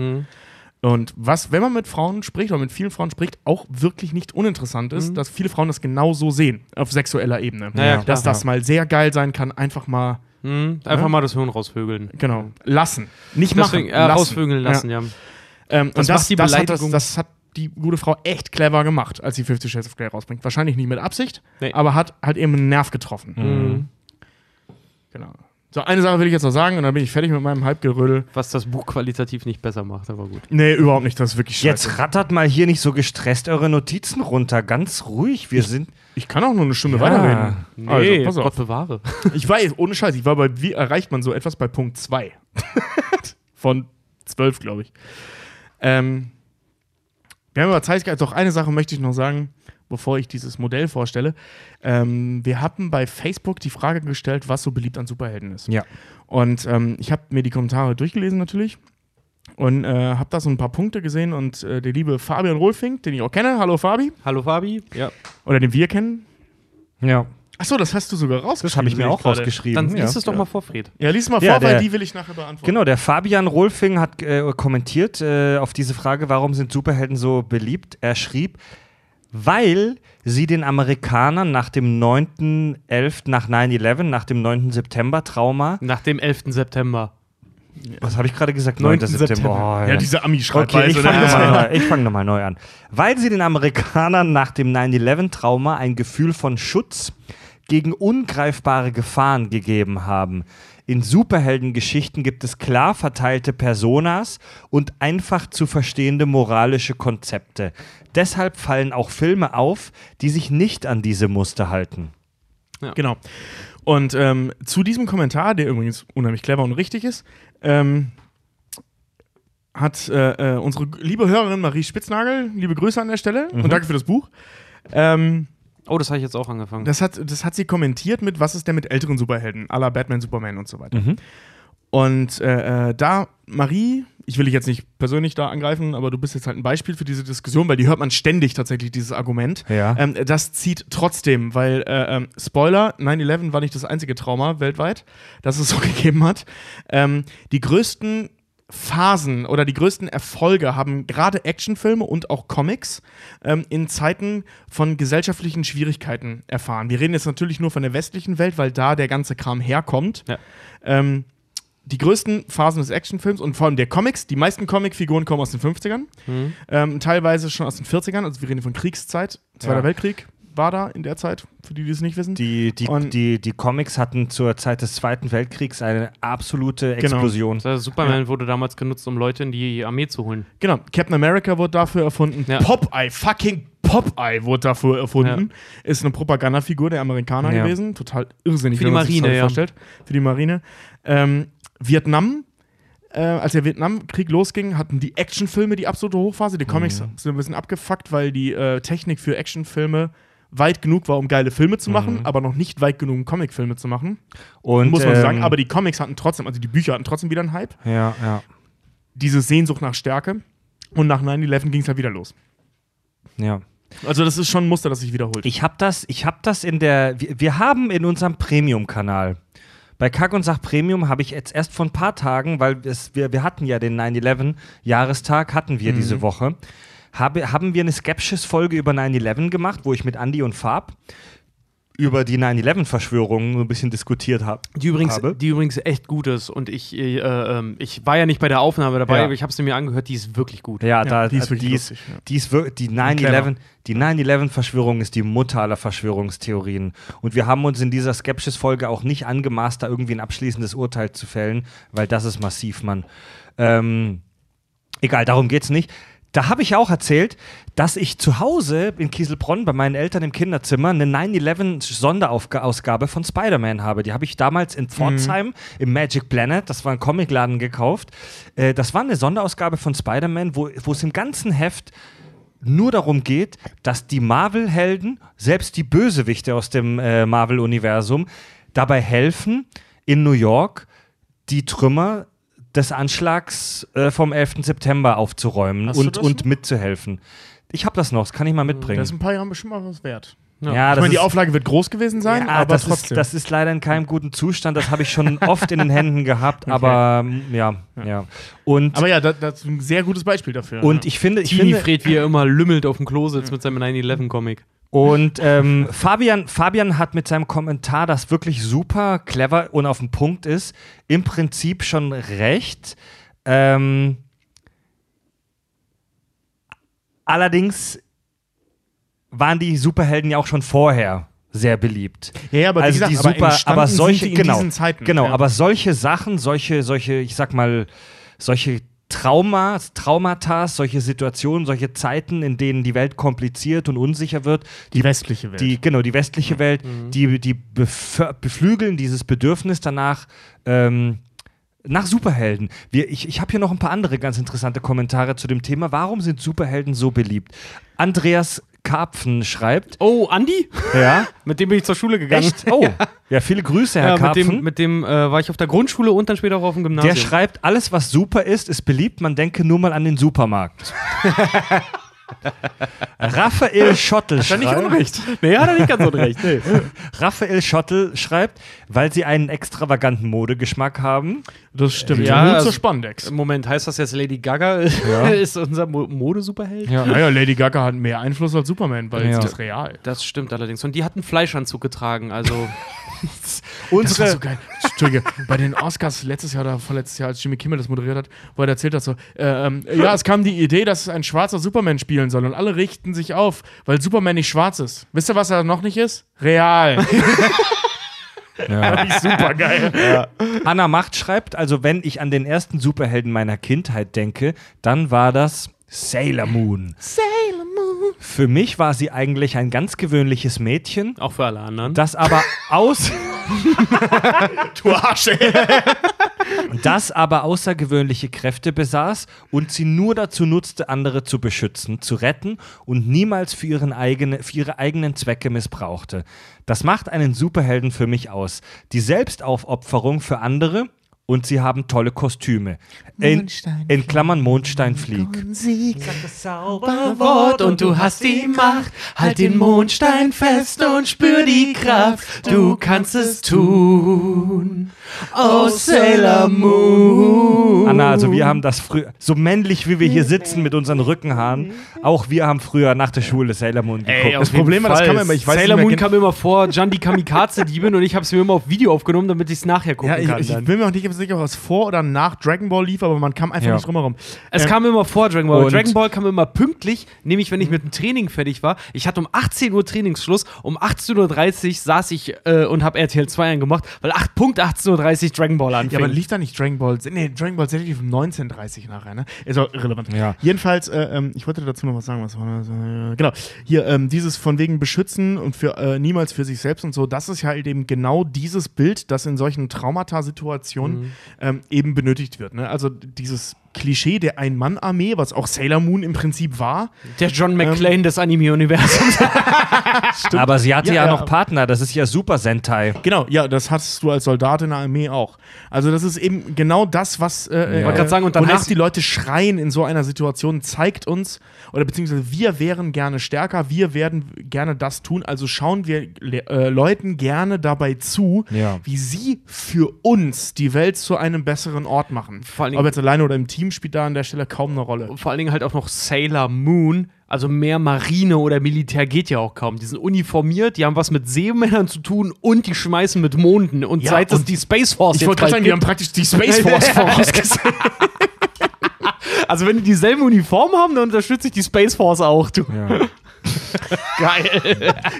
Mhm. Und was, wenn man mit Frauen spricht oder mit vielen Frauen spricht, auch wirklich nicht uninteressant ist, dass viele Frauen das genau so sehen, auf sexueller Ebene. Ja, ja, klar. dass das mal sehr geil sein kann, einfach mal, Mhm. Einfach Ja. mal das Hirn rausvögeln. genau, lassen. Nicht Deswegen, machen. äh, lassen. rausvögeln lassen, ja. Ja. Ähm, Das und das, die das, hat das, Beleidigung- das hat die gute Frau echt clever gemacht, als sie Fifty Shades of Grey rausbringt. Wahrscheinlich nicht mit Absicht, Nee. aber hat halt eben einen Nerv getroffen. Mhm. Genau. So, eine Sache will ich jetzt noch sagen und dann bin ich fertig mit meinem Halbgerödel. Was das Buch qualitativ nicht besser macht, aber gut. Nee, überhaupt nicht. Das ist wirklich scheiße. Jetzt rattert mal hier nicht so gestresst eure Notizen runter. Ganz ruhig. Wir sind. Ich kann auch nur eine Stunde Ja. weiterreden. Nee, also, pass auf. Gott bewahre. Ich weiß, ohne Scheiß, ich war bei, wie erreicht man so etwas bei Punkt 2? Von 12, glaube ich. Ähm, wir haben aber Zeit, gehabt. doch eine Sache möchte ich noch sagen, bevor ich dieses Modell vorstelle. Ähm, wir hatten bei Facebook die Frage gestellt, was so beliebt an Superhelden ist. Ja. Und ähm, ich habe mir die Kommentare durchgelesen natürlich und äh, habe da so ein paar Punkte gesehen und äh, der liebe Fabian Rolfing, den ich auch kenne, hallo Fabi, Hallo Fabi. Ja. oder den wir kennen. Ja. Achso, das hast du sogar rausgeschrieben. Das habe ich mir auch gerade. rausgeschrieben. Dann ja. liest es doch mal vor, Fred. Ja, lies mal Ja, vor, weil der- die will ich nachher beantworten. Genau, der Fabian Rolfing hat äh, kommentiert äh, auf diese Frage, warum sind Superhelden so beliebt? Er schrieb, weil sie den Amerikanern nach dem 9.11., nach 9-11, nach dem 9. September-Trauma, Nach dem 11. September. was habe ich gerade gesagt? 9. 9. September. Oh, Ja, diese Ami-Schreibweise. Okay, ich ne? fange nochmal ich fang noch mal neu an. Weil sie den Amerikanern nach dem 9-11-Trauma ein Gefühl von Schutz gegen ungreifbare Gefahren gegeben haben. In Superheldengeschichten gibt es klar verteilte Personas und einfach zu verstehende moralische Konzepte. Deshalb fallen auch Filme auf, die sich nicht an diese Muster halten. Genau. Und ähm, zu diesem Kommentar, der übrigens unheimlich clever und richtig ist, ähm, hat äh, äh, unsere liebe Hörerin Marie Spitznagel, liebe Grüße an der Stelle Mhm. und danke für das Buch. Ähm, Oh, das habe ich jetzt auch angefangen. das, hat, das hat sie kommentiert mit, was ist denn mit älteren Superhelden, la Batman, Superman und so weiter. Mhm. Und äh, äh, da, Marie, ich will dich jetzt nicht persönlich da angreifen, aber du bist jetzt halt ein Beispiel für diese Diskussion, weil die hört man ständig tatsächlich, dieses Argument. Ja. Ähm, das zieht trotzdem, weil, äh, ähm, Spoiler, 9-11 war nicht das einzige Trauma weltweit, das es so gegeben hat. Ähm, die größten Phasen oder die größten Erfolge haben gerade Actionfilme und auch Comics ähm, in Zeiten von gesellschaftlichen Schwierigkeiten erfahren. Wir reden jetzt natürlich nur von der westlichen Welt, weil da der ganze Kram herkommt. Ja. Ähm, die größten Phasen des Actionfilms und vor allem der Comics, die meisten Comicfiguren kommen aus den 50ern, Mhm. ähm, teilweise schon aus den 40ern, also wir reden von Kriegszeit. Zweiter Ja. Weltkrieg war da in der Zeit, für die, die es nicht wissen. Die, die, Und- die, die Comics hatten zur Zeit des Zweiten Weltkriegs eine absolute Genau. Explosion. Das heißt, Superman wurde damals genutzt, um Leute in die Armee zu holen. Genau, Captain America wurde dafür erfunden. Ja. Popeye, fucking Popeye wurde dafür erfunden. Ist eine Propagandafigur der Amerikaner Ja. gewesen. Total irrsinnig, Für die das Marine, ja. vorstellt. Für die Marine. Ähm, Vietnam, äh, als der Vietnamkrieg losging, hatten die Actionfilme die absolute Hochphase. Die Comics Mhm. sind ein bisschen abgefuckt, weil die äh, Technik für Actionfilme weit genug war, um geile Filme zu machen, Mhm. aber noch nicht weit genug, um Comicfilme zu machen. Und, muss man ähm, sagen. Aber die Comics hatten trotzdem, also die Bücher hatten trotzdem wieder einen Hype. Ja, ja, Diese Sehnsucht nach Stärke. Und nach 9-11 ging es halt wieder los. ja. Also das ist schon ein Muster, das sich wiederholt. Ich habe das, ich habe das in der, wir, wir haben in unserem Premium-Kanal, bei Kack und Sach Premium habe ich jetzt erst vor ein paar Tagen, weil es, wir, wir hatten ja den 9-11-Jahrestag, hatten wir diese Woche, habe, haben wir eine Skepsis-Folge über 9-11 gemacht, wo ich mit Andy und Fab über die 9-11-Verschwörungen ein bisschen diskutiert habe. Die übrigens, Habe. die übrigens echt gut ist. Und ich, äh, ähm, ich war ja nicht bei der Aufnahme dabei, Ja. aber ich habe sie mir angehört, die ist wirklich gut. Ja, da, die ist wirklich ja. die ist wir- die clever. 9-11, die 9-11-Verschwörung ist die Mutter aller Verschwörungstheorien. Und wir haben uns in dieser Skepsis-Folge auch nicht angemaßt, da irgendwie ein abschließendes Urteil zu fällen, weil das ist massiv, Mann. Ähm, egal, darum geht's nicht. Da habe ich auch erzählt, dass ich zu Hause in Kieselbronn bei meinen Eltern im Kinderzimmer eine 9-11-Sonderausgabe von Spider-Man habe. Die habe ich damals in Pforzheim im Magic Planet, das war ein Comicladen, gekauft. Äh, das war eine Sonderausgabe von Spider-Man, wo, wo es im ganzen Heft nur darum geht, dass die Marvel-Helden, selbst die Bösewichte aus dem äh, Marvel-Universum, dabei helfen, in New York die Trümmer des Anschlags äh, vom 11. September aufzuräumen Hast und, und noch? mitzuhelfen. Ich habe das noch, das kann ich mal mitbringen. Das ist ein paar Jahren bestimmt mal was wert. ja, ich meine, die Auflage wird groß gewesen sein, ja, aber das trotzdem. Ist, das ist leider in keinem guten Zustand. Das habe ich schon oft in den Händen gehabt, aber ähm, ja, ja. Und, aber ja, das, das ist ein sehr gutes Beispiel dafür. und ja. ich finde, ich Tini finde, Fred, wie er immer lümmelt auf dem Klo sitzt mit seinem 9-11-Comic. Und ähm, Fabian, Fabian hat mit seinem Kommentar, das wirklich super clever und auf den Punkt ist, im Prinzip schon recht. Ähm, allerdings waren die Superhelden ja auch schon vorher sehr beliebt. ja, ja, aber also gesagt, die aber super, entstanden aber solche, genau, diesen Zeiten. genau, ja. aber solche Sachen, solche, solche, ich sag mal, solche Traumas, Traumata, solche Situationen, solche Zeiten, in denen die Welt kompliziert und unsicher wird, die westliche Welt. die, genau, die westliche Welt, die, die befö- beflügeln dieses Bedürfnis danach, ähm, nach Superhelden. Wir, ich ich habe hier noch ein paar andere ganz interessante Kommentare zu dem Thema. Warum sind Superhelden so beliebt? Andreas Karpfen schreibt, Oh, Andi? ja, Mit dem bin ich zur Schule gegangen. echt? Oh, ja, viele Grüße, Herr Ja, mit Karpfen. dem, mit dem äh, war ich auf der Grundschule und dann später auch auf dem Gymnasium. Der schreibt, alles, was super ist, ist beliebt. Man denke nur mal an den Supermarkt. Raphael Schottel Hat er nicht schreibt, unrecht. Nee, hat er nicht ganz unrecht. Nee. Raphael Schottel schreibt, weil sie einen extravaganten Modegeschmack haben. das stimmt. Ja, also- zur Spandex. Moment, heißt das jetzt Lady Gaga ist unser Mo Modesuperheld? Ja. Naja, Lady Gaga hat mehr Einfluss als Superman, weil Ja. sie ist real. Das stimmt allerdings. Und die hat einen Fleischanzug getragen, also Das war Unsere, so geil. Entschuldige, bei den Oscars letztes Jahr oder vorletztes Jahr, als Jimmy Kimmel das moderiert hat, wo er erzählt hat so, äh, ähm, ja, es kam die Idee, dass ein schwarzer Superman spielen soll und alle richten sich auf, weil Superman nicht schwarz ist. Wisst ihr, was er noch nicht ist? Real. ja. Super geil. Anna Macht schreibt, also wenn ich an den ersten Superhelden meiner Kindheit denke, dann war das Sailor Moon. Sailor Moon. Für mich war sie eigentlich ein ganz gewöhnliches Mädchen, auch für alle anderen. das aber aus Du Arsch, ey. das aber außergewöhnliche Kräfte besaß und sie nur dazu nutzte, andere zu beschützen, zu retten und niemals für, ihren eigene, für ihre eigenen Zwecke missbrauchte. Das macht einen Superhelden für mich aus. Die Selbstaufopferung für andere und sie haben tolle Kostüme. In, in Klammern Mondstein fliegt. Wort und du hast die Macht. Halt den Mondstein fest und spür die Kraft. Du kannst es tun. Oh, Sailor Moon. Anna, also wir haben das früher, so männlich wie wir hier sitzen mit unseren Rückenhaaren, auch wir haben früher nach der Schule Sailor Moon geguckt. Ey, Das Problem war, das kam immer- ich weiß Sailor Moon kam immer vor, Jan die Kamikaze-Diebin und ich habe es mir immer auf Video aufgenommen, damit ich es nachher gucken Ja, ich, kann. ich dann. bin mir auch nicht sicher, was vor oder nach Dragon Ball lief, aber man kam einfach Ja. nicht drum herum. Es Ähm, kam immer vor Dragon Ball. Dragon Ball kam immer pünktlich, nämlich wenn ich mit dem Training fertig war. Ich hatte um 18 Uhr Trainingsschluss, um 18.30 Uhr saß ich äh, und habe RTL 2 angemacht, weil 8 Punkt 18.30 Uhr Dragon Ball anfing. Ja, aber lief da nicht Dragon Ball? Nee, Dragon Ball Z lief um 19.30 nachher, ne? Ist auch irrelevant. Ja. Jedenfalls, äh, ähm, ich wollte dazu noch was sagen. Was war das? Genau. Hier, ähm, dieses von wegen beschützen und für äh, niemals für sich selbst und so, das ist ja halt eben genau dieses Bild, das in solchen Traumata-Situationen ähm, eben benötigt wird. Ne? Also dieses Klischee der Ein-Mann-Armee, was auch Sailor Moon im Prinzip war. der John McClane des Anime-Universums. Aber sie hatte ja, Ja, ja. noch Partner, das ist ja Super Sentai. Genau, ja, das hast du als Soldat in der Armee auch. Also das ist eben genau das, was äh, Ja. Wollte grad sagen, und dann wonach die Leute schreien in so einer Situation, zeigt uns, oder beziehungsweise wir wären gerne stärker, wir werden gerne das tun, also schauen wir le äh, Leuten gerne dabei zu, Ja. wie sie für uns die Welt zu einem besseren Ort machen. Vor allen Ob jetzt alleine oder im Team spielt da an der Stelle kaum eine Rolle. Vor allen Dingen halt auch noch Sailor Moon. Also mehr Marine oder Militär geht ja auch kaum. Die sind uniformiert, die haben was mit Seemännern zu tun und die schmeißen mit Monden. Und Ja, seit es und die Space Force Ich jetzt wollte gerade sagen, die haben gibt- praktisch die Space Force vorausgesetzt. Also wenn die dieselben Uniformen haben, dann unterstütze ich die Space Force auch. Du. Geil.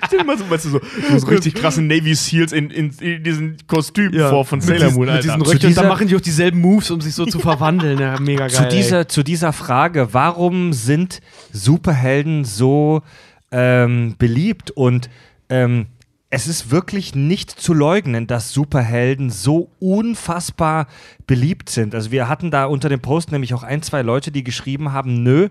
Stell dir mal so, weißt du, so, so richtig krasse Navy Seals in, in, in diesen Kostümen Ja. vor von Mit Sailor diesen, Moon, mit Alter. diesen Zu. Und dann machen die auch dieselben Moves, um sich so zu verwandeln. Ja, mega geil. Zu dieser, zu dieser Frage, warum sind Superhelden so ähm, beliebt und ähm, es ist wirklich nicht zu leugnen, dass Superhelden so unfassbar beliebt sind. Also wir hatten da unter dem Post nämlich auch ein, zwei Leute, die geschrieben haben, nö,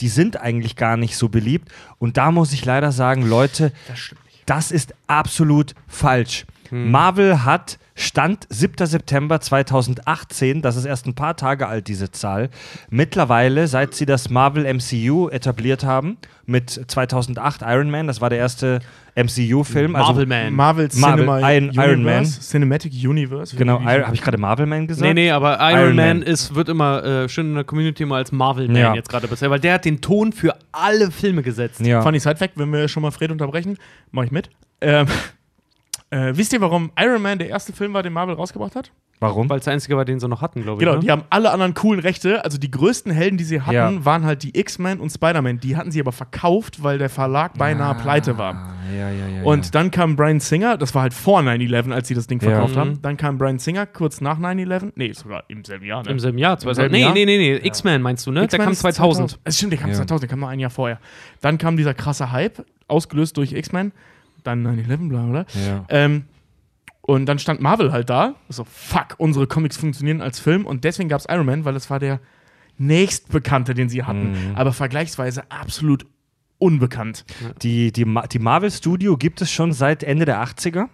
die sind eigentlich gar nicht so beliebt. Und da muss ich leider sagen, Leute, Das das ist absolut falsch. Marvel hat Stand 7. September 2018, das ist erst ein paar Tage alt, diese Zahl, mittlerweile, seit sie das Marvel MCU etabliert haben, mit 2008 Iron Man, das war der erste MCU-Film. Marvel Man. Marvel, Marvel, Cinema Iron- Iron Man. Universe, Cinematic Universe. Genau, habe ich gerade Marvel Man gesagt? Nee, nee, aber Iron, Iron Man, Man. ist, wird immer äh, schön in der Community mal als Marvel Man Ja. jetzt gerade bisher, weil der hat den Ton für alle Filme gesetzt. Ja. Funny Side Fact, wenn wir schon mal Fred unterbrechen, mache ich mit. Ähm, äh, wisst ihr, warum Iron Man der erste Film war, den Marvel rausgebracht hat? Warum? Weil es der einzige war, den sie noch hatten, glaube ich. Genau, ne? die haben alle anderen coolen Rechte. Also die größten Helden, die sie hatten, Ja. waren halt die X-Men und Spider-Man. Die hatten sie aber verkauft, weil der Verlag beinahe pleite war. Ah, Ja, ja, ja. Und dann kam Brian Singer, das war halt vor 9-11, als sie das Ding verkauft Mhm. haben. Dann kam Brian Singer kurz nach 9-11. Nee, sogar im selben Jahr. Ne? Im selben Jahr. 2000. selben Nee, nee, nee, nee. X-Men meinst du, ne? Der kam ist 2000. Es stimmt, der kam Ja. 2000, der kam noch ein Jahr vorher. Dann kam dieser krasse Hype, ausgelöst durch X-Men. Dann 9-11, bla bla. Ja. Ähm, und dann stand Marvel halt da. So, fuck, unsere Comics funktionieren als Film. Und deswegen gab es Iron Man, weil das war der nächstbekannte, den sie hatten. Mhm. Aber vergleichsweise absolut unbekannt. Die, die, Ma- die Marvel Studio gibt es schon seit Ende der 80er.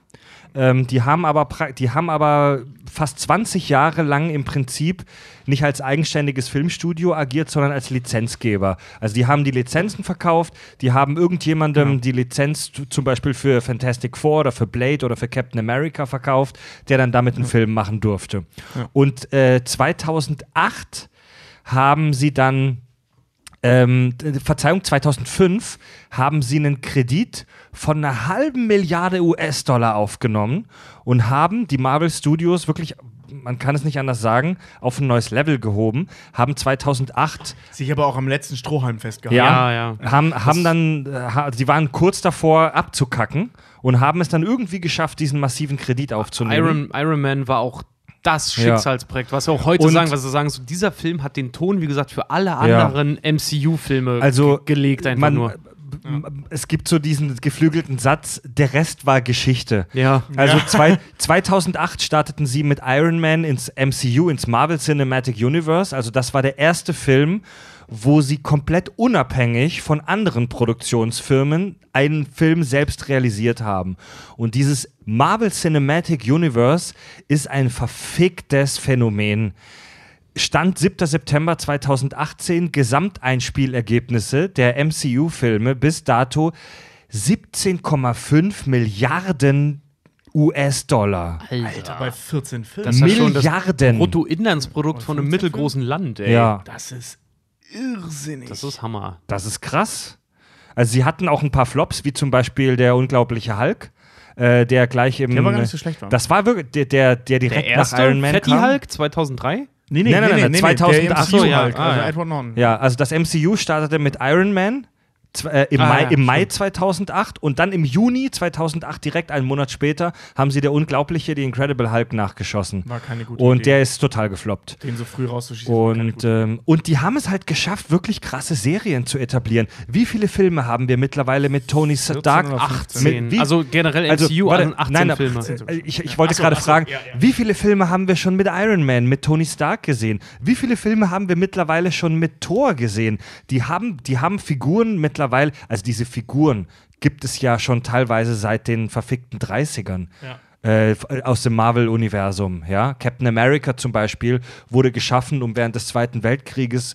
Ähm, die, haben aber die haben aber fast 20 Jahre lang im Prinzip nicht als eigenständiges Filmstudio agiert, sondern als Lizenzgeber. Also die haben die Lizenzen verkauft, die haben irgendjemandem Genau. die Lizenz zum Beispiel für Fantastic Four oder für Blade oder für Captain America verkauft, der dann damit einen Film machen durfte. Ja. Und äh, 2008 haben sie dann ähm, Verzeihung, 2005 haben sie einen Kredit von einer halben Milliarde US-Dollar aufgenommen und haben die Marvel Studios wirklich, man kann es nicht anders sagen, auf ein neues Level gehoben, haben 2008 Sich aber auch am letzten Strohhalm festgehalten. Ja, ja. haben, haben dann, äh, sie waren kurz davor abzukacken und haben es dann irgendwie geschafft, diesen massiven Kredit aufzunehmen. Iron, Iron Man war auch das Ja. Schicksalsprojekt, was wir auch heute Und- sagen, was wir sagen, so, dieser Film hat den Ton, wie gesagt, für alle Ja. anderen MCU-Filme Also, ge gelegt, einfach Man, nur. m- Es gibt so diesen geflügelten Satz, der Rest war Geschichte. Ja. Also zwei, 2008 starteten sie mit Iron Man ins MCU, ins Marvel Cinematic Universe. Also das war der erste Film, wo sie komplett unabhängig von anderen Produktionsfirmen einen Film selbst realisiert haben. Und dieses Marvel Cinematic Universe ist ein verficktes Phänomen. Stand 7. September 2018 Gesamteinspielergebnisse der MCU-Filme bis dato 17,5 Milliarden US-Dollar. Alter, bei 14 Filmen. Das ist ja schon das Milliarden. Bruttoinlandsprodukt von einem 15 mittelgroßen Land, ey. Ja, Das ist irrsinnig. Das ist Hammer. das ist krass. Also sie hatten auch ein paar Flops, wie zum Beispiel der unglaubliche Hulk, äh, der gleich im. Der war gar nicht so schlecht, war. Das war wirklich der, der, der direkt Der erste nach Iron Man Fatty kam. Hulk 2003? nee, Nein, nein, nein, 2008. Der Ach so, ja. halt, Ah, also ja. Edward Norton. Ja, also das MCU startete mit Iron Man äh, im, Ah, Mai, ja, im Mai stimmt. 2008 und dann im Juni 2008, direkt einen Monat später, haben sie der Unglaubliche, die Incredible Hulk, nachgeschossen. War keine gute Und Idee. der ist total gefloppt. den so früh rauszuschießen. Und, ähm, und die haben es halt geschafft, wirklich krasse Serien zu etablieren. Wie viele Filme haben wir mittlerweile mit Tony 14 Stark? oder 18. Mit wie- also generell Also, MCU warte, also 18 nein, nein, Filme. äh, Ich, ich wollte so, gerade so, fragen, ja, ja. wie viele Filme haben wir schon mit Iron Man, mit Tony Stark gesehen? Wie viele Filme haben wir mittlerweile schon mit Thor gesehen? Die haben, die haben Figuren mittlerweile, also diese Figuren gibt es ja schon teilweise seit den verfickten 30ern. Äh, f- aus dem Marvel-Universum, ja. Captain America zum Beispiel wurde geschaffen, um während des Zweiten Weltkrieges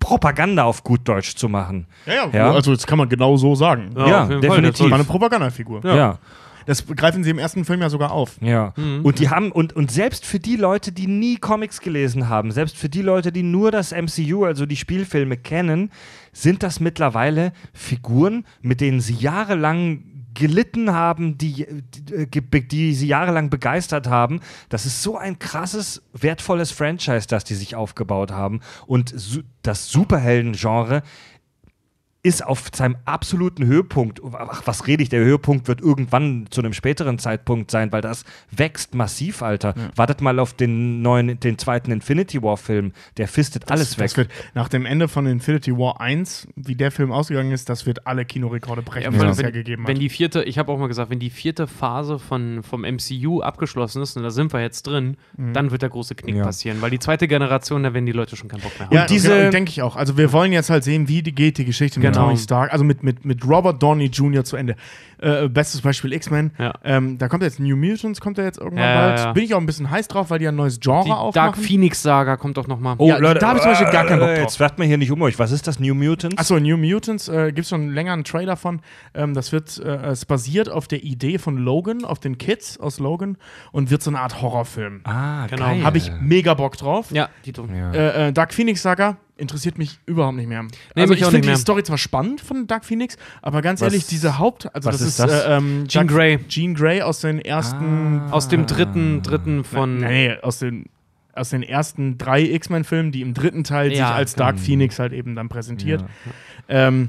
Propaganda auf gut Deutsch zu machen. Ja, ja, Ja. also das kann man genau so sagen. Ja, Ja, definitiv. Das War eine Propagandafigur. ja. Das greifen sie im ersten Film ja sogar auf. Ja. Und die haben, und, und selbst für die Leute, die nie Comics gelesen haben, selbst für die Leute, die nur das MCU, also die Spielfilme kennen, sind das mittlerweile Figuren, mit denen sie jahrelang gelitten haben, die, die, die, die sie jahrelang begeistert haben. Das ist so ein krasses, wertvolles Franchise, das die sich aufgebaut haben. Und su das Superhelden-Genre ist auf seinem absoluten Höhepunkt. Ach, was rede ich? Der Höhepunkt wird irgendwann zu einem späteren Zeitpunkt sein, weil das wächst massiv, Alter. Wartet mal auf den neuen, den zweiten Infinity War-Film. Der fistet alles weg. Das wird nach dem Ende von Infinity War 1, wie der Film ausgegangen ist, das wird alle Kinorekorde brechen, Ja, die es ja wenn, gegeben wenn hat. die vierte, ich habe auch mal gesagt, wenn die vierte Phase von, vom MCU abgeschlossen ist, und da sind wir jetzt drin, dann wird der große Knick Ja. passieren. Weil die zweite Generation, da werden die Leute schon keinen Bock mehr haben. Ja, diese- denke ich auch. Also wir wollen jetzt halt sehen, wie die geht die Geschichte mit Genau. Tony Stark, also mit, mit, mit Robert Downey Jr. zu Ende. Äh, bestes Beispiel X-Men. Ja. Ähm, da kommt jetzt New Mutants, kommt er jetzt irgendwann Ja, bald. ja, ja. Bin ich auch ein bisschen heiß drauf, weil die ein neues Genre die Dark aufmachen. Phoenix-Saga kommt doch noch mal. Oh, Ja, da hab ich zum Beispiel gar keinen Bock drauf. Jetzt werft man hier nicht um euch. Was ist das, New Mutants? Achso, New Mutants, äh, gibt es schon länger einen Trailer von. Ähm, das wird, äh, es basiert auf der Idee von Logan, auf den Kids aus Logan und wird so eine Art Horrorfilm. ah, Genau. Habe ich mega Bock drauf. Ja, die tun. Ja. Äh, äh, Dark Phoenix Saga interessiert mich überhaupt nicht mehr. Nee, also ich finde die. Story zwar spannend von Dark Phoenix, aber ganz Was- ehrlich, diese Haupt, also was das ist das? Äh, ähm, Jean Dark- Grey. Jean Grey aus den ersten, Aus dem dritten, dritten von. nee, nee, aus den aus den ersten drei X-Men-Filmen, die im dritten Teil sich Ja. als Dark Phoenix halt eben dann präsentiert. Ähm,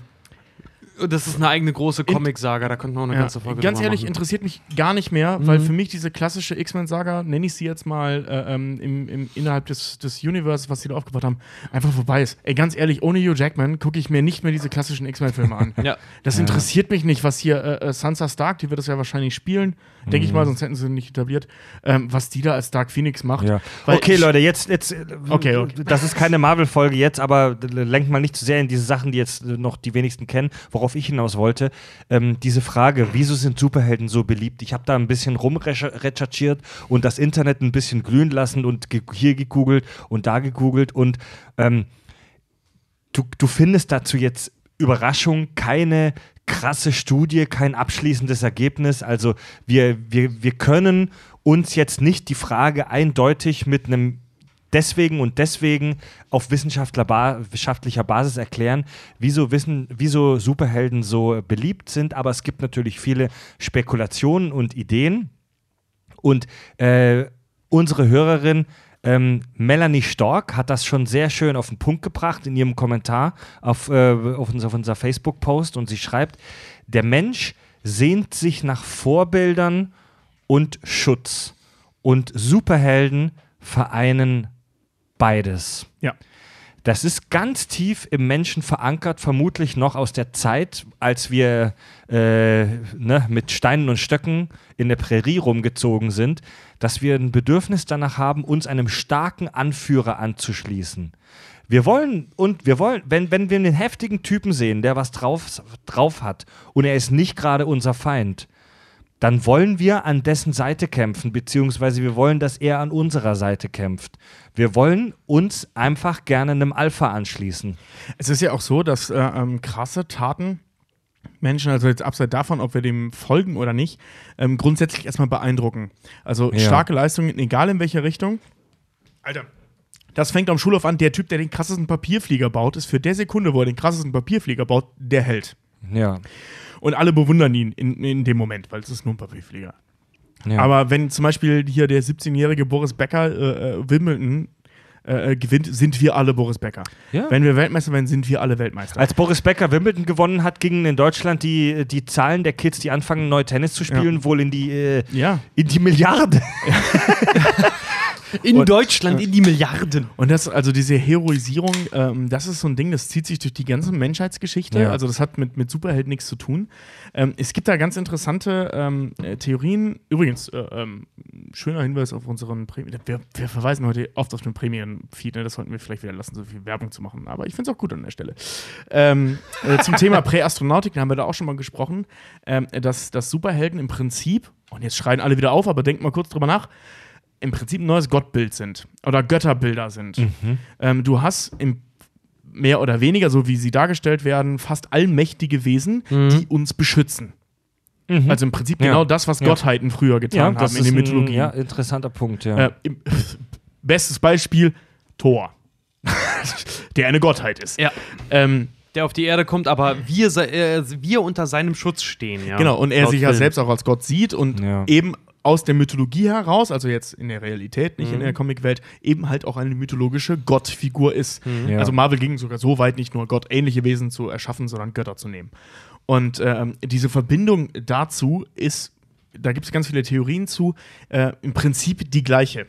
Das ist eine eigene große Comic-Saga, da könnten wir auch eine Ja, ganze Folge ganz ehrlich, machen. interessiert mich gar nicht mehr, weil für mich diese klassische X-Men-Saga, nenne ich sie jetzt mal äh, ähm, im, im, innerhalb des, des Universe, was sie da aufgebaut haben, einfach vorbei ist. Ey, ganz ehrlich, ohne Hugh Jackman gucke ich mir nicht mehr diese klassischen X-Men-Filme an. Ja. Das interessiert mich nicht, was hier äh, äh, Sansa Stark, die wird das ja wahrscheinlich spielen, denke ich mal, sonst hätten sie nicht etabliert, ähm, was die da als Dark Phoenix macht. Ja. Okay, ich- Leute, jetzt, jetzt äh, Okay, okay. das ist keine Marvel-Folge jetzt, aber lenkt mal nicht zu sehr in diese Sachen, die jetzt äh, noch die wenigsten kennen, worauf ich hinaus wollte. Ähm, diese Frage, wieso sind Superhelden so beliebt? Ich habe da ein bisschen rumrecherchiert und das Internet ein bisschen glühen lassen und ge hier gegoogelt und da gegoogelt und ähm, du, du findest dazu jetzt Überraschung keine krasse Studie, kein abschließendes Ergebnis. Also wir, wir, wir können uns jetzt nicht die Frage eindeutig mit einem deswegen und deswegen auf wissenschaftlicher Basis erklären, wieso, wissen, wieso Superhelden so beliebt sind. Aber es gibt natürlich viele Spekulationen und Ideen. Und äh, unsere Hörerin ähm, Melanie Stork hat das schon sehr schön auf den Punkt gebracht in ihrem Kommentar auf, äh, auf, unser, auf unser Facebook-Post und sie schreibt, der Mensch sehnt sich nach Vorbildern und Schutz und Superhelden vereinen beides. Ja. Das ist ganz tief im Menschen verankert, vermutlich noch aus der Zeit, als wir äh, ne, mit Steinen und Stöcken in der Prärie rumgezogen sind, dass wir ein Bedürfnis danach haben, uns einem starken Anführer anzuschließen. Wir wollen, und wir wollen, wenn, wenn wir einen heftigen Typen sehen, der was drauf, drauf hat und er ist nicht gerade unser Feind, dann wollen wir an dessen Seite kämpfen, beziehungsweise wir wollen, dass er an unserer Seite kämpft. Wir wollen uns einfach gerne einem Alpha anschließen. Es ist ja auch so, dass äh, ähm, krasse Taten Menschen, also jetzt abseits davon, ob wir dem folgen oder nicht, ähm, grundsätzlich erstmal beeindrucken. Also Ja. starke Leistungen, egal in welcher Richtung. Alter. Das fängt am Schulhof an. Der Typ, der den krassesten Papierflieger baut, ist für der Sekunde, wo er den krassesten Papierflieger baut, der Held. Ja. Und alle bewundern ihn in, in dem Moment, weil es ist nur ein Papierflieger. ja. Aber wenn zum Beispiel hier der 17-jährige Boris Becker äh, äh, Wimbledon äh, äh, gewinnt, sind wir alle Boris Becker. Ja. Wenn wir Weltmeister werden, sind wir alle Weltmeister. Als Boris Becker Wimbledon gewonnen hat, gingen in Deutschland die, die Zahlen der Kids, die anfangen, neu Tennis zu spielen, wohl in die, äh, ja. in die Milliarde. In Und- Deutschland in die Milliarden. Und das, also diese Heroisierung, ähm, das ist so ein Ding, das zieht sich durch die ganze Menschheitsgeschichte. Ja. Also das hat mit, mit Superhelden nichts zu tun. Ähm, es gibt da ganz interessante ähm, äh, Theorien. Übrigens, äh, ähm, schöner Hinweis auf unseren Premium. Wir, wir verweisen heute oft auf den Premium-Feed, ne? das sollten wir vielleicht wieder lassen, so viel Werbung zu machen. Aber ich finde es auch gut an der Stelle. Ähm, äh, zum Thema Präastronautik, da haben wir da auch schon mal gesprochen, ähm, dass, dass Superhelden im Prinzip, und jetzt schreien alle wieder auf, aber denkt mal kurz drüber nach, im Prinzip ein neues Gottbild sind oder Götterbilder sind. Ähm, du hast im mehr oder weniger, so wie sie dargestellt werden, fast allmächtige Wesen, die uns beschützen. Also im Prinzip Ja. genau das, was Ja. Gottheiten früher getan haben in den ein Mythologien. ja, interessanter Punkt, ja. Äh, im, bestes Beispiel: Thor. der eine Gottheit ist. Ja. Ähm, Der auf die Erde kommt, aber wir, äh, wir unter seinem Schutz stehen. Ja, Genau, und er sich ja selbst auch als Gott sieht und Ja. eben aus der Mythologie heraus, also jetzt in der Realität, nicht in Mhm. der Comicwelt, eben halt auch eine mythologische Gottfigur ist. Ja. Also Marvel ging sogar so weit, nicht nur gottähnliche Wesen zu erschaffen, sondern Götter zu nehmen. Und ähm, diese Verbindung dazu ist, da gibt es ganz viele Theorien zu, äh, im Prinzip die gleiche.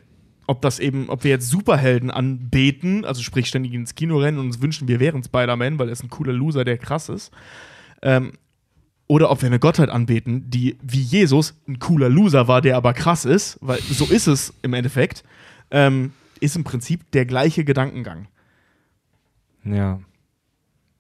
Ob das eben, ob wir jetzt Superhelden anbeten, also sprich ständig ins Kino rennen und uns wünschen, wir wären Spider-Man, weil er ist ein cooler Loser, der krass ist. Ähm, oder ob wir eine Gottheit anbeten, die wie Jesus ein cooler Loser war, der aber krass ist, weil so ist es im Endeffekt, ähm, ist im Prinzip der gleiche Gedankengang. Ja.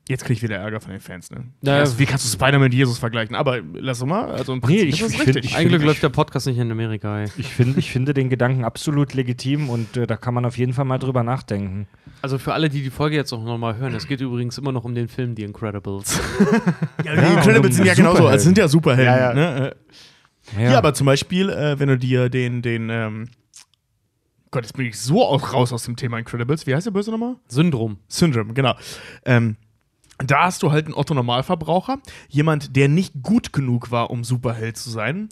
Jetzt krieg ich wieder Ärger von den Fans, ne? Ja, also, wie kannst du Spider-Man mit Jesus vergleichen? Aber lass uns mal, also im Nee, Prinzip ich- ist ich richtig. find- ich- Eigentlich find- läuft der Podcast nicht in Amerika, ey. Ich, find, ich finde den Gedanken absolut legitim und äh, da kann man auf jeden Fall mal drüber nachdenken. Also für alle, die die Folge jetzt auch nochmal hören, es geht übrigens immer noch um den Film The Incredibles. ja, Ja, die Incredibles und um sind ja genauso, es sind ja Superhelden. Ja, ja. Ne? Äh, Ja. aber zum Beispiel, äh, wenn du dir den, den, ähm, Gott, jetzt bin ich so auch raus aus dem Thema Incredibles. Wie heißt der Böse nochmal? Syndrom. Syndrome, genau. Ähm, da hast du halt einen Otto-Normalverbraucher, jemand, der nicht gut genug war, um Superheld zu sein,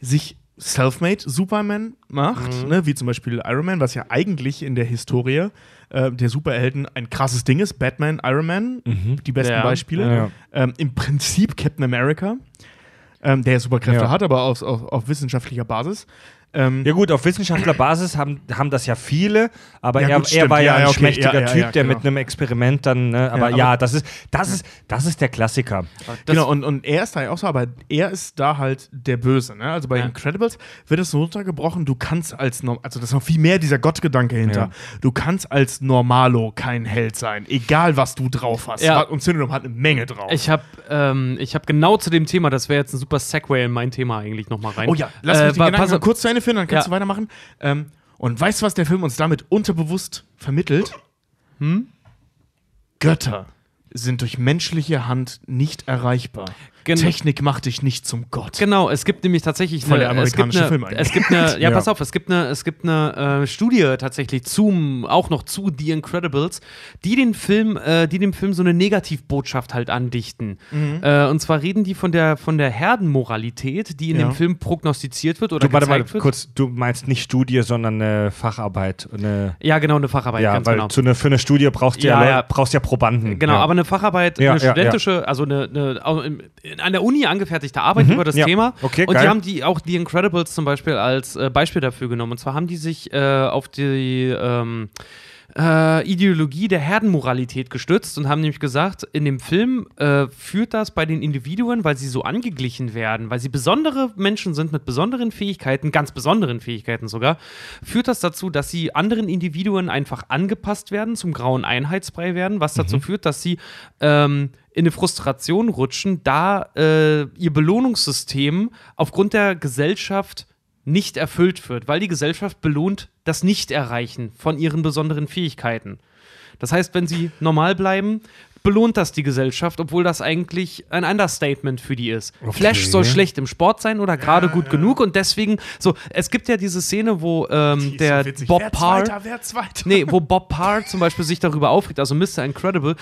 sich Selfmade Superman macht, ne, wie zum Beispiel Iron Man, was ja eigentlich in der Historie äh, der Superhelden ein krasses Ding ist. Batman, Iron Man, die besten Ja. Beispiele. Ja. Ähm, Im Prinzip Captain America, ähm, der Superkräfte Ja. hat, aber auf, auf, auf wissenschaftlicher Basis. Ähm, Ja gut, auf Wissenschaftlerbasis haben, haben das ja viele, aber Ja, er, gut, er war ja, Ja, ein okay. schmächtiger Ja, Typ, ja, der genau. mit einem Experiment dann, ne? aber aber- ja, das ist, das ist, das ist der Klassiker. Das, genau, und, und er ist da ja auch so, aber er ist da halt der Böse. Ne? Also bei Ja. Incredibles wird es so runtergebrochen, du kannst als, also das ist noch viel mehr dieser Gottgedanke hinter. Ja. Du kannst als Normalo kein Held sein, egal was du drauf hast. Ja. Und Syndrome hat eine Menge drauf. Ich habe ähm, ich hab genau zu dem Thema, das wäre jetzt ein super Segway in mein Thema eigentlich nochmal rein. oh ja, lass äh, mich den wa- Gedanken pass kurz zu Ende führen, dann kannst Ja. du weitermachen. Ähm, und weißt du, was der Film uns damit unterbewusst vermittelt? Hm? Götter sind durch menschliche Hand nicht erreichbar. Gen- Technik macht dich nicht zum Gott. Genau, es gibt nämlich tatsächlich Voll der eine, es gibt amerikanische eine, Film eigentlich. es gibt eine, ja, Ja. pass auf, es gibt eine, es gibt eine äh, Studie tatsächlich zum, auch noch zu The Incredibles, die den Film, äh, die dem Film so eine Negativbotschaft halt andichten. Mhm. Äh, und zwar reden die von der von der Herdenmoralität, die in Ja. dem Film prognostiziert wird oder Du, warte mal gezeigt wird. kurz, du meinst nicht Studie, sondern eine Facharbeit. Eine, Ja, genau, eine Facharbeit, ja, ganz weil genau. zu eine, für eine Studie brauchst du ja, Ja, brauchst ja Probanden. Genau, aber eine Facharbeit, eine studentische, also eine, eine an der Uni angefertigte Arbeit über das ja. Thema. Okay, und geil. die haben die auch die Incredibles zum Beispiel als äh, Beispiel dafür genommen. Und zwar haben die sich äh, auf die ähm, äh, Ideologie der Herdenmoralität gestützt und haben nämlich gesagt, in dem Film äh, führt das bei den Individuen, weil sie so angeglichen werden, weil sie besondere Menschen sind mit besonderen Fähigkeiten, ganz besonderen Fähigkeiten sogar, führt das dazu, dass sie anderen Individuen einfach angepasst werden, zum grauen Einheitsbrei werden, was dazu führt, dass sie ähm, in eine Frustration rutschen, da äh, ihr Belohnungssystem aufgrund der Gesellschaft nicht erfüllt wird, weil die Gesellschaft belohnt das Nicht-Erreichen von ihren besonderen Fähigkeiten. Das heißt, wenn sie normal bleiben, belohnt das die Gesellschaft, obwohl das eigentlich ein Understatement für die ist. Flash soll schlecht im Sport sein oder gerade gut genug und deswegen, so, es gibt ja diese Szene, wo ähm, Die der so. Bob Parr. Nee, wo Bob Parr zum Beispiel sich darüber aufregt, also Mr. Incredible.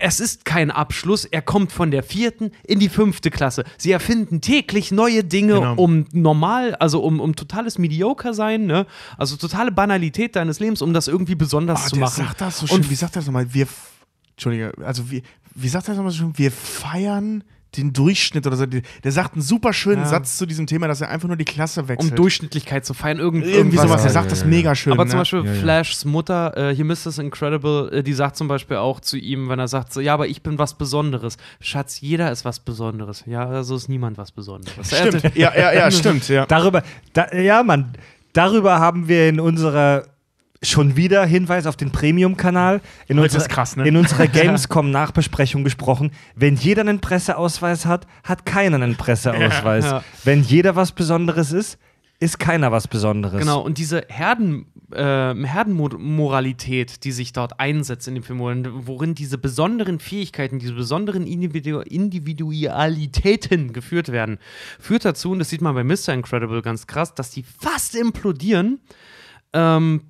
Es ist kein Abschluss, er kommt von der vierten in die fünfte Klasse. Sie erfinden täglich neue Dinge, Genau. um normal, also um, um totales Mediocre sein, ne? Also totale Banalität deines Lebens, um das irgendwie besonders Oh, zu machen. sagt das so Und schön. Wie sagt er das nochmal? Wir, Entschuldige, also wie, wie sagt er das nochmal so schön? Wir feiern den Durchschnitt oder so. Der sagt einen super schönen Ja. Satz zu diesem Thema, dass er einfach nur die Klasse wechselt. um Durchschnittlichkeit zu feiern, irgend, Irgendwie irgendwas. sowas. Er sagt ja, das ja. mega schön. Aber ne? zum Beispiel Ja, ja. Flashs Mutter, äh, hier Mrs. Incredible, äh, die sagt zum Beispiel auch zu ihm, wenn er sagt, so, ja, aber ich bin was Besonderes. Schatz, jeder ist was Besonderes. Ja, also ist niemand was Besonderes. Stimmt. Ja, ja, ja, stimmt. Ja. Darüber, da, ja, Mann, darüber haben wir in unserer schon wieder Hinweis auf den Premium-Kanal in, ist krass, ne? in unserer Gamescom-Nachbesprechung gesprochen. Wenn jeder einen Presseausweis hat, hat keiner einen Presseausweis. Ja. Wenn jeder was Besonderes ist, ist keiner was Besonderes. Genau, und diese Herden, äh, Herdenmoralität, die sich dort einsetzt in dem Film, worin, worin diese besonderen Fähigkeiten, diese besonderen Individu Individualitäten geführt werden, führt dazu, und das sieht man bei Mr. Incredible ganz krass, dass die fast implodieren. Ähm,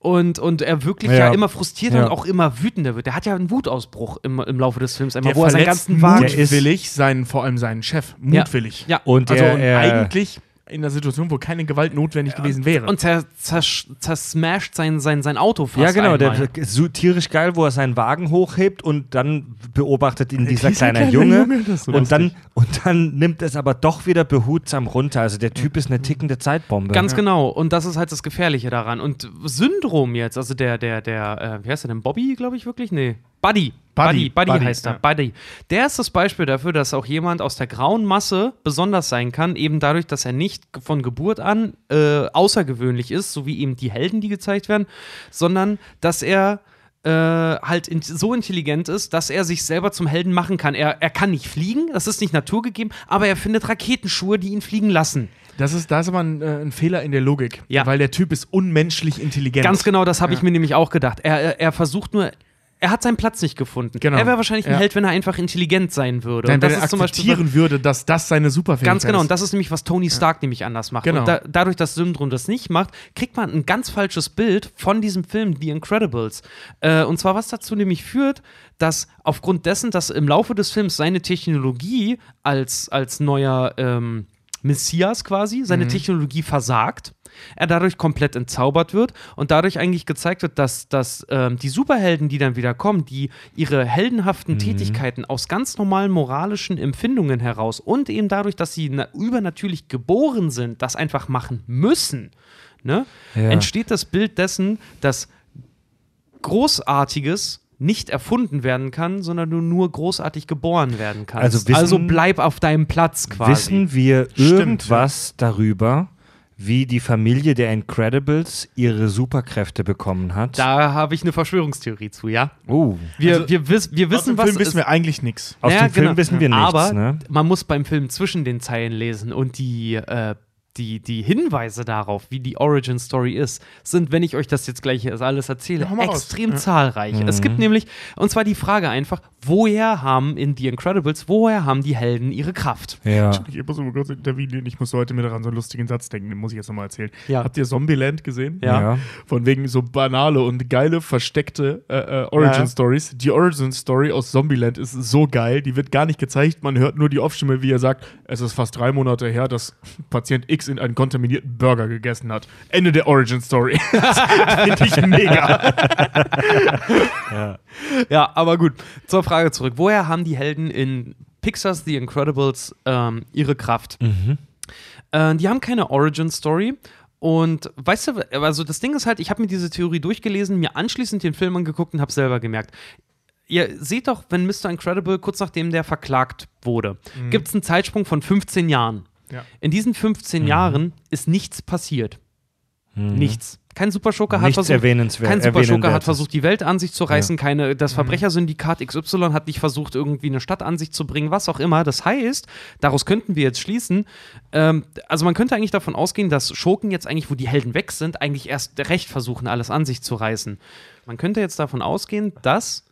und, und er wirklich ja, Ja. immer frustrierter Ja. und auch immer wütender wird. Der hat ja einen Wutausbruch im, im Laufe des Films, einmal, Der wo er seinen ganzen Wagen. Der ist- mutwillig seinen, vor allem seinen Chef. Mutwillig. Ja, Und Also er, und eigentlich in einer Situation, wo keine Gewalt notwendig gewesen wäre. Und zer, zer, zersmasht sein, sein, sein Auto fast Ja, genau, der einmal. ist so tierisch geil, wo er seinen Wagen hochhebt und dann beobachtet ihn dieser Dieser kleine kleine Junge. Junge, so und, dann, und dann nimmt es aber doch wieder behutsam runter. Also der Typ ist eine tickende Zeitbombe. Ganz genau. Und das ist halt das Gefährliche daran. Und Syndrom jetzt, also der, der, der, äh, wie heißt der denn? Bobby, glaube ich wirklich? Nee. Buddy. Buddy, Buddy, Buddy, Buddy, heißt er. ja. Buddy. Der ist das Beispiel dafür, dass auch jemand aus der grauen Masse besonders sein kann, eben dadurch, dass er nicht von Geburt an äh, außergewöhnlich ist, so wie eben die Helden, die gezeigt werden, sondern dass er äh, halt in, so intelligent ist, dass er sich selber zum Helden machen kann. Er, er kann nicht fliegen, das ist nicht naturgegeben, aber er findet Raketenschuhe, die ihn fliegen lassen. Das ist, da ist aber ein, äh, ein Fehler in der Logik. Ja. Weil der Typ ist unmenschlich intelligent. Ganz genau, das habe ich mir nämlich auch gedacht. Er, er, er versucht nur, er hat seinen Platz nicht gefunden. Genau. Er wäre wahrscheinlich ein Ja. Held, wenn er einfach intelligent sein würde. Nein, und wenn das er ist zum Beispiel akzeptieren würde, dass das seine Superfähigkeit Ganz genau, ist. und das ist nämlich, was Tony Stark nämlich anders macht. Genau. Da, dadurch, dass Syndrom das nicht macht, kriegt man ein ganz falsches Bild von diesem Film The Incredibles. Äh, und zwar, was dazu nämlich führt, dass aufgrund dessen, dass im Laufe des Films seine Technologie als, als neuer ähm, Messias quasi, seine Mhm. Technologie versagt, er dadurch komplett entzaubert wird und dadurch eigentlich gezeigt wird, dass, dass ähm, die Superhelden, die dann wieder kommen, die ihre heldenhaften Mhm. Tätigkeiten aus ganz normalen moralischen Empfindungen heraus und eben dadurch, dass sie na übernatürlich geboren sind, das einfach machen müssen, ne, Ja. entsteht das Bild dessen, dass Großartiges nicht erfunden werden kann, sondern du nur großartig geboren werden kannst. Also wissen- also bleib auf deinem Platz quasi. Wissen wir Stimmt, irgendwas darüber, wie die Familie der Incredibles ihre Superkräfte bekommen hat? Da habe ich eine Verschwörungstheorie zu, ja. oh. Wir, Also, wir, wiss, wir Aus wissen, dem was Film wissen wir eigentlich nichts. Aus Ja, dem Film genau. wissen wir nichts, Aber ne? man muss beim Film zwischen den Zeilen lesen und die, äh, die, die Hinweise darauf, wie die Origin Story ist, sind, wenn ich euch das jetzt gleich alles erzähle, Ja, extrem Ja. zahlreich. Es gibt nämlich, und zwar die Frage einfach, woher haben in The Incredibles, woher haben die Helden ihre Kraft? Ja. Ich muss mal kurz intervenieren. Ich muss heute mit daran so einen lustigen Satz denken, den muss ich jetzt nochmal erzählen. Ja. Habt ihr Zombieland gesehen? Ja. Ja. Von wegen so banale und geile, versteckte äh, äh, Origin Ja. Stories. Die Origin Story aus Zombieland ist so geil. Die wird gar nicht gezeigt. Man hört nur die Off-Stimme, wie er sagt: Es ist fast drei Monate her, dass Patient X in einen kontaminierten Burger gegessen hat. Ende der Origin Story. das finde ich mega. Ja, aber gut. Zur Frage zurück. Woher haben die Helden in Pixar's The Incredibles ähm, ihre Kraft? Äh, die haben keine Origin-Story. Und weißt du, also das Ding ist halt, ich habe mir diese Theorie durchgelesen, mir anschließend den Film angeguckt und habe selber gemerkt. Ihr seht doch, wenn Mr. Incredible kurz nachdem der verklagt wurde, gibt es einen Zeitsprung von 15 Jahren. Ja. In diesen 15 Jahren ist nichts passiert. Nichts. Kein Superschurke hat versucht, erwähnenswert- kein Superschurke hat versucht, die Welt an sich zu reißen. Keine, Mhm. das Verbrechersyndikat XY hat nicht versucht, irgendwie eine Stadt an sich zu bringen, was auch immer. Das heißt, daraus könnten wir jetzt schließen, ähm, also man könnte eigentlich davon ausgehen, dass Schurken jetzt eigentlich, wo die Helden weg sind, eigentlich erst recht versuchen, alles an sich zu reißen. Man könnte jetzt davon ausgehen, dass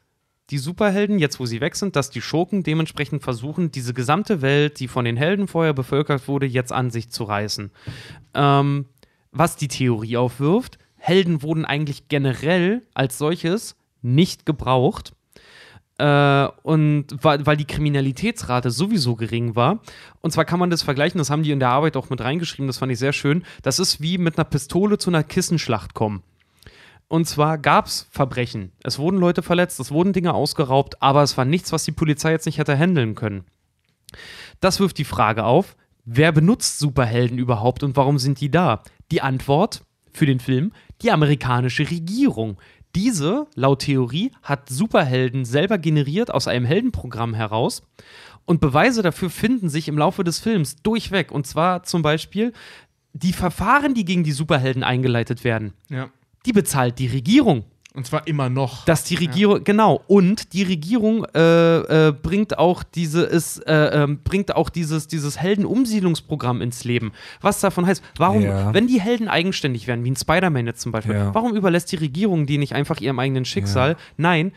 die Superhelden, jetzt wo sie weg sind, dass die Schurken dementsprechend versuchen, diese gesamte Welt, die von den Helden vorher bevölkert wurde, jetzt an sich zu reißen. Ähm, was die Theorie aufwirft, Helden wurden eigentlich generell als solches nicht gebraucht. Äh, und weil, weil die Kriminalitätsrate sowieso gering war. Und zwar kann man das vergleichen, das haben die in der Arbeit auch mit reingeschrieben, das fand ich sehr schön. Das ist wie mit einer Pistole zu einer Kissenschlacht kommen. Und zwar gab es Verbrechen. Es wurden Leute verletzt, es wurden Dinge ausgeraubt, aber es war nichts, was die Polizei jetzt nicht hätte handeln können. Das wirft die Frage auf, wer benutzt Superhelden überhaupt und warum sind die da? Die Antwort für den Film, die amerikanische Regierung. Diese, laut Theorie, hat Superhelden selber generiert aus einem Heldenprogramm heraus. Und Beweise dafür finden sich im Laufe des Films durchweg. Und zwar zum Beispiel die Verfahren, die gegen die Superhelden eingeleitet werden. Ja. Die bezahlt die Regierung. Und zwar immer noch. Dass die Regierung, genau, und die Regierung äh, äh, bringt auch diese, ist, äh, ähm, bringt auch dieses, dieses Heldenumsiedlungsprogramm ins Leben. Was davon heißt, warum, Ja. wenn die Helden eigenständig werden, wie ein Spider-Man jetzt zum Beispiel, Ja. warum überlässt die Regierung die nicht einfach ihrem eigenen Schicksal? Nein,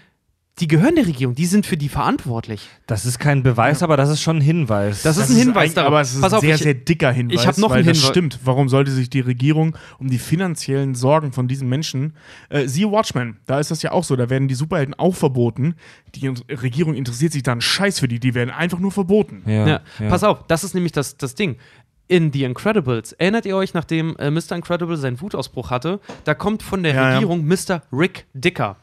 die gehören der Regierung, die sind für die verantwortlich. Das ist kein Beweis, aber das ist schon ein Hinweis. Das, Das ist ein Hinweis eigentlich- darauf. Aber es ist Pass ein auf, sehr, ich, sehr dicker Hinweis. ich hab noch weil einen das Hinweis. stimmt. Warum sollte sich die Regierung um die finanziellen Sorgen von diesen Menschen. Äh, siehe Watchmen, da ist das ja auch so. Da werden die Superhelden auch verboten. Die Regierung interessiert sich dann Scheiß für die. Die werden einfach nur verboten. ja, Ja, ja. Pass auf, das ist nämlich das, das Ding. in The Incredibles, erinnert ihr euch, nachdem äh, Mr. Incredible seinen Wutausbruch hatte, da kommt von der Ja, ja. Regierung Mr. Rick Dicker.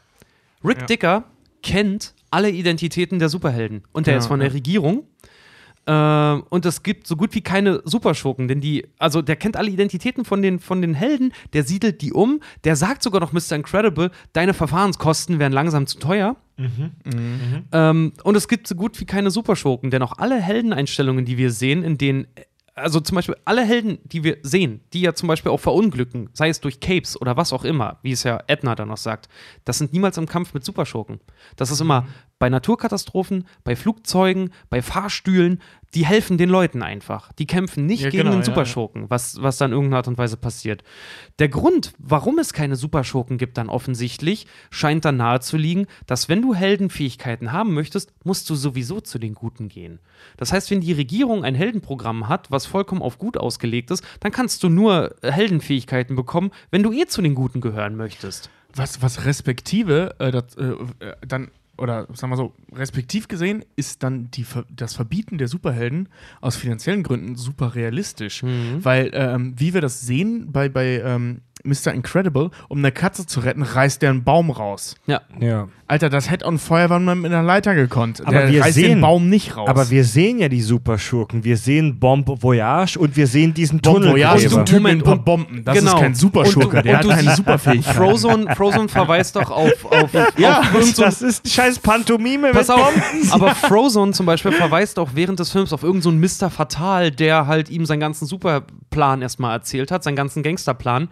Rick Ja. Dicker kennt alle Identitäten der Superhelden und der Ja, ist von der. Regierung. Ähm, und es gibt so gut wie keine Superschurken, denn die, also der kennt alle Identitäten von den, von den Helden, der siedelt die um, der sagt sogar noch Mr. Incredible, deine Verfahrenskosten wären langsam zu teuer. Ähm, und es gibt so gut wie keine Superschurken, denn auch alle Heldeneinstellungen, die wir sehen, in denen, also zum Beispiel alle Helden, die wir sehen, die ja zum Beispiel auch verunglücken, sei es durch Capes oder was auch immer, wie es ja Edna dann noch sagt, das sind niemals im Kampf mit Superschurken. Das ist immer bei Naturkatastrophen, bei Flugzeugen, bei Fahrstühlen, die helfen den Leuten einfach. Die kämpfen nicht Ja, gegen genau, den ja, Superschurken, Was, was dann in irgendeiner Art und Weise passiert. Der Grund, warum es keine Superschurken gibt, dann offensichtlich, scheint dann nahe zu liegen, dass wenn du Heldenfähigkeiten haben möchtest, musst du sowieso zu den Guten gehen. Das heißt, wenn die Regierung ein Heldenprogramm hat, was vollkommen auf gut ausgelegt ist, dann kannst du nur äh, Heldenfähigkeiten bekommen, wenn du eh zu den Guten gehören möchtest. Was, was respektive äh, das, äh, äh, dann, oder sagen wir so, respektiv gesehen ist dann die, Ver- das Verbieten der Superhelden aus finanziellen Gründen super realistisch. Weil, ähm, wie wir das sehen bei, bei ähm, Mr. Incredible, um eine Katze zu retten, reißt der einen Baum raus. Ja. Ja. Alter, das hätte on Feuerwehrmann mit einer Leiter gekonnt. Aber der wir reißt sehen- den Baum nicht raus. Aber wir sehen ja die Superschurken. Wir sehen Bomb Voyage und wir sehen diesen Bon Tunnel. Voyage ist du- ein Typ mit ein paar und- Bomben. Das genau. ist kein Superschurke, Und du- der und hat eine Superfähigkeit. Frozone, Frozone verweist doch auf, auf, Ja, auf ein- das ist scheiß Pantomime Pass mit auf, Bomben. aber Frozone zum Beispiel verweist auch während des Films auf irgendeinen so Mr. Fatal, der halt ihm seinen ganzen Superplan erstmal erzählt hat, seinen ganzen Gangsterplan.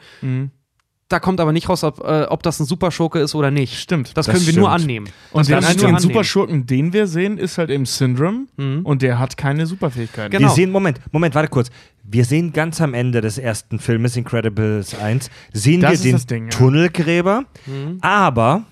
Da kommt aber nicht raus, ob, äh, ob das ein Superschurke ist oder nicht. Stimmt. Das, Das können wir nur stimmt. annehmen. Und Das den einzigen. Superschurken, den wir sehen, ist halt eben Syndrome und der hat keine Superfähigkeiten. Genau. Wir sehen, Moment, Moment, warte kurz. Wir sehen ganz am Ende des ersten Filmes, Incredibles 1, sehen Das wir den Ding, ja. Tunnelgräber, aber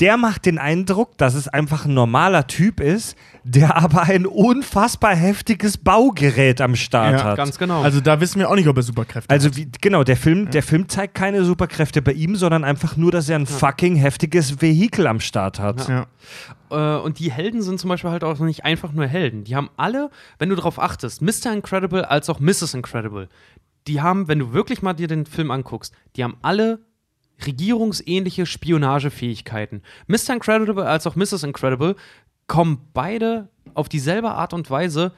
der macht den Eindruck, dass es einfach ein normaler Typ ist, der aber ein unfassbar heftiges Baugerät am Start Ja, hat. Ganz genau. Also da wissen wir auch nicht, ob er Superkräfte Also hat. wie, genau, der Film, der Film zeigt keine Superkräfte bei ihm, sondern einfach nur, dass er ein fucking heftiges Vehikel am Start hat. Ja. Äh, und die Helden sind zum Beispiel halt auch nicht einfach nur Helden. Die haben alle, wenn du darauf achtest, Mr. Incredible als auch Mrs. Incredible, die haben, wenn du wirklich mal dir den Film anguckst, die haben alle regierungsähnliche Spionagefähigkeiten. Mr. Incredible als auch Mrs. Incredible kommen beide auf dieselbe Art und Weise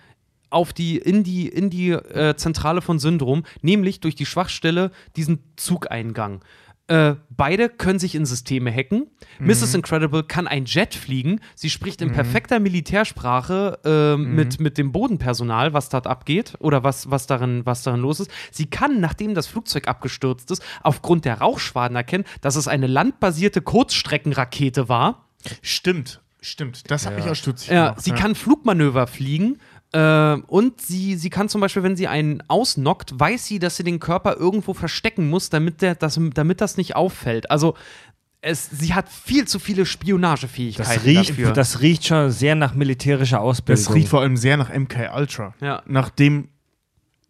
auf die, in die, in die äh, Zentrale von Syndrom, nämlich durch die Schwachstelle diesen Zugeingang. Äh, beide können sich in Systeme hacken. Mrs. Incredible kann ein Jet fliegen. Sie spricht in perfekter Militärsprache äh, mit, mit dem Bodenpersonal, was dort abgeht oder was, was, darin, was darin los ist. Sie kann, nachdem das Flugzeug abgestürzt ist, aufgrund der Rauchschwaden erkennen, dass es eine landbasierte Kurzstreckenrakete war. Stimmt, stimmt. Das hat mich auch stutzig Ja, gemacht. sie kann Flugmanöver fliegen. Äh, und sie, sie kann zum Beispiel, wenn sie einen ausnockt, weiß sie, dass sie den Körper irgendwo verstecken muss, damit, der, das, damit das nicht auffällt. Also es, sie hat viel zu viele Spionagefähigkeiten Das riecht, dafür. das riecht schon sehr nach militärischer Ausbildung. Das riecht vor allem sehr nach MK Ultra. Ja. Nach dem,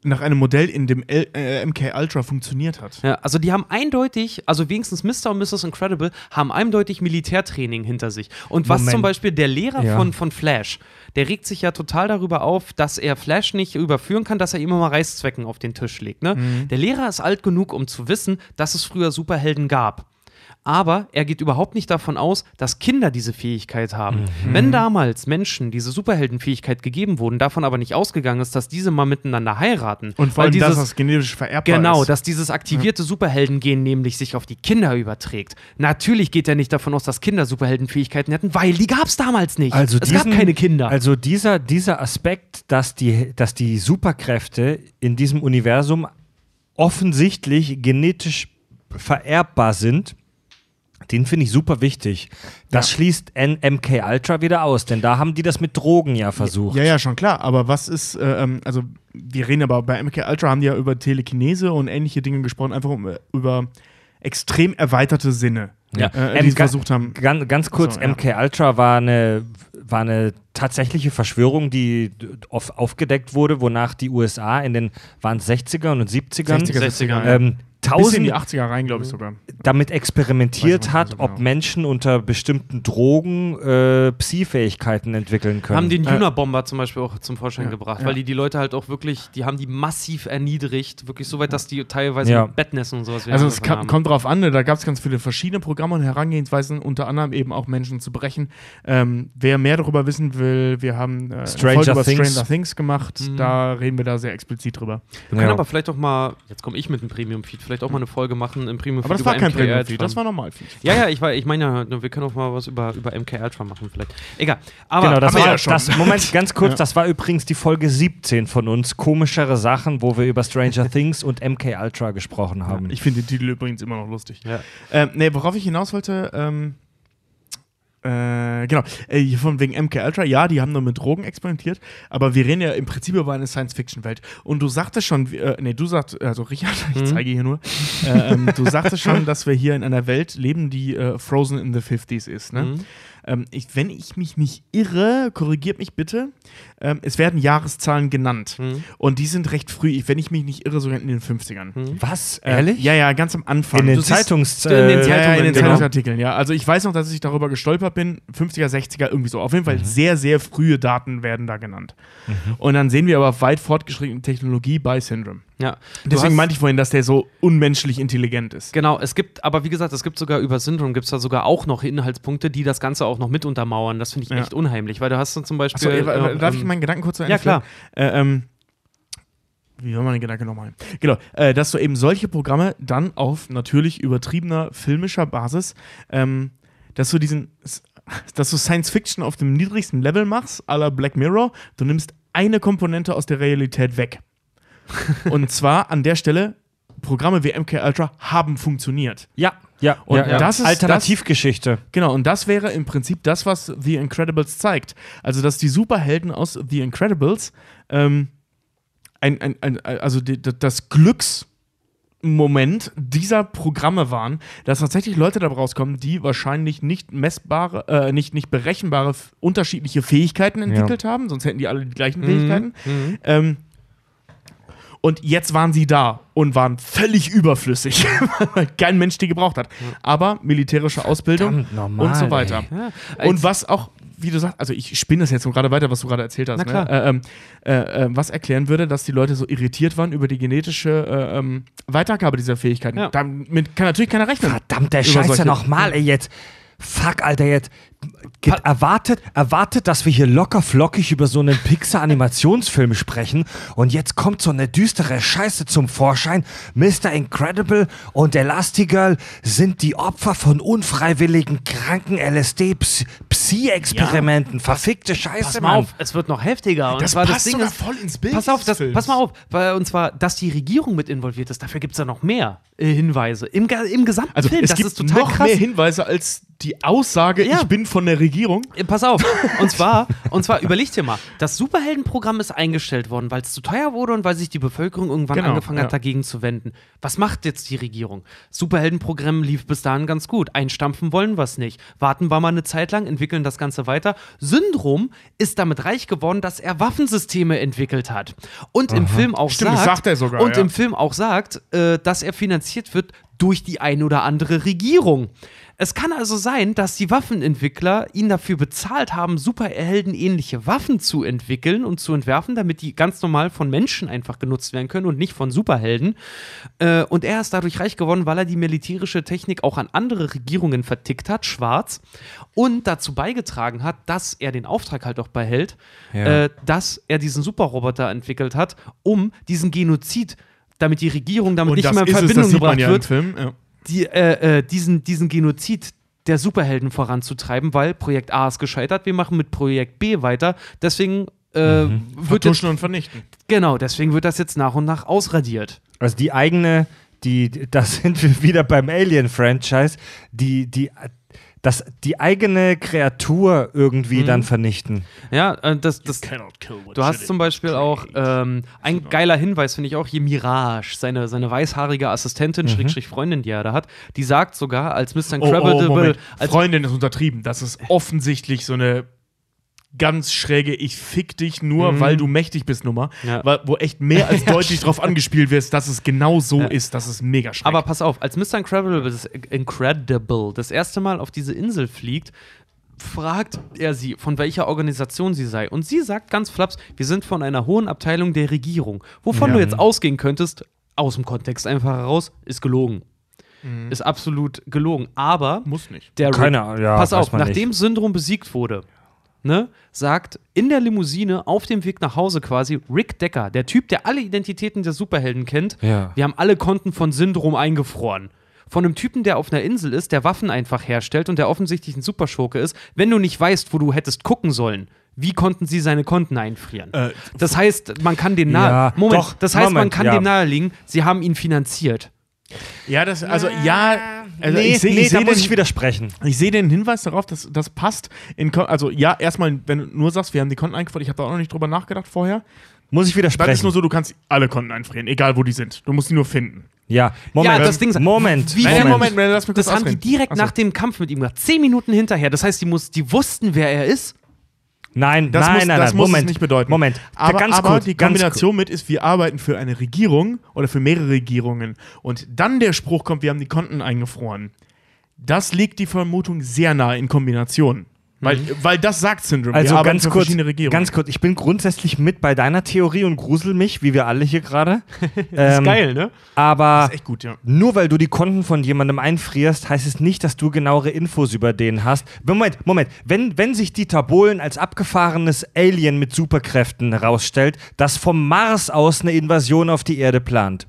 nach einem Modell, in dem L äh, MK Ultra funktioniert hat. Ja, also die haben eindeutig, also wenigstens Mr. und Mrs. Incredible, haben eindeutig Militärtraining hinter sich. Und was Moment. zum Beispiel der Lehrer Ja. von, von Flash, der regt sich ja total darüber auf, dass er Flash nicht überführen kann, dass er immer Reißzwecken auf den Tisch legt. Ne? Der Lehrer ist alt genug, um zu wissen, dass es früher Superhelden gab. Aber er geht überhaupt nicht davon aus, dass Kinder diese Fähigkeit haben. Mhm. Wenn damals Menschen diese Superheldenfähigkeit gegeben wurden, davon aber nicht ausgegangen ist, dass diese mal miteinander heiraten. Und vor weil allem, dass dieses- das genetisch vererbbar Genau, ist. dass dieses aktivierte Superhelden-Gen nämlich sich auf die Kinder überträgt. Natürlich geht er nicht davon aus, dass Kinder Superheldenfähigkeiten hätten, weil die gab es damals nicht. Also es diesen, gab keine Kinder. Also dieser, dieser Aspekt, dass die, dass die Superkräfte in diesem Universum offensichtlich genetisch vererbbar sind, den finde ich super wichtig. Das Ja. schließt MK Ultra wieder aus, denn da haben die das mit Drogen ja versucht. Ja, ja, schon klar. Aber was ist, äh, ähm, also wir reden aber bei MK Ultra haben die ja über Telekinese und ähnliche Dinge gesprochen, einfach um, äh, über extrem erweiterte Sinne, Ja. äh, Ähm, die sie ga- versucht haben. Ganz, ganz kurz, So, ja. MK Ultra war eine, war eine tatsächliche Verschwörung, die auf, aufgedeckt wurde, wonach die USA in den waren 60er und 70ern 60er, 60er, ähm, Bis in tausend die 80er rein, glaube ich sogar. damit experimentiert hat, ob genau. Menschen unter bestimmten Drogen äh, Psi-Fähigkeiten entwickeln können. Haben den Äh, Unabomber zum Beispiel auch zum Vorschein ja, gebracht, ja. weil die die Leute halt auch wirklich, die haben die massiv erniedrigt, wirklich so weit, dass die teilweise Ja. mit Bettnässen und sowas Also es kam, kommt drauf an, ne? da gab es ganz viele verschiedene Programme und Herangehensweisen, unter anderem eben auch Menschen zu brechen. Ähm, wer mehr darüber wissen will, wir haben äh, eine Stranger Folge über Things. Stranger Things gemacht, Mhm. da reden wir da sehr explizit drüber. Wir können Ja. aber vielleicht auch mal, jetzt komme ich mit dem Premium-Feed, vielleicht auch mal eine Folge machen im Premium-Feed Aber das war kein Premium-Feed, das war Normalfeed. Ja, ja, ich, war- ich meine ja, wir können auch mal was über, über MK Ultra machen vielleicht. Egal. Aber, Genau, das war ja schon. das. Moment, ganz kurz, Ja. das war übrigens die Folge 17 von uns. Komischere Sachen, wo wir über Stranger Things und MK Ultra gesprochen haben. Ich finde den Titel übrigens immer noch lustig. Ja. Ähm, nee, worauf ich hinaus wollte, ähm, äh, genau, äh, hier von wegen MK Ultra, ja, die haben nur mit Drogen experimentiert, aber wir reden ja im Prinzip über eine Science-Fiction-Welt. Und du sagtest schon, äh, nee, du sagst, also Richard, ich Mhm. zeige hier nur, äh, ähm, du sagtest schon, dass wir hier in einer Welt leben, die äh, Frozen in the 50s ist, ne? Mhm. Ähm, ich, wenn ich mich nicht irre, korrigiert mich bitte, ähm, es werden Jahreszahlen genannt. Mhm. Und die sind recht früh, ich, wenn ich mich nicht irre, sogar in den 50ern. Was? Äh, Ehrlich? Ja, ja, ganz am Anfang. in den Zeitungs... in den äh, Ja, ja, in den Zeitungen, genau. Zeitungsartikeln, ja. Also ich weiß noch, dass ich darüber gestolpert bin, 50er, 60er, irgendwie so. Auf jeden Fall sehr, sehr frühe Daten werden da genannt. Und dann sehen wir aber weit fortgeschrittene Technologie bei Syndrome. Ja. Deswegen hast- meinte ich vorhin, dass der so unmenschlich intelligent ist. Genau, es gibt, aber wie gesagt, es gibt sogar über Syndrom, gibt es da sogar auch noch Inhaltspunkte, die das Ganze auch noch mit untermauern. Das finde ich Ja. echt unheimlich, weil du hast dann zum Beispiel. Achso, äh, äh, darf ich meinen Gedanken kurz zu Ende Ja, klar. Äh, ähm, wie war mein Gedanke nochmal? Genau, äh, dass du eben solche Programme dann auf natürlich übertriebener filmischer Basis, ähm, dass du diesen, dass du Science Fiction auf dem niedrigsten Level machst, à la Black Mirror, du nimmst eine Komponente aus der Realität weg. Und zwar an der Stelle, Programme wie MK Ultra haben funktioniert. Ja, ja. Und ja, ja. das ist- Alternativgeschichte. Genau, und das wäre im Prinzip das, was The Incredibles zeigt. Also, dass die Superhelden aus The Incredibles ähm, ein, ein, ein, also die, das Glücksmoment dieser Programme waren, dass tatsächlich Leute da rauskommen, die wahrscheinlich nicht messbare, äh, nicht, nicht berechenbare unterschiedliche Fähigkeiten entwickelt haben, sonst hätten die alle die gleichen Fähigkeiten. mhm. Ähm, und jetzt waren sie da und waren völlig überflüssig, weil kein Mensch die gebraucht hat. Aber militärische Ausbildung normal, und so weiter. Ja, Und was auch, wie du sagst, also ich spinne das jetzt gerade weiter, was du gerade erzählt hast. Ne? Äh, ähm, äh, äh, was erklären würde, dass die Leute so irritiert waren über die genetische äh, ähm, Weitergabe dieser Fähigkeiten. Ja. Damit kann natürlich keiner rechnen. Verdammt, der Scheiße nochmal, ey, jetzt. Fuck, Alter, jetzt. Erwartet, erwartet, dass wir hier locker flockig über so einen Pixar-Animationsfilm sprechen und jetzt kommt so eine düstere Scheiße zum Vorschein. Mr. Incredible und Elastigirl sind die Opfer von unfreiwilligen, kranken LSD-Psi-Experimenten. Verfickte Scheiße, Pass mal Mann. auf, es wird noch heftiger. Und Das zwar passt das Ding ist, voll ins Bild Pass auf, das, pass mal auf. Weil, und zwar, dass die Regierung mit involviert ist, dafür gibt es ja noch mehr äh, Hinweise. Im, im gesamten Also Film, es das gibt ist total noch krass. mehr Hinweise als die Aussage, Ja. ich bin von der Regierung. Äh, Pass auf. Und zwar, und zwar überleg dir mal, das Superheldenprogramm ist eingestellt worden, weil es zu teuer wurde und weil sich die Bevölkerung irgendwann Genau, angefangen ja. hat, dagegen zu wenden. Was macht jetzt die Regierung? Superheldenprogramm lief bis dahin ganz gut. Einstampfen wollen wir es nicht. Warten wir mal eine Zeit lang, entwickeln das Ganze weiter. Syndrom ist damit reich geworden, dass er Waffensysteme entwickelt hat. Und im Film auch Stimmt, sagt, sagt er sogar, und ja. im Film auch sagt, äh, dass er finanziert wird durch die ein oder andere Regierung. Es kann also sein, dass die Waffenentwickler ihn dafür bezahlt haben, Superheldenähnliche Waffen zu entwickeln und zu entwerfen, damit die ganz normal von Menschen einfach genutzt werden können und nicht von Superhelden. Äh, und er ist dadurch reich geworden, weil er die militärische Technik auch an andere Regierungen vertickt hat, schwarz, und dazu beigetragen hat, dass er den Auftrag halt auch behält, Ja. äh, dass er diesen Superroboter entwickelt hat, um diesen Genozid damit die Regierung damit Und nicht mehr in es, Verbindung man gebracht ja wird, Film. Ja. Die, äh, äh, diesen, diesen Genozid der Superhelden voranzutreiben, weil Projekt A ist gescheitert, wir machen mit Projekt B weiter. Deswegen äh, wird jetzt, Vertuschen und vernichten. genau, deswegen wird das jetzt nach und nach ausradiert. Also die eigene, die, da sind wir wieder beim Alien-Franchise, die, die, das, die eigene Kreatur irgendwie dann vernichten. Ja, äh, das, das, Du hast zum Beispiel auch ähm, ein geiler Hinweis, finde ich auch hier Mirage, seine, seine weißhaarige Assistentin, Schrägstrich Freundin, die er da hat, die sagt sogar, als Mr. Oh, oh, Incredible, Moment. als Freundin ist untertrieben. Das ist offensichtlich so eine ganz schräge Ich fick dich nur, weil du mächtig bist Nummer, Mhm. Ja. wo echt mehr als deutlich drauf angespielt wird, dass es genau so ist. Das ist mega schräg. Aber pass auf, als Mr. Incredible das, Incredible das erste Mal auf diese Insel fliegt, fragt er sie, von welcher Organisation sie sei. Und sie sagt ganz flaps, wir sind von einer hohen Abteilung der Regierung. Wovon Ja. du jetzt ausgehen könntest, aus dem Kontext einfach heraus, ist gelogen. Ist absolut gelogen. Aber Muss nicht. der Keine ja, pass auf, nachdem nicht. Syndrom besiegt wurde, ne, sagt in der Limousine auf dem Weg nach Hause quasi Rick Decker, der Typ, der alle Identitäten der Superhelden kennt, Ja. wir haben alle Konten von Syndrom eingefroren. Von einem Typen, der auf einer Insel ist, der Waffen einfach herstellt und der offensichtlich ein Superschurke ist, wenn du nicht weißt, wo du hättest gucken sollen. Wie konnten sie seine Konten einfrieren? Äh, das heißt, man kann den nahe. Ja, Moment, doch, das heißt, man Moment, kann ja. dem nahelegen, sie haben ihn finanziert. Ja, das, also, ja. Also nee, ich sehe nee, ich da seh muss den, ich widersprechen. ich seh den Hinweis darauf, dass das passt. In, also, ja, erstmal, wenn du nur sagst, wir haben die Konten eingefroren, ich habe da auch noch nicht drüber nachgedacht vorher. Muss ich Dann ist widersprechen. nur so, du kannst alle Konten einfrieren, egal wo die sind. Du musst sie nur finden. ja, Moment. Ja, das Ding ist- Moment. Wie- Moment. Moment, Moment, lass mich kurz Das haben die direkt Achso. nach dem Kampf mit ihm gemacht. Zehn Minuten hinterher. Das heißt, die, muss, die wussten, wer er ist. Nein, Das nein, muss, nein, das nein. muss Moment. es nicht bedeuten. Moment. Aber, ganz aber kurz, die Kombination mit ist, wir arbeiten für eine Regierung oder für mehrere Regierungen und dann der Spruch kommt, wir haben die Konten eingefroren. Das legt die Vermutung sehr nahe in Kombination. Weil, weil das sagt Syndrome. Also wir ganz kurz, ganz kurz, ich bin grundsätzlich mit bei deiner Theorie und grusel mich, wie wir alle hier gerade. Ähm, ist geil, ne? Aber ist echt gut, ja. nur weil du die Konten von jemandem einfrierst, heißt es nicht, dass du genauere Infos über den hast. Moment, Moment. Wenn, wenn sich Dieter Bohlen als abgefahrenes Alien mit Superkräften herausstellt, das vom Mars aus eine Invasion auf die Erde plant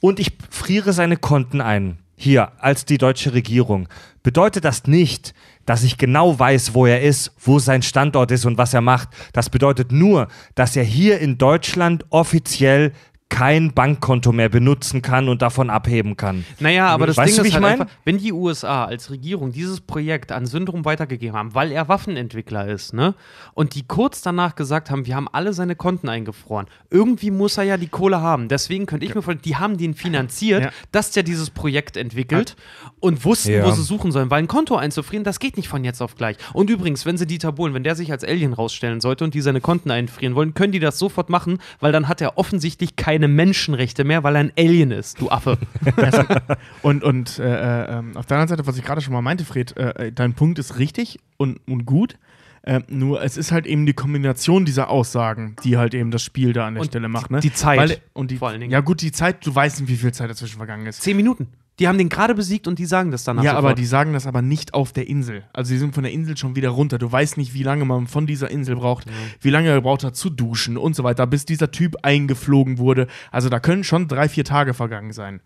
und ich friere seine Konten ein, hier als die deutsche Regierung, bedeutet das nicht, dass ich genau weiß, wo er ist, wo sein Standort ist und was er macht. Das bedeutet nur, dass er hier in Deutschland offiziell kein Bankkonto mehr benutzen kann und davon abheben kann. Naja, aber das Weißt Ding du, ist halt einfach, wenn die USA als Regierung dieses Projekt an Syndrom weitergegeben haben, weil er Waffenentwickler ist, ne? Und die kurz danach gesagt haben, wir haben alle seine Konten eingefroren. Irgendwie muss er ja die Kohle haben. Deswegen könnte ich mir vorstellen, die haben den finanziert, Ja. dass der dieses Projekt entwickelt und wussten, Ja. wo sie suchen sollen. Weil ein Konto einzufrieren, das geht nicht von jetzt auf gleich. Und übrigens, wenn sie Dieter Bohlen, wenn der sich als Alien rausstellen sollte und die seine Konten einfrieren wollen, können die das sofort machen, weil dann hat er offensichtlich keine Menschenrechte mehr, weil er ein Alien ist, du Affe. Und, und äh, äh, ähm, auf der anderen Seite, was ich gerade schon mal meinte, Fred, äh, äh, dein Punkt ist richtig und, und gut. Äh, nur es ist halt eben die Kombination dieser Aussagen, die halt eben das Spiel da an der Und Stelle macht. die- Ne? die Zeit, Weil, und die, vor allen Dingen. Ja, gut, die Zeit, du weißt nicht, wie viel Zeit dazwischen vergangen ist. Zehn Minuten. Die haben den gerade besiegt und die sagen das danach ja, sofort. aber die sagen das aber nicht auf der Insel. Also, die sind von der Insel schon wieder runter. Du weißt nicht, wie lange man von dieser Insel braucht, wie lange er braucht hat zu duschen und so weiter, bis dieser Typ eingeflogen wurde. Also, da können schon drei, vier Tage vergangen sein.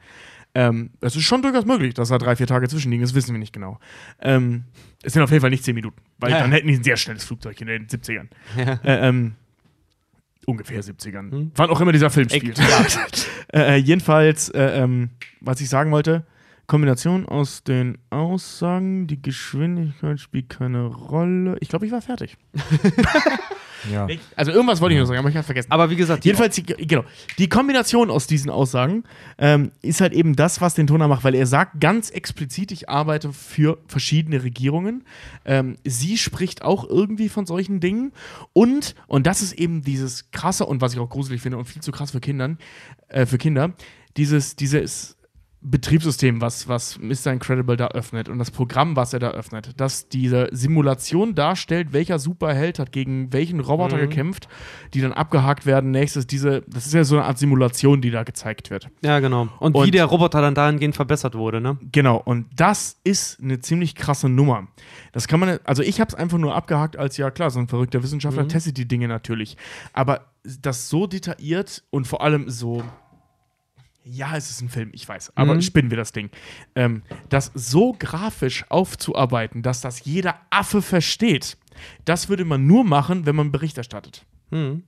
Ähm, es ist schon durchaus möglich, dass da drei, vier Tage zwischenliegen, das wissen wir nicht genau. Ähm, es sind auf jeden Fall nicht zehn Minuten, weil Ja. dann hätten die ein sehr schnelles Flugzeug in den 70ern. Ja. Äh, ähm, ungefähr 70ern. Hm. Wann auch immer dieser Film spielt. äh, äh, jedenfalls, äh, ähm, was ich sagen wollte, Kombination aus den Aussagen, die Geschwindigkeit spielt keine Rolle. Ich glaube, ich war fertig. Ja. Also irgendwas wollte ich noch sagen, aber ich habe vergessen. Aber wie gesagt, die- Jedenfalls, die, genau, die Kombination aus diesen Aussagen ähm, ist halt eben das, was den Toner macht, weil er sagt ganz explizit, ich arbeite für verschiedene Regierungen. Ähm, sie spricht auch irgendwie von solchen Dingen. Und, und das ist eben dieses krasse und was ich auch gruselig finde und viel zu krass für Kindern, äh, für Kinder, dieses, dieses Betriebssystem, was, was Mr. Incredible da öffnet und das Programm, was er da öffnet, dass diese Simulation darstellt, welcher Superheld hat gegen welchen Roboter gekämpft, die dann abgehakt werden. Nächstes, diese, das ist ja so eine Art Simulation, die da gezeigt wird. ja, genau. Und, wie Und- der Roboter dann dahingehend verbessert wurde, ne? Genau, und das ist eine ziemlich krasse Nummer. Das kann man, also ich habe es einfach nur abgehakt als, ja klar, so ein verrückter Wissenschaftler testet die Dinge natürlich. Aber das so detailliert und vor allem so, ja, es ist ein Film, ich weiß, aber Mhm. spinnen wir das Ding. Ähm, das so grafisch aufzuarbeiten, dass das jeder Affe versteht, das würde man nur machen, wenn man Bericht erstattet. Hm.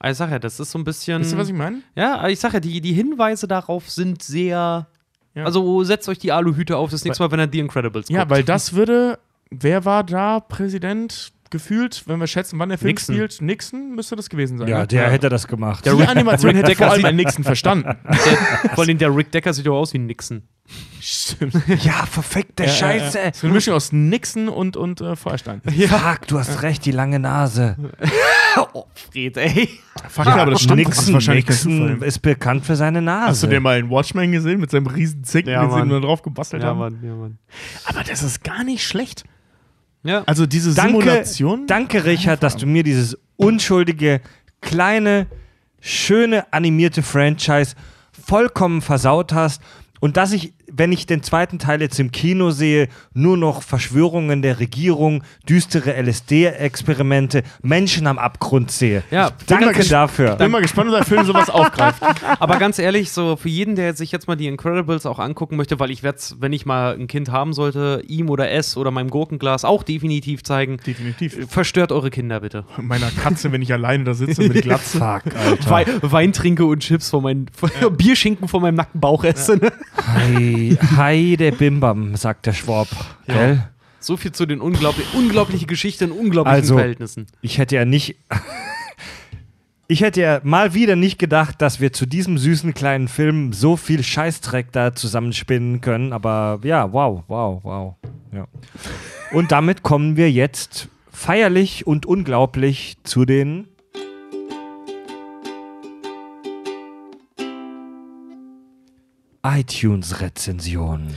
Ah, Ich sag ja, das ist so ein bisschen. Wisst ihr, was ich meine? ja, aber ich sag ja, die, die Hinweise darauf sind sehr. Ja. Also setzt euch die Aluhüte auf das nächste Mal, wenn er The Incredibles Ja, guckt. weil das würde, wer war da Präsident? Gefühlt, wenn wir schätzen, wann der Film Nixon. spielt, Nixon müsste das gewesen sein. Ja, ne? der hätte das gemacht. Die Animation Rick hätte Decker vor allem ein Nixon verstanden. Der, vor allem der Rick Decker sieht doch aus wie ein Nixon. Stimmt. Ja, verfickte Scheiße. Äh, so eine Mischung aus Nixon und, und äh, Feuerstein. Fuck, du hast recht, die lange Nase. oh, Fred, ey. Fuck, ja, aber das stimmt. das ist Nixon, wahrscheinlich Nixon ist bekannt für seine Nase. Hast du den mal in Watchmen gesehen mit seinem riesen Zicken, Ja, den sie nur drauf gebastelt Ja, haben? Mann, ja, Mann. Aber das ist gar nicht schlecht. Ja. Also diese Danke, Simulation. danke, Richard, dass du mir dieses unschuldige, kleine, schöne animierte Franchise vollkommen versaut hast und dass ich, wenn ich den zweiten Teil jetzt im Kino sehe, nur noch Verschwörungen der Regierung, düstere LSD-Experimente, Menschen am Abgrund sehe. Ja, bin mal danke dafür. bin mal gespannt, ob der Film sowas aufgreift. Aber ganz ehrlich, so für jeden, der sich jetzt mal die Incredibles auch angucken möchte, weil ich werde es, wenn ich mal ein Kind haben sollte, ihm oder es oder meinem Gurkenglas auch definitiv zeigen. Definitiv. Verstört eure Kinder bitte. Meiner Katze, wenn ich alleine da sitze mit Glatze. Fuck, Alter. Wei Wein trinke und Chips von meinem Bierschinken von meinem nackten Bauch esse. ne? Hi, hi, der Bimbam, sagt der Schwab. Gell? So viel zu den unglaublich unglaubliche Geschichten in unglaublichen Also- Verhältnissen. Ich hätte ja nicht. Ich hätte ja mal wieder nicht gedacht, dass wir zu diesem süßen kleinen Film so viel Scheißdreck da zusammenspinnen können. Aber ja, wow, wow, wow. Ja. Und damit kommen wir jetzt feierlich und unglaublich zu den. iTunes-Rezensionen.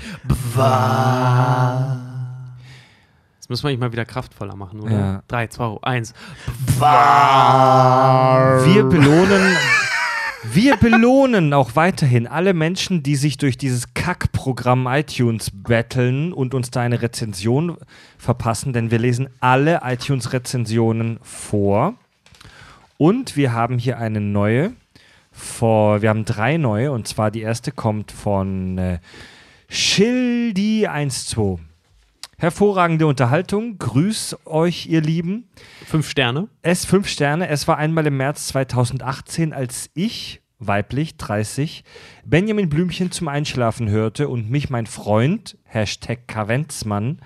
Das müssen wir nicht mal wieder kraftvoller machen, oder? Ja. 3, 2, 1. Wir belohnen, wir belohnen auch weiterhin alle Menschen, die sich durch dieses Kackprogramm iTunes betteln und uns da eine Rezension verpassen, denn wir lesen alle iTunes-Rezensionen vor. Und wir haben hier eine neue. Vor, wir haben drei neue und zwar die erste kommt von äh, Schildi12. Hervorragende Unterhaltung. Grüß euch, ihr Lieben. Fünf Sterne. Es fünf Sterne. Es war einmal im März 2018, als ich, weiblich 30, Benjamin Blümchen zum Einschlafen hörte und mich mein Freund, Hashtag Kavenzmann,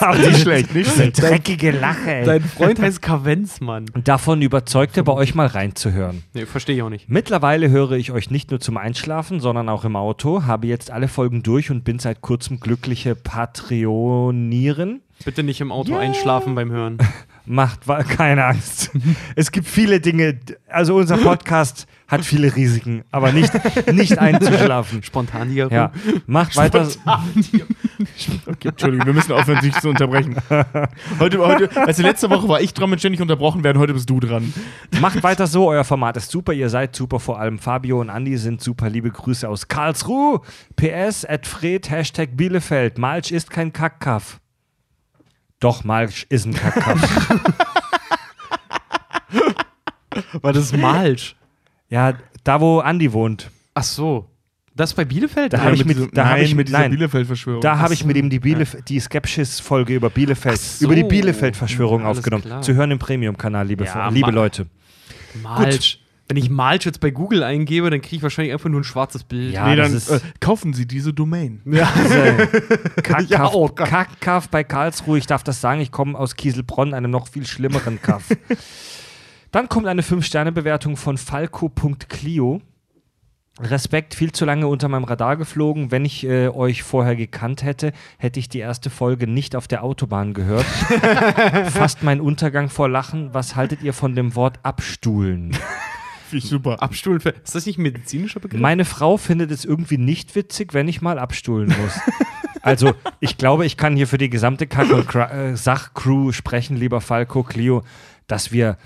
Auch nicht schlecht, nicht schlecht. dreckige Lache, ey, Dein Freund heißt Kavenzmann. davon überzeugte, bei euch mal reinzuhören. Nee, verstehe ich auch nicht. Mittlerweile höre ich euch nicht nur zum Einschlafen, sondern auch im Auto, habe jetzt alle Folgen durch und bin seit kurzem glückliche Patronieren. Bitte nicht im Auto einschlafen beim Hören. Macht keine Angst. Es gibt viele Dinge, also unser Podcast hat viele Risiken, aber nicht, nicht einzuschlafen. Spontan hier. Ja, macht weiter. Okay, Entschuldigung, wir müssen aufhören, sich zu unterbrechen. Heute, heute, also letzte Woche war ich dran mit ständig unterbrochen werden, heute bist du dran. Macht weiter so, euer Format ist super, ihr seid super, vor allem Fabio und Andi sind super. Liebe Grüße aus Karlsruhe. PS, at Fred, Hashtag Bielefeld. Malch ist kein Kackkaff. Doch, Malch ist ein Kackkaff. War das Malsch? Ja, da wo Andi wohnt. Ach so. Das bei Bielefeld? Da Ja, hab ich mit, diesem- da hab nein, ich- mit dieser. Bielefeld-Verschwörung. Da habe ich mit ihm die, Bielef die Skepsis-Folge über Bielefeld, so. über die Bielefeld-Verschwörung Alles aufgenommen. klar. Zu hören im Premium-Kanal, liebe, Ja, liebe Leute. Malsch. Wenn ich Malsch jetzt bei Google eingebe, dann kriege ich wahrscheinlich einfach nur ein schwarzes Bild. Ja, nee, dann ist- äh, kaufen Sie diese Domain. Kackkaff, Ja, oh Gott. Kackkaff bei Karlsruhe, ich darf das sagen, ich komme aus Kieselbronn, einem noch viel schlimmeren Kaff. Dann kommt eine 5-Sterne-Bewertung von Falco.clio. Respekt, viel zu lange unter meinem Radar geflogen. Wenn ich äh, euch vorher gekannt hätte, hätte ich die erste Folge nicht auf der Autobahn gehört. Fast mein Untergang vor Lachen. Was haltet ihr von dem Wort abstuhlen? Finde ich super. Abstuhlen. für- Ist das nicht ein medizinischer Begriff? Meine Frau findet es irgendwie nicht witzig, wenn ich mal abstuhlen muss. Also, ich glaube, ich kann hier für die gesamte Kack- und äh, Sachcrew sprechen, lieber Falco, Clio, dass wir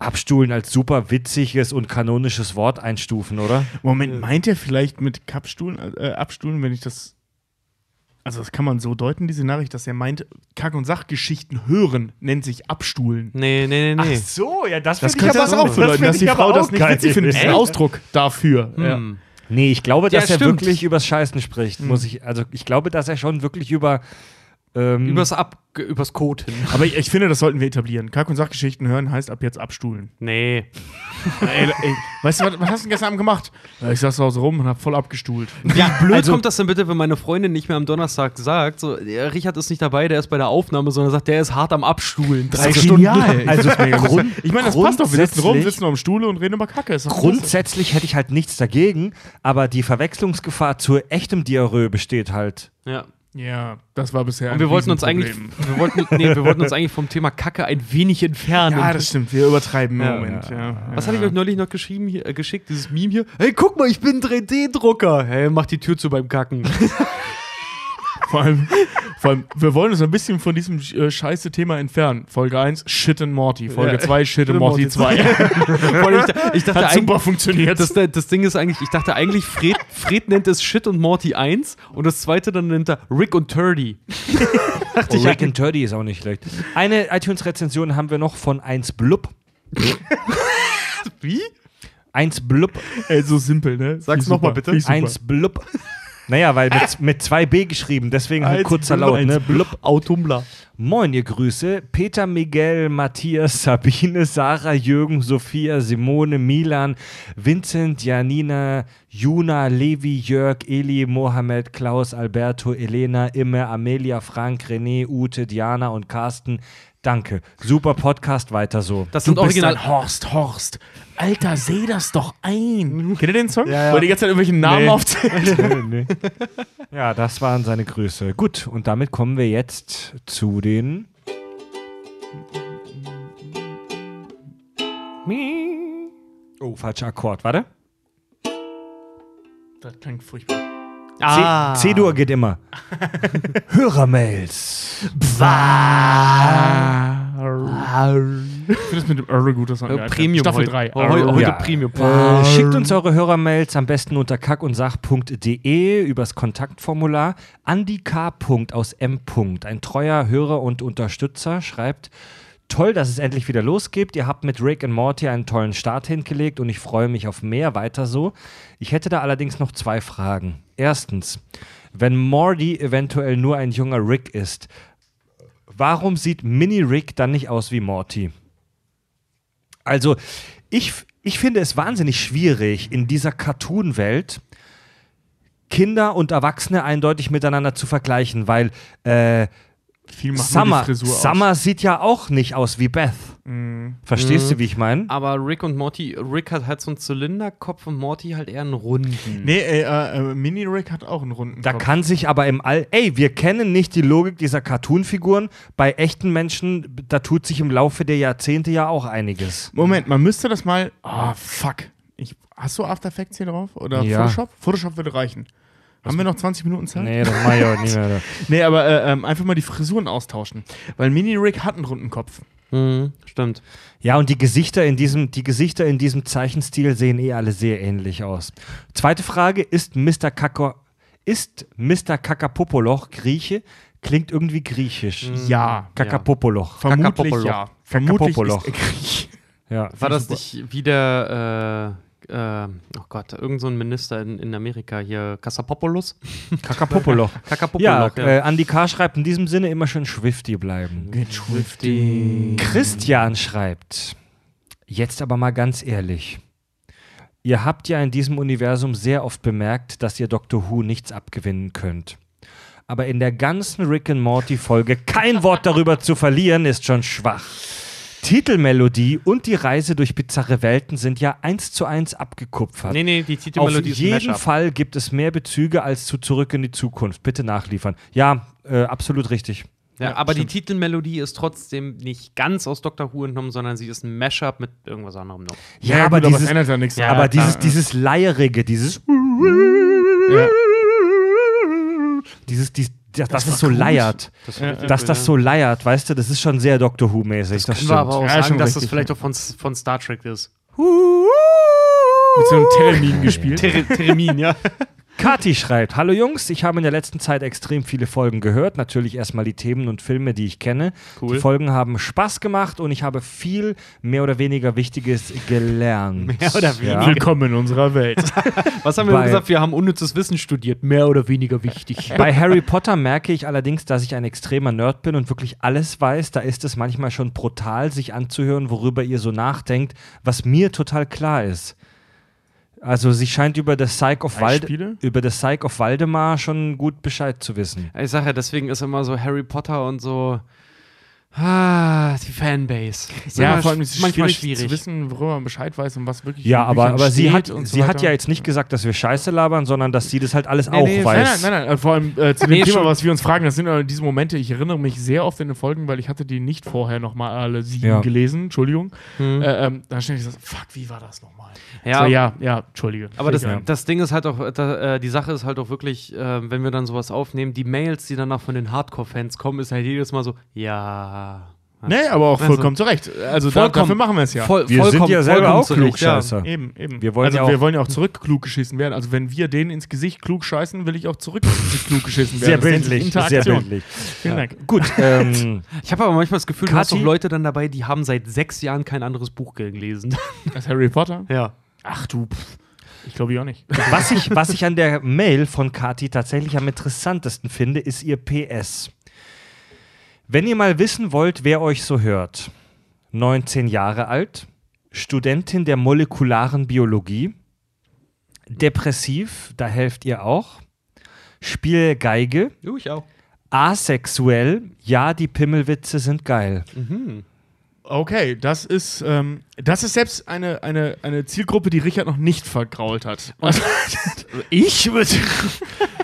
abstuhlen als super witziges und kanonisches Wort einstufen, oder? Moment, meint er vielleicht mit Kappstuhlen, äh, Abstuhlen, wenn ich das. Also, das kann man so deuten, diese Nachricht, dass er meint, Kack- und Sachgeschichten hören, nennt sich Abstuhlen. nee, nee, nee, nee. so, ja, das, Das könnte das auch bedeuten, dass die Frau das nicht witzig findet. Das ist ein Ausdruck dafür. Ja. Hm. Nee, ich glaube, Ja, dass er stimmt. wirklich übers Scheißen spricht, muss ich, also ich glaube, dass er schon wirklich über Ähm, Übers, Ab übers Code hin. Aber ich, ich finde, das sollten wir etablieren. Kack- und Sachgeschichten hören heißt ab jetzt abstuhlen. Nee. ey, ey, weißt du, was, was hast du denn gestern Abend gemacht? Ja, ich saß zu Hause rum und hab voll abgestuhlt. Wie blöd also- kommt das denn bitte, wenn meine Freundin nicht mehr am Donnerstag sagt, so, der Richard ist nicht dabei, der ist bei der Aufnahme, sondern sagt, der ist hart am Abstuhlen. Drei ist Stunden genial. lang. Ich Also. Grund- ich meine, das passt doch. Wir sitzen rum, sitzen am Stuhle und reden über Kacke. Grundsätzlich hätte ich halt nichts dagegen, aber die Verwechslungsgefahr zu echtem Diarrhoe besteht halt. Ja. Ja, das war bisher Und ein wir wollten uns eigentlich, wir wollten, nee, wir wollten uns eigentlich vom Thema Kacke ein wenig entfernen. Ja, das stimmt. Wir übertreiben im Ja, Moment. Ja, Was ja. hatte ich euch neulich noch geschrieben, hier, äh, geschickt, dieses Meme hier? Hey, guck mal, ich bin ein 3D-Drucker. Hey, mach die Tür zu beim Kacken. Vor allem, vor allem, wir wollen uns ein bisschen von diesem äh, scheiße Thema entfernen. Folge 1, Shit and Morty. Folge Ja. 2, Shit and Morty Morty 2. Vor allem, ich, ich dachte Hat super funktioniert. das, das Ding ist eigentlich, ich dachte eigentlich, Fred, Fred nennt es Shit und Morty 1 und das zweite dann nennt er Rick und Turdy. Oh, Rick and Turdy ist auch nicht schlecht. Eine iTunes-Rezension haben wir noch von 1 Blub. Wie? 1 Blub. Ey, so simpel, ne? Sag's Finde ich noch mal super. bitte. Finde ich super. 1 Blub. Naja, weil mit, mit zwei B geschrieben, deswegen halt kurzer Laut, ne? Blub. Autumla. Moin, ihr Grüße. Peter, Miguel, Matthias, Sabine, Sarah, Jürgen, Sophia, Simone, Milan, Vincent, Janina, Juna, Levi, Jörg, Eli, Mohammed, Klaus, Alberto, Elena, Imme, Amelia, Frank, René, Ute, Diana und Carsten. Danke. Super Podcast, weiter so. Das sind original. ein Horst, Horst. Alter, seh das doch ein. Kennt ihr den Song? Ja, ja. Er die ganze Zeit irgendwelche Namen Nee. aufzählt. Nee. Ja, das waren seine Grüße. Gut, und damit kommen wir jetzt zu den. Oh, falscher Akkord, warte. Das klingt furchtbar. Ah. C-Dur geht immer. Hörermails. Ich finde das mit dem Earl gut, das Äh, Premium Staffel heute. 3. Oh, heu- heute Ja. Premium. Äh, schickt uns eure Hörermails am besten unter kackundsach.de übers Kontaktformular. Andi K. aus M. Ein treuer Hörer und Unterstützer schreibt. Toll, dass es endlich wieder losgeht. Ihr habt mit Rick und Morty einen tollen Start hingelegt und ich freue mich auf mehr weiter so. Ich hätte da allerdings noch zwei Fragen. Erstens, wenn Morty eventuell nur ein junger Rick ist, warum sieht Mini Rick dann nicht aus wie Morty? Also, ich, ich finde es wahnsinnig schwierig, in dieser Cartoon-Welt Kinder und Erwachsene eindeutig miteinander zu vergleichen, weil äh, Viel macht Summer, Frisur Summer sieht ja auch nicht aus wie Beth. Verstehst du, wie ich meine? Aber Rick und Morty, Rick hat halt so einen Zylinderkopf und Morty halt eher einen runden. aus. Nee, äh, äh, Mini Rick hat auch einen runden Da Kopf. kann sich aber im All. Ey, wir kennen nicht die Logik dieser Cartoon-Figuren. Bei echten Menschen, da tut sich im Laufe der Jahrzehnte ja auch einiges. Moment, man müsste das mal. Ah, fuck. Ich, hast du After Effects hier drauf? Oder Ja. Photoshop? Photoshop würde reichen. Haben wir noch 20 Minuten Zeit? Nee, das mach ich auch nicht mehr. Nee, aber äh, ähm, einfach mal die Frisuren austauschen. Weil Mini Rick hat einen runden Kopf. Mhm, stimmt. Ja, und die Gesichter in diesem, die Gesichter in diesem Zeichenstil sehen eh alle sehr ähnlich aus. Zweite Frage: Ist Mr. Kaka, ist Mr. Kakapopoloch Grieche? Klingt irgendwie griechisch. Ja. Kakapopoloch. Vermutlich Kakapopoloch. ja. Vermutlich Kakapopoloch. ist er Griech. Ja. War das nicht wieder, äh, äh, oh Gott, irgend so ein Minister in, in Amerika hier, Kassapopoulos? Kakapopoloch. Kakapopoulos, Ja, äh, Andi K. schreibt in diesem Sinne immer schön Swifty bleiben. Christian schreibt, jetzt aber mal ganz ehrlich. Ihr habt ja in diesem Universum sehr oft bemerkt, dass ihr Doctor Who nichts abgewinnen könnt. Aber in der ganzen Rick and Morty Folge kein Wort darüber zu verlieren, ist schon schwach. Titelmelodie und die Reise durch bizarre Welten sind ja eins zu eins abgekupfert. Nee, nee, die Auf Titelmelodie ist ein jeden. Fall gibt es mehr Bezüge als zu Zurück in die Zukunft. Bitte nachliefern. Ja, äh, absolut richtig. Ja, aber die Titelmelodie ist trotzdem nicht ganz aus Doctor Who entnommen, sondern sie ist ein Mashup mit irgendwas anderem noch. Ja, aber, gut, dieses, es ändert ja nichts. Ja, aber klar. dieses, dieses Leierige, dieses, Ja. dieses, dies, das, das ist so leiert. Das ist Ja. Dass das so leiert, weißt du, das ist schon sehr Doctor Who-mäßig. Das, Können stimmt. wir aber auch Ja, sagen, dass das vielleicht auch von, von Star Trek ist. Mit so einem Termin gespielt. Ter Termin, ja. Kati schreibt: Hallo Jungs, ich habe in der letzten Zeit extrem viele Folgen gehört. Natürlich erstmal die Themen und Filme, die ich kenne. Cool. Die Folgen haben Spaß gemacht und ich habe viel mehr oder weniger Wichtiges gelernt. Mehr oder weniger. Ja. Willkommen in unserer Welt. Was haben wir Bei- gesagt? Wir haben unnützes Wissen studiert. Mehr oder weniger wichtig. Bei Harry Potter merke ich allerdings, dass ich ein extremer Nerd bin und wirklich alles weiß. Da ist es manchmal schon brutal, sich anzuhören, worüber ihr so nachdenkt, was mir total klar ist. Also sie scheint über das Psych of, Walde über das Psych of Waldemar schon gut Bescheid zu wissen. Ich sage ja, deswegen ist immer so Harry Potter und so. Ah, die Fanbase. Ist immer vor allem ist es manchmal schwierig, schwierig. zu wissen, worüber man Bescheid weiß und was wirklich Ja, aber, aber sie, hat, und so sie hat ja jetzt nicht gesagt, dass wir Scheiße labern, sondern dass sie das halt alles Nee, auch nee, weiß. Nein, nein, nein, nein. Vor allem äh, zu dem Nee, Thema, schon. was wir uns fragen, das sind äh, diese Momente, ich erinnere mich sehr oft in den Folgen, weil ich hatte die nicht vorher nochmal alle sieben Ja. gelesen, Entschuldigung. Hm. Äh, ähm, da ich so, fuck, wie war das nochmal? Ja, so, ja, ja, Entschuldige. Aber das, ja. das Ding ist halt auch, da, äh, die Sache ist halt auch wirklich, äh, wenn wir dann sowas aufnehmen, die Mails, die danach von den Hardcore-Fans kommen, ist halt jedes Mal so, ja. Nee, aber auch Also- vollkommen zu Recht. Also da, Vollkommen. dafür machen wir es ja. Voll, Wir sind vollkommen- ja selber auch Recht, Klugscheißer. Eben, eben. Wir wollen also ja auch- wir wollen ja auch zurück klug geschissen werden. Also wenn wir denen ins Gesicht klug scheißen, will ich auch zurück klug geschissen Sehr werden. Sich bildlich, sehr bildlich. Vielen Dank. Gut, ähm, Ja. Ich habe aber manchmal das Gefühl, du hast doch Leute dann dabei, die haben seit sechs Jahren kein anderes Buch gelesen. Das Harry Potter? ja. Ach du, pff. ich glaube ich auch nicht. was, ich, was ich an der Mail von Kati tatsächlich am interessantesten finde, ist ihr PS. Wenn ihr mal wissen wollt, wer euch so hört, 19 Jahre alt, Studentin der molekularen Biologie, depressiv, da helft ihr auch, spiel Geige, Du, ich auch. asexuell, ja, die Pimmelwitze sind geil. Mhm. Okay, das ist, ähm, das ist selbst eine, eine, eine Zielgruppe, die Richard noch nicht vergrault hat. Also, ich würde.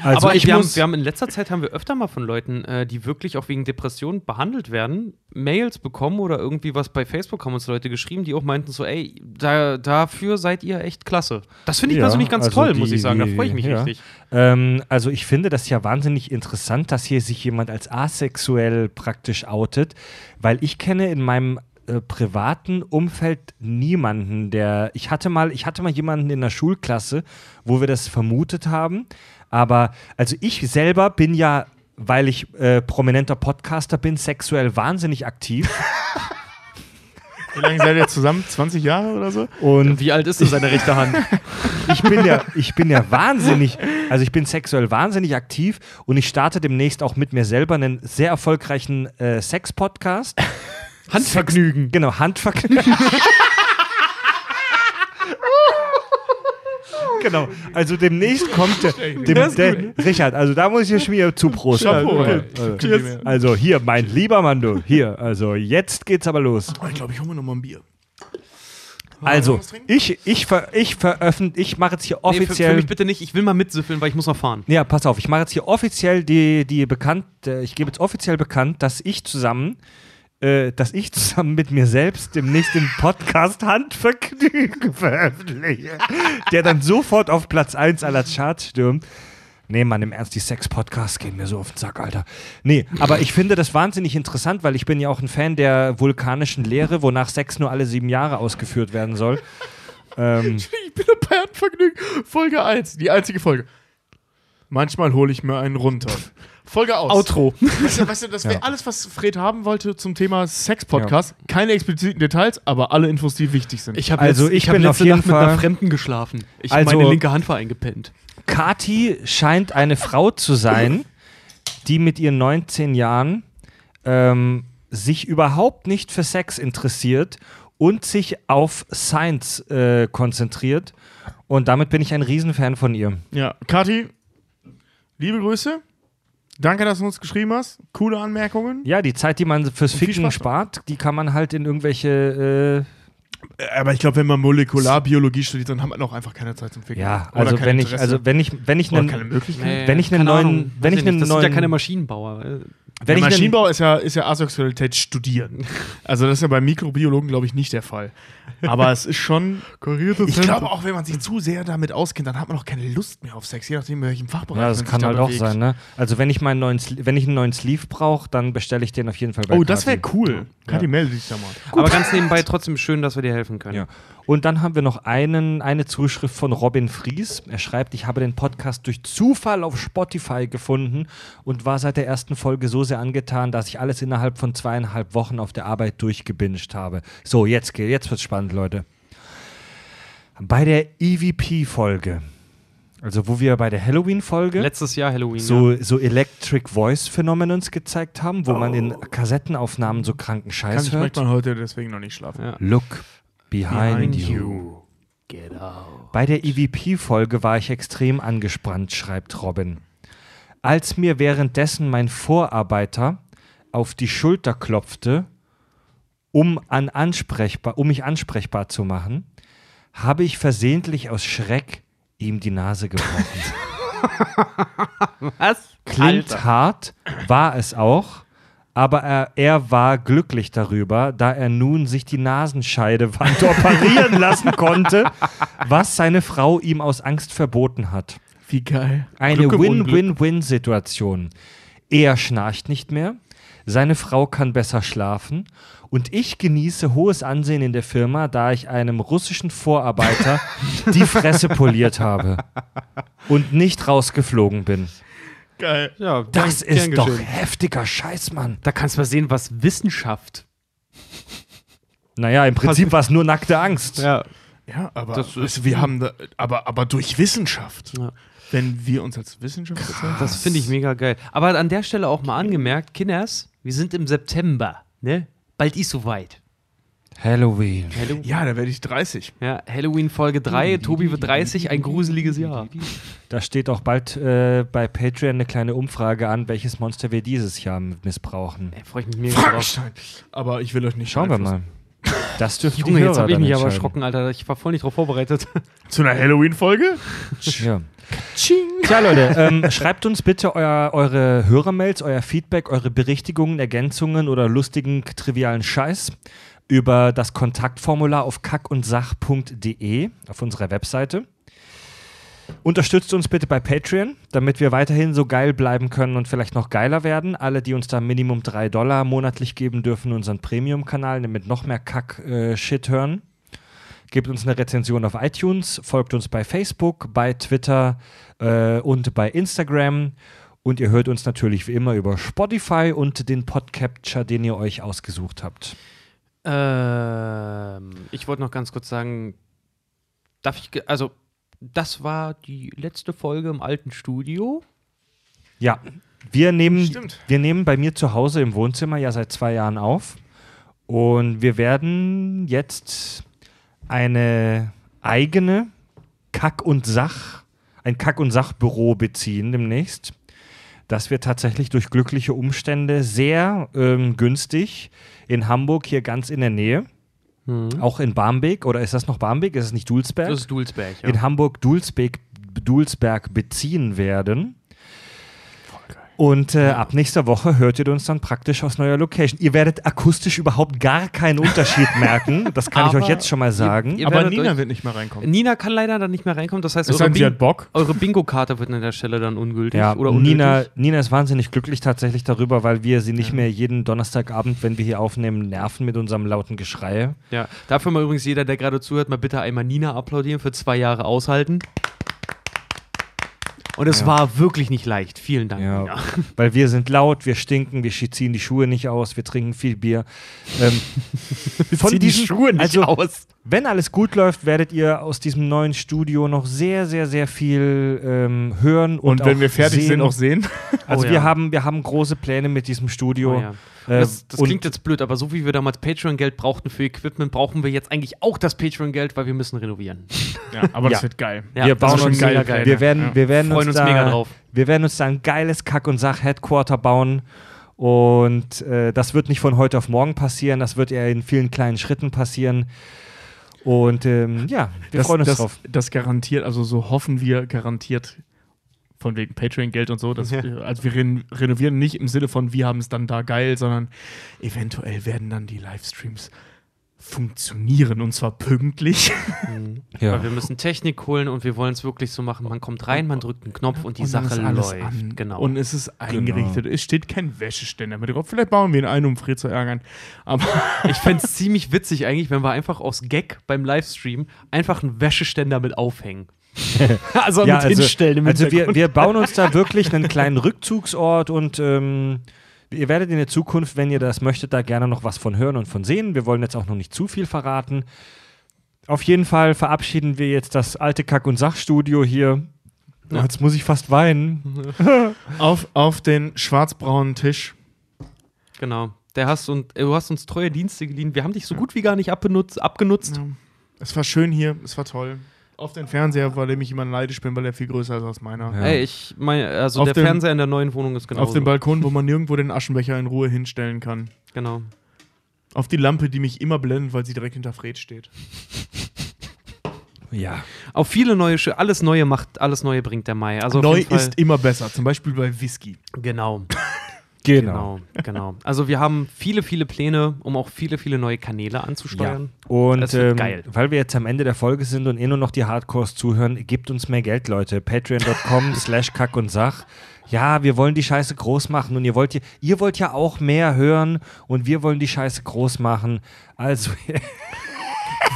Also aber ich wir, haben, muss, wir haben in letzter Zeit haben wir öfter mal von Leuten, äh, die wirklich auch wegen Depressionen behandelt werden, Mails bekommen oder irgendwie was bei Facebook haben uns Leute geschrieben, die auch meinten so, ey, da, dafür seid ihr echt klasse. Das finde ich Ja, persönlich ganz also toll, die- muss ich sagen. Da freue ich mich ja. richtig. Ähm, also ich finde das ja wahnsinnig interessant, dass hier sich jemand als asexuell praktisch outet, weil ich kenne in meinem äh, privaten Umfeld niemanden, der ich hatte mal, ich hatte mal jemanden in der Schulklasse, wo wir das vermutet haben, aber also ich selber bin ja, weil ich äh, prominenter Podcaster bin, sexuell wahnsinnig aktiv Wie lange seid ihr zusammen? 20 Jahre oder so? und Wie alt ist denn seine rechte Hand? ich bin ja, ich bin ja wahnsinnig, also ich bin sexuell wahnsinnig aktiv und ich starte demnächst auch mit mir selber einen sehr erfolgreichen äh, Sex-Podcast. Handvergnügen. Genau, Handvergnügen. genau, also demnächst kommt der, dem, der Richard, also da muss ich schon wieder zuprosten. Also, also, hier, mein lieber Mann, du, hier, also jetzt geht's aber los. Oh, ich glaube, ich hole mir noch mal ein Bier. Also, ich, ich, ver, ich veröffentliche, ich mache jetzt hier Nee, für, offiziell. für mich bitte nicht, ich will mal mitsüffeln, weil ich muss noch fahren. Ja, pass auf, ich mache jetzt hier offiziell die, die bekannt, äh, ich gebe jetzt offiziell bekannt, dass ich zusammen, äh, dass ich zusammen mit mir selbst demnächst den Podcast Handvergnügen veröffentliche, der dann sofort auf Platz 1 aller Charts stürmt. Nee, Mann, im Ernst, die Sex-Podcasts gehen mir so auf den Sack, Alter. Nee, aber ich finde das wahnsinnig interessant, weil ich bin ja auch ein Fan der vulkanischen Lehre, wonach Sex nur alle sieben Jahre ausgeführt werden soll. Ähm, Ich bin bei Handvergnügen. Folge 1, die einzige Folge. Manchmal hole ich mir einen runter. Folge aus. Outro. Weißt du, weißt du das wäre alles, was Fred haben wollte zum Thema Sex-Podcast. Keine expliziten Details, aber alle Infos, die wichtig sind. Ich habe Also letzt, ich ich hab bin letzte auf jeden Nacht mit einer Fall- Fremden geschlafen. Ich habe Also- meine linke Hand war eingepennt. Kati scheint eine Frau zu sein, die mit ihren 19 Jahren ähm, sich überhaupt nicht für Sex interessiert und sich auf Science äh, konzentriert. Und damit bin ich ein Riesenfan von ihr. ja, Kathi, liebe Grüße. Danke, dass du uns geschrieben hast. Coole Anmerkungen. Ja, die Zeit, die man fürs Ficken spart, die kann man halt in irgendwelche. Aber ich glaube, wenn man Molekularbiologie studiert, dann hat man auch einfach keine Zeit zum Äh, Ficken. ja, also wenn ich, also wenn ich, wenn ich einen. Wenn ich einen keine neuen- Ahnung, wenn ich einen Das sind ja neuen- keine Maschinenbauer. Wenn einen, Maschinenbau ist ja, ist ja Asexualität studieren. Also das ist ja bei Mikrobiologen, glaube ich, nicht der Fall. Aber es ist schon. Ich glaube auch, wenn man sich zu sehr damit auskennt, dann hat man auch keine Lust mehr auf Sex, je nachdem, welchem Fachbereich ja, das man sich kann da halt auch bewegt. sein, ne? Also wenn ich meinen neuen, wenn ich einen neuen Sleeve brauche, dann bestelle ich den auf jeden Fall bei Oh, das wäre Kati. cool. Kathi, melde dich da mal. Aber ganz nebenbei trotzdem schön, dass wir dir helfen können. Ja. Und dann haben wir noch einen, eine Zuschrift von Robin Fries. Er schreibt, ich habe den Podcast durch Zufall auf Spotify gefunden und war seit der ersten Folge so sehr angetan, dass ich alles innerhalb von zweieinhalb Wochen auf der Arbeit durchgebinged habe. So, jetzt, geht- jetzt wird's spannend, Leute. Bei der EVP-Folge, also wo wir bei der Halloween-Folge Letztes Jahr Halloween. so, so Electric Voice Phenomenons gezeigt haben, wo man in Kassettenaufnahmen so kranken Kann Scheiß ich hört. manchmal heute deswegen noch nicht schlafen. Ja. Look behind, Behind you. Get out. Bei der EVP-Folge war ich extrem angespannt, schreibt Robin. Als mir währenddessen mein Vorarbeiter auf die Schulter klopfte, um, an ansprechbar, um mich ansprechbar zu machen, habe ich versehentlich aus Schreck ihm die Nase gebrochen. Was? Klingt hart, war es auch, aber er, er war glücklich darüber, da er nun sich die Nasenscheidewand operieren lassen konnte, was seine Frau ihm aus Angst verboten hat. Wie geil. Eine. Win-Win-Win-Situation. Er schnarcht nicht mehr, seine Frau kann besser schlafen und ich genieße hohes Ansehen in der Firma, da ich einem russischen Vorarbeiter die Fresse poliert habe und nicht rausgeflogen bin. Geil. Ja, Das gern- ist gern doch heftiger Scheiß, Mann. Da kannst du mal sehen, was Wissenschaft. Naja, im Prinzip war es nur nackte Angst. Ja. Ja, aber Das ist- also wir haben da, aber, aber durch Wissenschaft. Ja. Wenn wir uns als Wissenschaft bezeichnen. Das finde ich mega geil. Aber an der Stelle auch mal angemerkt, Kinders, wir sind im September, ne? Bald ist soweit. Halloween. Hallo? Ja, da werde ich 30. Ja, Halloween Folge 3, Tobi wird 30, ein gruseliges Jahr. Da steht auch bald äh, bei Patreon eine kleine Umfrage an, welches Monster wir dieses Jahr missbrauchen. Ey, freue ich mich mega drauf. Aber ich will euch nicht Schauen wir mal. Das dürfen Junge, jetzt habe ich mich aber erschrocken, Alter. Ich war voll nicht drauf vorbereitet. Zu einer Halloween-Folge? Ja. Tja, Leute, ähm, schreibt uns bitte euer, eure Hörermails, euer Feedback, eure Berichtigungen, Ergänzungen oder lustigen, trivialen Scheiß über das Kontaktformular auf kackundsach.de auf unserer Webseite. Unterstützt uns bitte bei Patreon, damit wir weiterhin so geil bleiben können und vielleicht noch geiler werden. Alle, die uns da Minimum 3 Dollar monatlich geben dürfen, unseren Premium-Kanal, damit noch mehr Kack-Shit hören. Gebt uns eine Rezension auf iTunes, folgt uns bei Facebook, bei Twitter äh, und bei Instagram. Und ihr hört uns natürlich wie immer über Spotify und den Podcapture, den ihr euch ausgesucht habt. Ähm, ich wollte noch ganz kurz sagen, darf ich, also, das war die letzte Folge im alten Studio. Ja, wir nehmen, Stimmt. wir nehmen bei mir zu Hause im Wohnzimmer ja seit zwei Jahren auf. Und wir werden jetzt eine eigene Kack- und Sach, ein Kack- und Sachbüro beziehen demnächst. Das wir tatsächlich durch glückliche Umstände sehr ähm, günstig in Hamburg hier ganz in der Nähe, auch in Barmbek, oder ist das noch Barmbek? Ist es nicht Dulsberg? Das ist Dulsberg, ja. in Hamburg-Dulsberg Dulsberg beziehen werden. Und äh, ab nächster Woche hört ihr uns dann praktisch aus neuer Location. Ihr werdet akustisch überhaupt gar keinen Unterschied merken. Das kann ich euch jetzt schon mal sagen. ihr- ihr- Aber Nina euch- wird nicht mehr reinkommen. Nina kann leider dann nicht mehr reinkommen, das heißt, eure, denn, sie hat Bin Bock. eure Bingo-Karte wird an der Stelle dann ungültig. ja, oder unnötig. Nina, Nina ist wahnsinnig glücklich tatsächlich darüber, weil wir sie nicht mehr jeden Donnerstagabend, wenn wir hier aufnehmen, nerven mit unserem lauten Geschrei. Ja, dafür mal übrigens jeder, der gerade zuhört, mal bitte einmal Nina applaudieren, für zwei Jahre aushalten. Und es Ja. war wirklich nicht leicht. Vielen Dank, Ja, Nina. weil wir sind laut, wir stinken, wir ziehen die Schuhe nicht aus, wir trinken viel Bier. Ähm, von ziehen die diesen- Schuhe nicht also, aus. Wenn alles gut läuft, werdet ihr aus diesem neuen Studio noch sehr, sehr, sehr viel ähm, hören und, Und wenn auch wir fertig sehen. sind, auch sehen. Also Oh wir, ja. haben, wir haben große Pläne mit diesem Studio. Oh ja. Äh, Das, das klingt jetzt blöd, aber so wie wir damals Patreon-Geld brauchten für Equipment, brauchen wir jetzt eigentlich auch das Patreon-Geld, weil wir müssen renovieren. Ja, aber Ja. das wird geil. Ja, wir bauen uns, mega geil. wir werden, Ja. wir werden Freuen uns, da, mega drauf. Wir werden uns da ein geiles Kack- und Sach-Headquarter bauen. Und äh, das wird nicht von heute auf morgen passieren, das wird eher in vielen kleinen Schritten passieren. Und ähm, ja, wir das, freuen uns das, drauf. Das garantiert, also so hoffen wir garantiert von wegen Patreon-Geld und so. Dass Ja. wir, also wir ren renovieren nicht im Sinne von, wir haben es dann da geil, sondern eventuell werden dann die Livestreams funktionieren und zwar pünktlich. Ja. Weil wir müssen Technik holen und wir wollen es wirklich so machen. Man kommt rein, man drückt einen Knopf und die Und Sache läuft. an. Genau. Und es ist eingerichtet. Es steht kein Wäscheständer mit drauf. Vielleicht bauen wir ihn ein, um Fred zu ärgern. Aber ich fände es ziemlich witzig eigentlich, wenn wir einfach aus Gag beim Livestream einfach einen Wäscheständer mit aufhängen. also Ja, mit also, hinstellen im also wir, wir bauen uns da wirklich einen kleinen Rückzugsort und ähm, ihr werdet in der Zukunft, wenn ihr das möchtet, da gerne noch was von hören und von sehen. Wir wollen jetzt auch noch nicht zu viel verraten. Auf jeden Fall verabschieden wir jetzt das alte Kack- und Sachstudio hier. Oh, jetzt muss ich fast weinen. auf, auf den schwarzbraunen Tisch. Genau. Der hast und, du hast uns treue Dienste geliehen. Wir haben dich so gut wie gar nicht abbenutzt, abgenutzt. Ja. Es war schön hier, es war toll. Auf den Fernseher, weil dem ich immer neidisch bin, weil er viel größer ist als meiner. Ja. Ey, ich meine, also Auf der dem- Fernseher in der neuen Wohnung ist genau Auf dem Balkon, wo man nirgendwo den Aschenbecher in Ruhe hinstellen kann. Genau. Auf die Lampe, die mich immer blendet, weil sie direkt hinter Fred steht. Ja. Auf viele neue, alles Neue macht, alles Neue bringt der Mai. Also auf Neu jeden Fall, ist immer besser, zum Beispiel bei Whisky. Genau, Genau. genau, genau. Also wir haben viele, viele Pläne, um auch viele, viele neue Kanäle Ja. anzusteuern. Und Das wird ähm, geil. weil wir jetzt am Ende der Folge sind und eh nur noch die Hardcores zuhören, gebt uns mehr Geld, Leute. Patreon.com slash kack und sach. Ja, wir wollen die Scheiße groß machen und ihr wollt, ja- ihr wollt ja auch mehr hören und wir wollen die Scheiße groß machen. Also,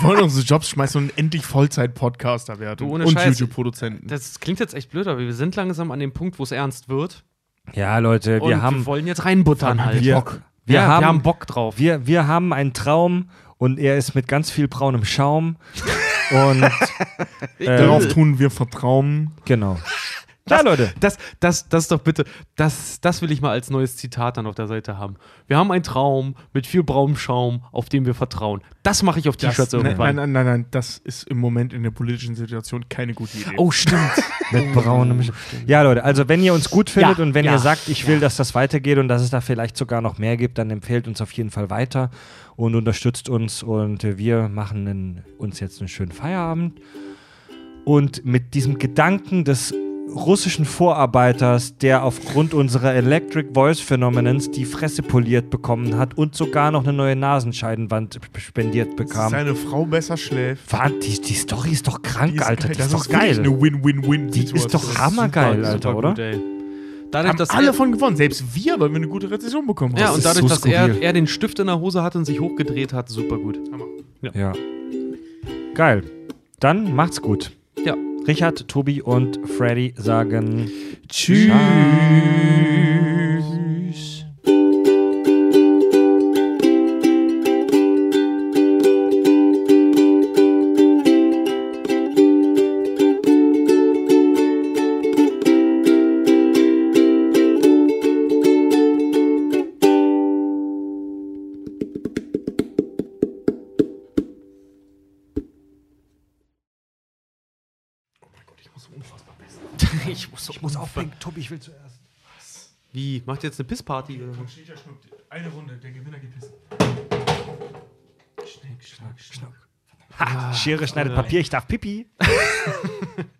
Wir wollen unsere Jobs schmeißen und endlich Vollzeit-Podcaster werden. Du, ohne und. YouTube-Produzenten. Das klingt jetzt echt blöd, aber wir sind langsam an dem Punkt, wo es ernst wird. Ja, Leute, Und wir haben, wir wollen jetzt reinbuttern halt. wir, Bock. wir, ja, haben, wir haben Bock drauf. wir, wir haben einen Traum und er ist mit ganz viel braunem Schaum. und äh, Darauf tun wir Vertrauen. genau. Ja, Leute. Das, das, das doch bitte, das, das will ich mal als neues Zitat dann auf der Seite haben. Wir haben einen Traum mit viel braunem Schaum, auf den wir vertrauen. Das mache ich auf Das, T-Shirts nein, irgendwann. nein, nein, nein, nein, das ist im Moment in der politischen Situation keine gute Idee. Oh, stimmt. Mit braunem Sch- Ja, Leute, also wenn ihr uns gut findet Ja, und wenn ja, ihr sagt, ich will, ja. dass das weitergeht und dass es da vielleicht sogar noch mehr gibt, dann empfehlt uns auf jeden Fall weiter und unterstützt uns und wir machen einen, uns jetzt einen schönen Feierabend. Und mit diesem Gedanken des russischen Vorarbeiters, der aufgrund unserer Electric Voice Phänomenens die Fresse poliert bekommen hat und sogar noch eine neue Nasenscheidenwand spendiert Dass bekam. seine Frau besser schläft. Wahnsinn, die, die Story ist doch krank, Die ist Alter. geil. Die das ist doch wirklich geil. eine Win-Win-Win. Die ist doch hammergeil, Alter, oder? gut, ey. Dadurch, Haben dass alle er, von gewonnen, selbst wir, weil wir eine gute Rezession bekommen haben. ja, und ist dadurch, so dass er, er den Stift in der Hose hatte und sich hochgedreht hat, super gut. Ja. Geil. Dann macht's gut. Richard, Tobi und Freddy sagen. Tschüss. Aufhängen. Tobi, ich will zuerst. Wie? Macht ihr jetzt eine Pissparty? oder so? Eine Runde, der Gewinner gepisst. Ha, Schere schneidet Papier, ich darf Pipi.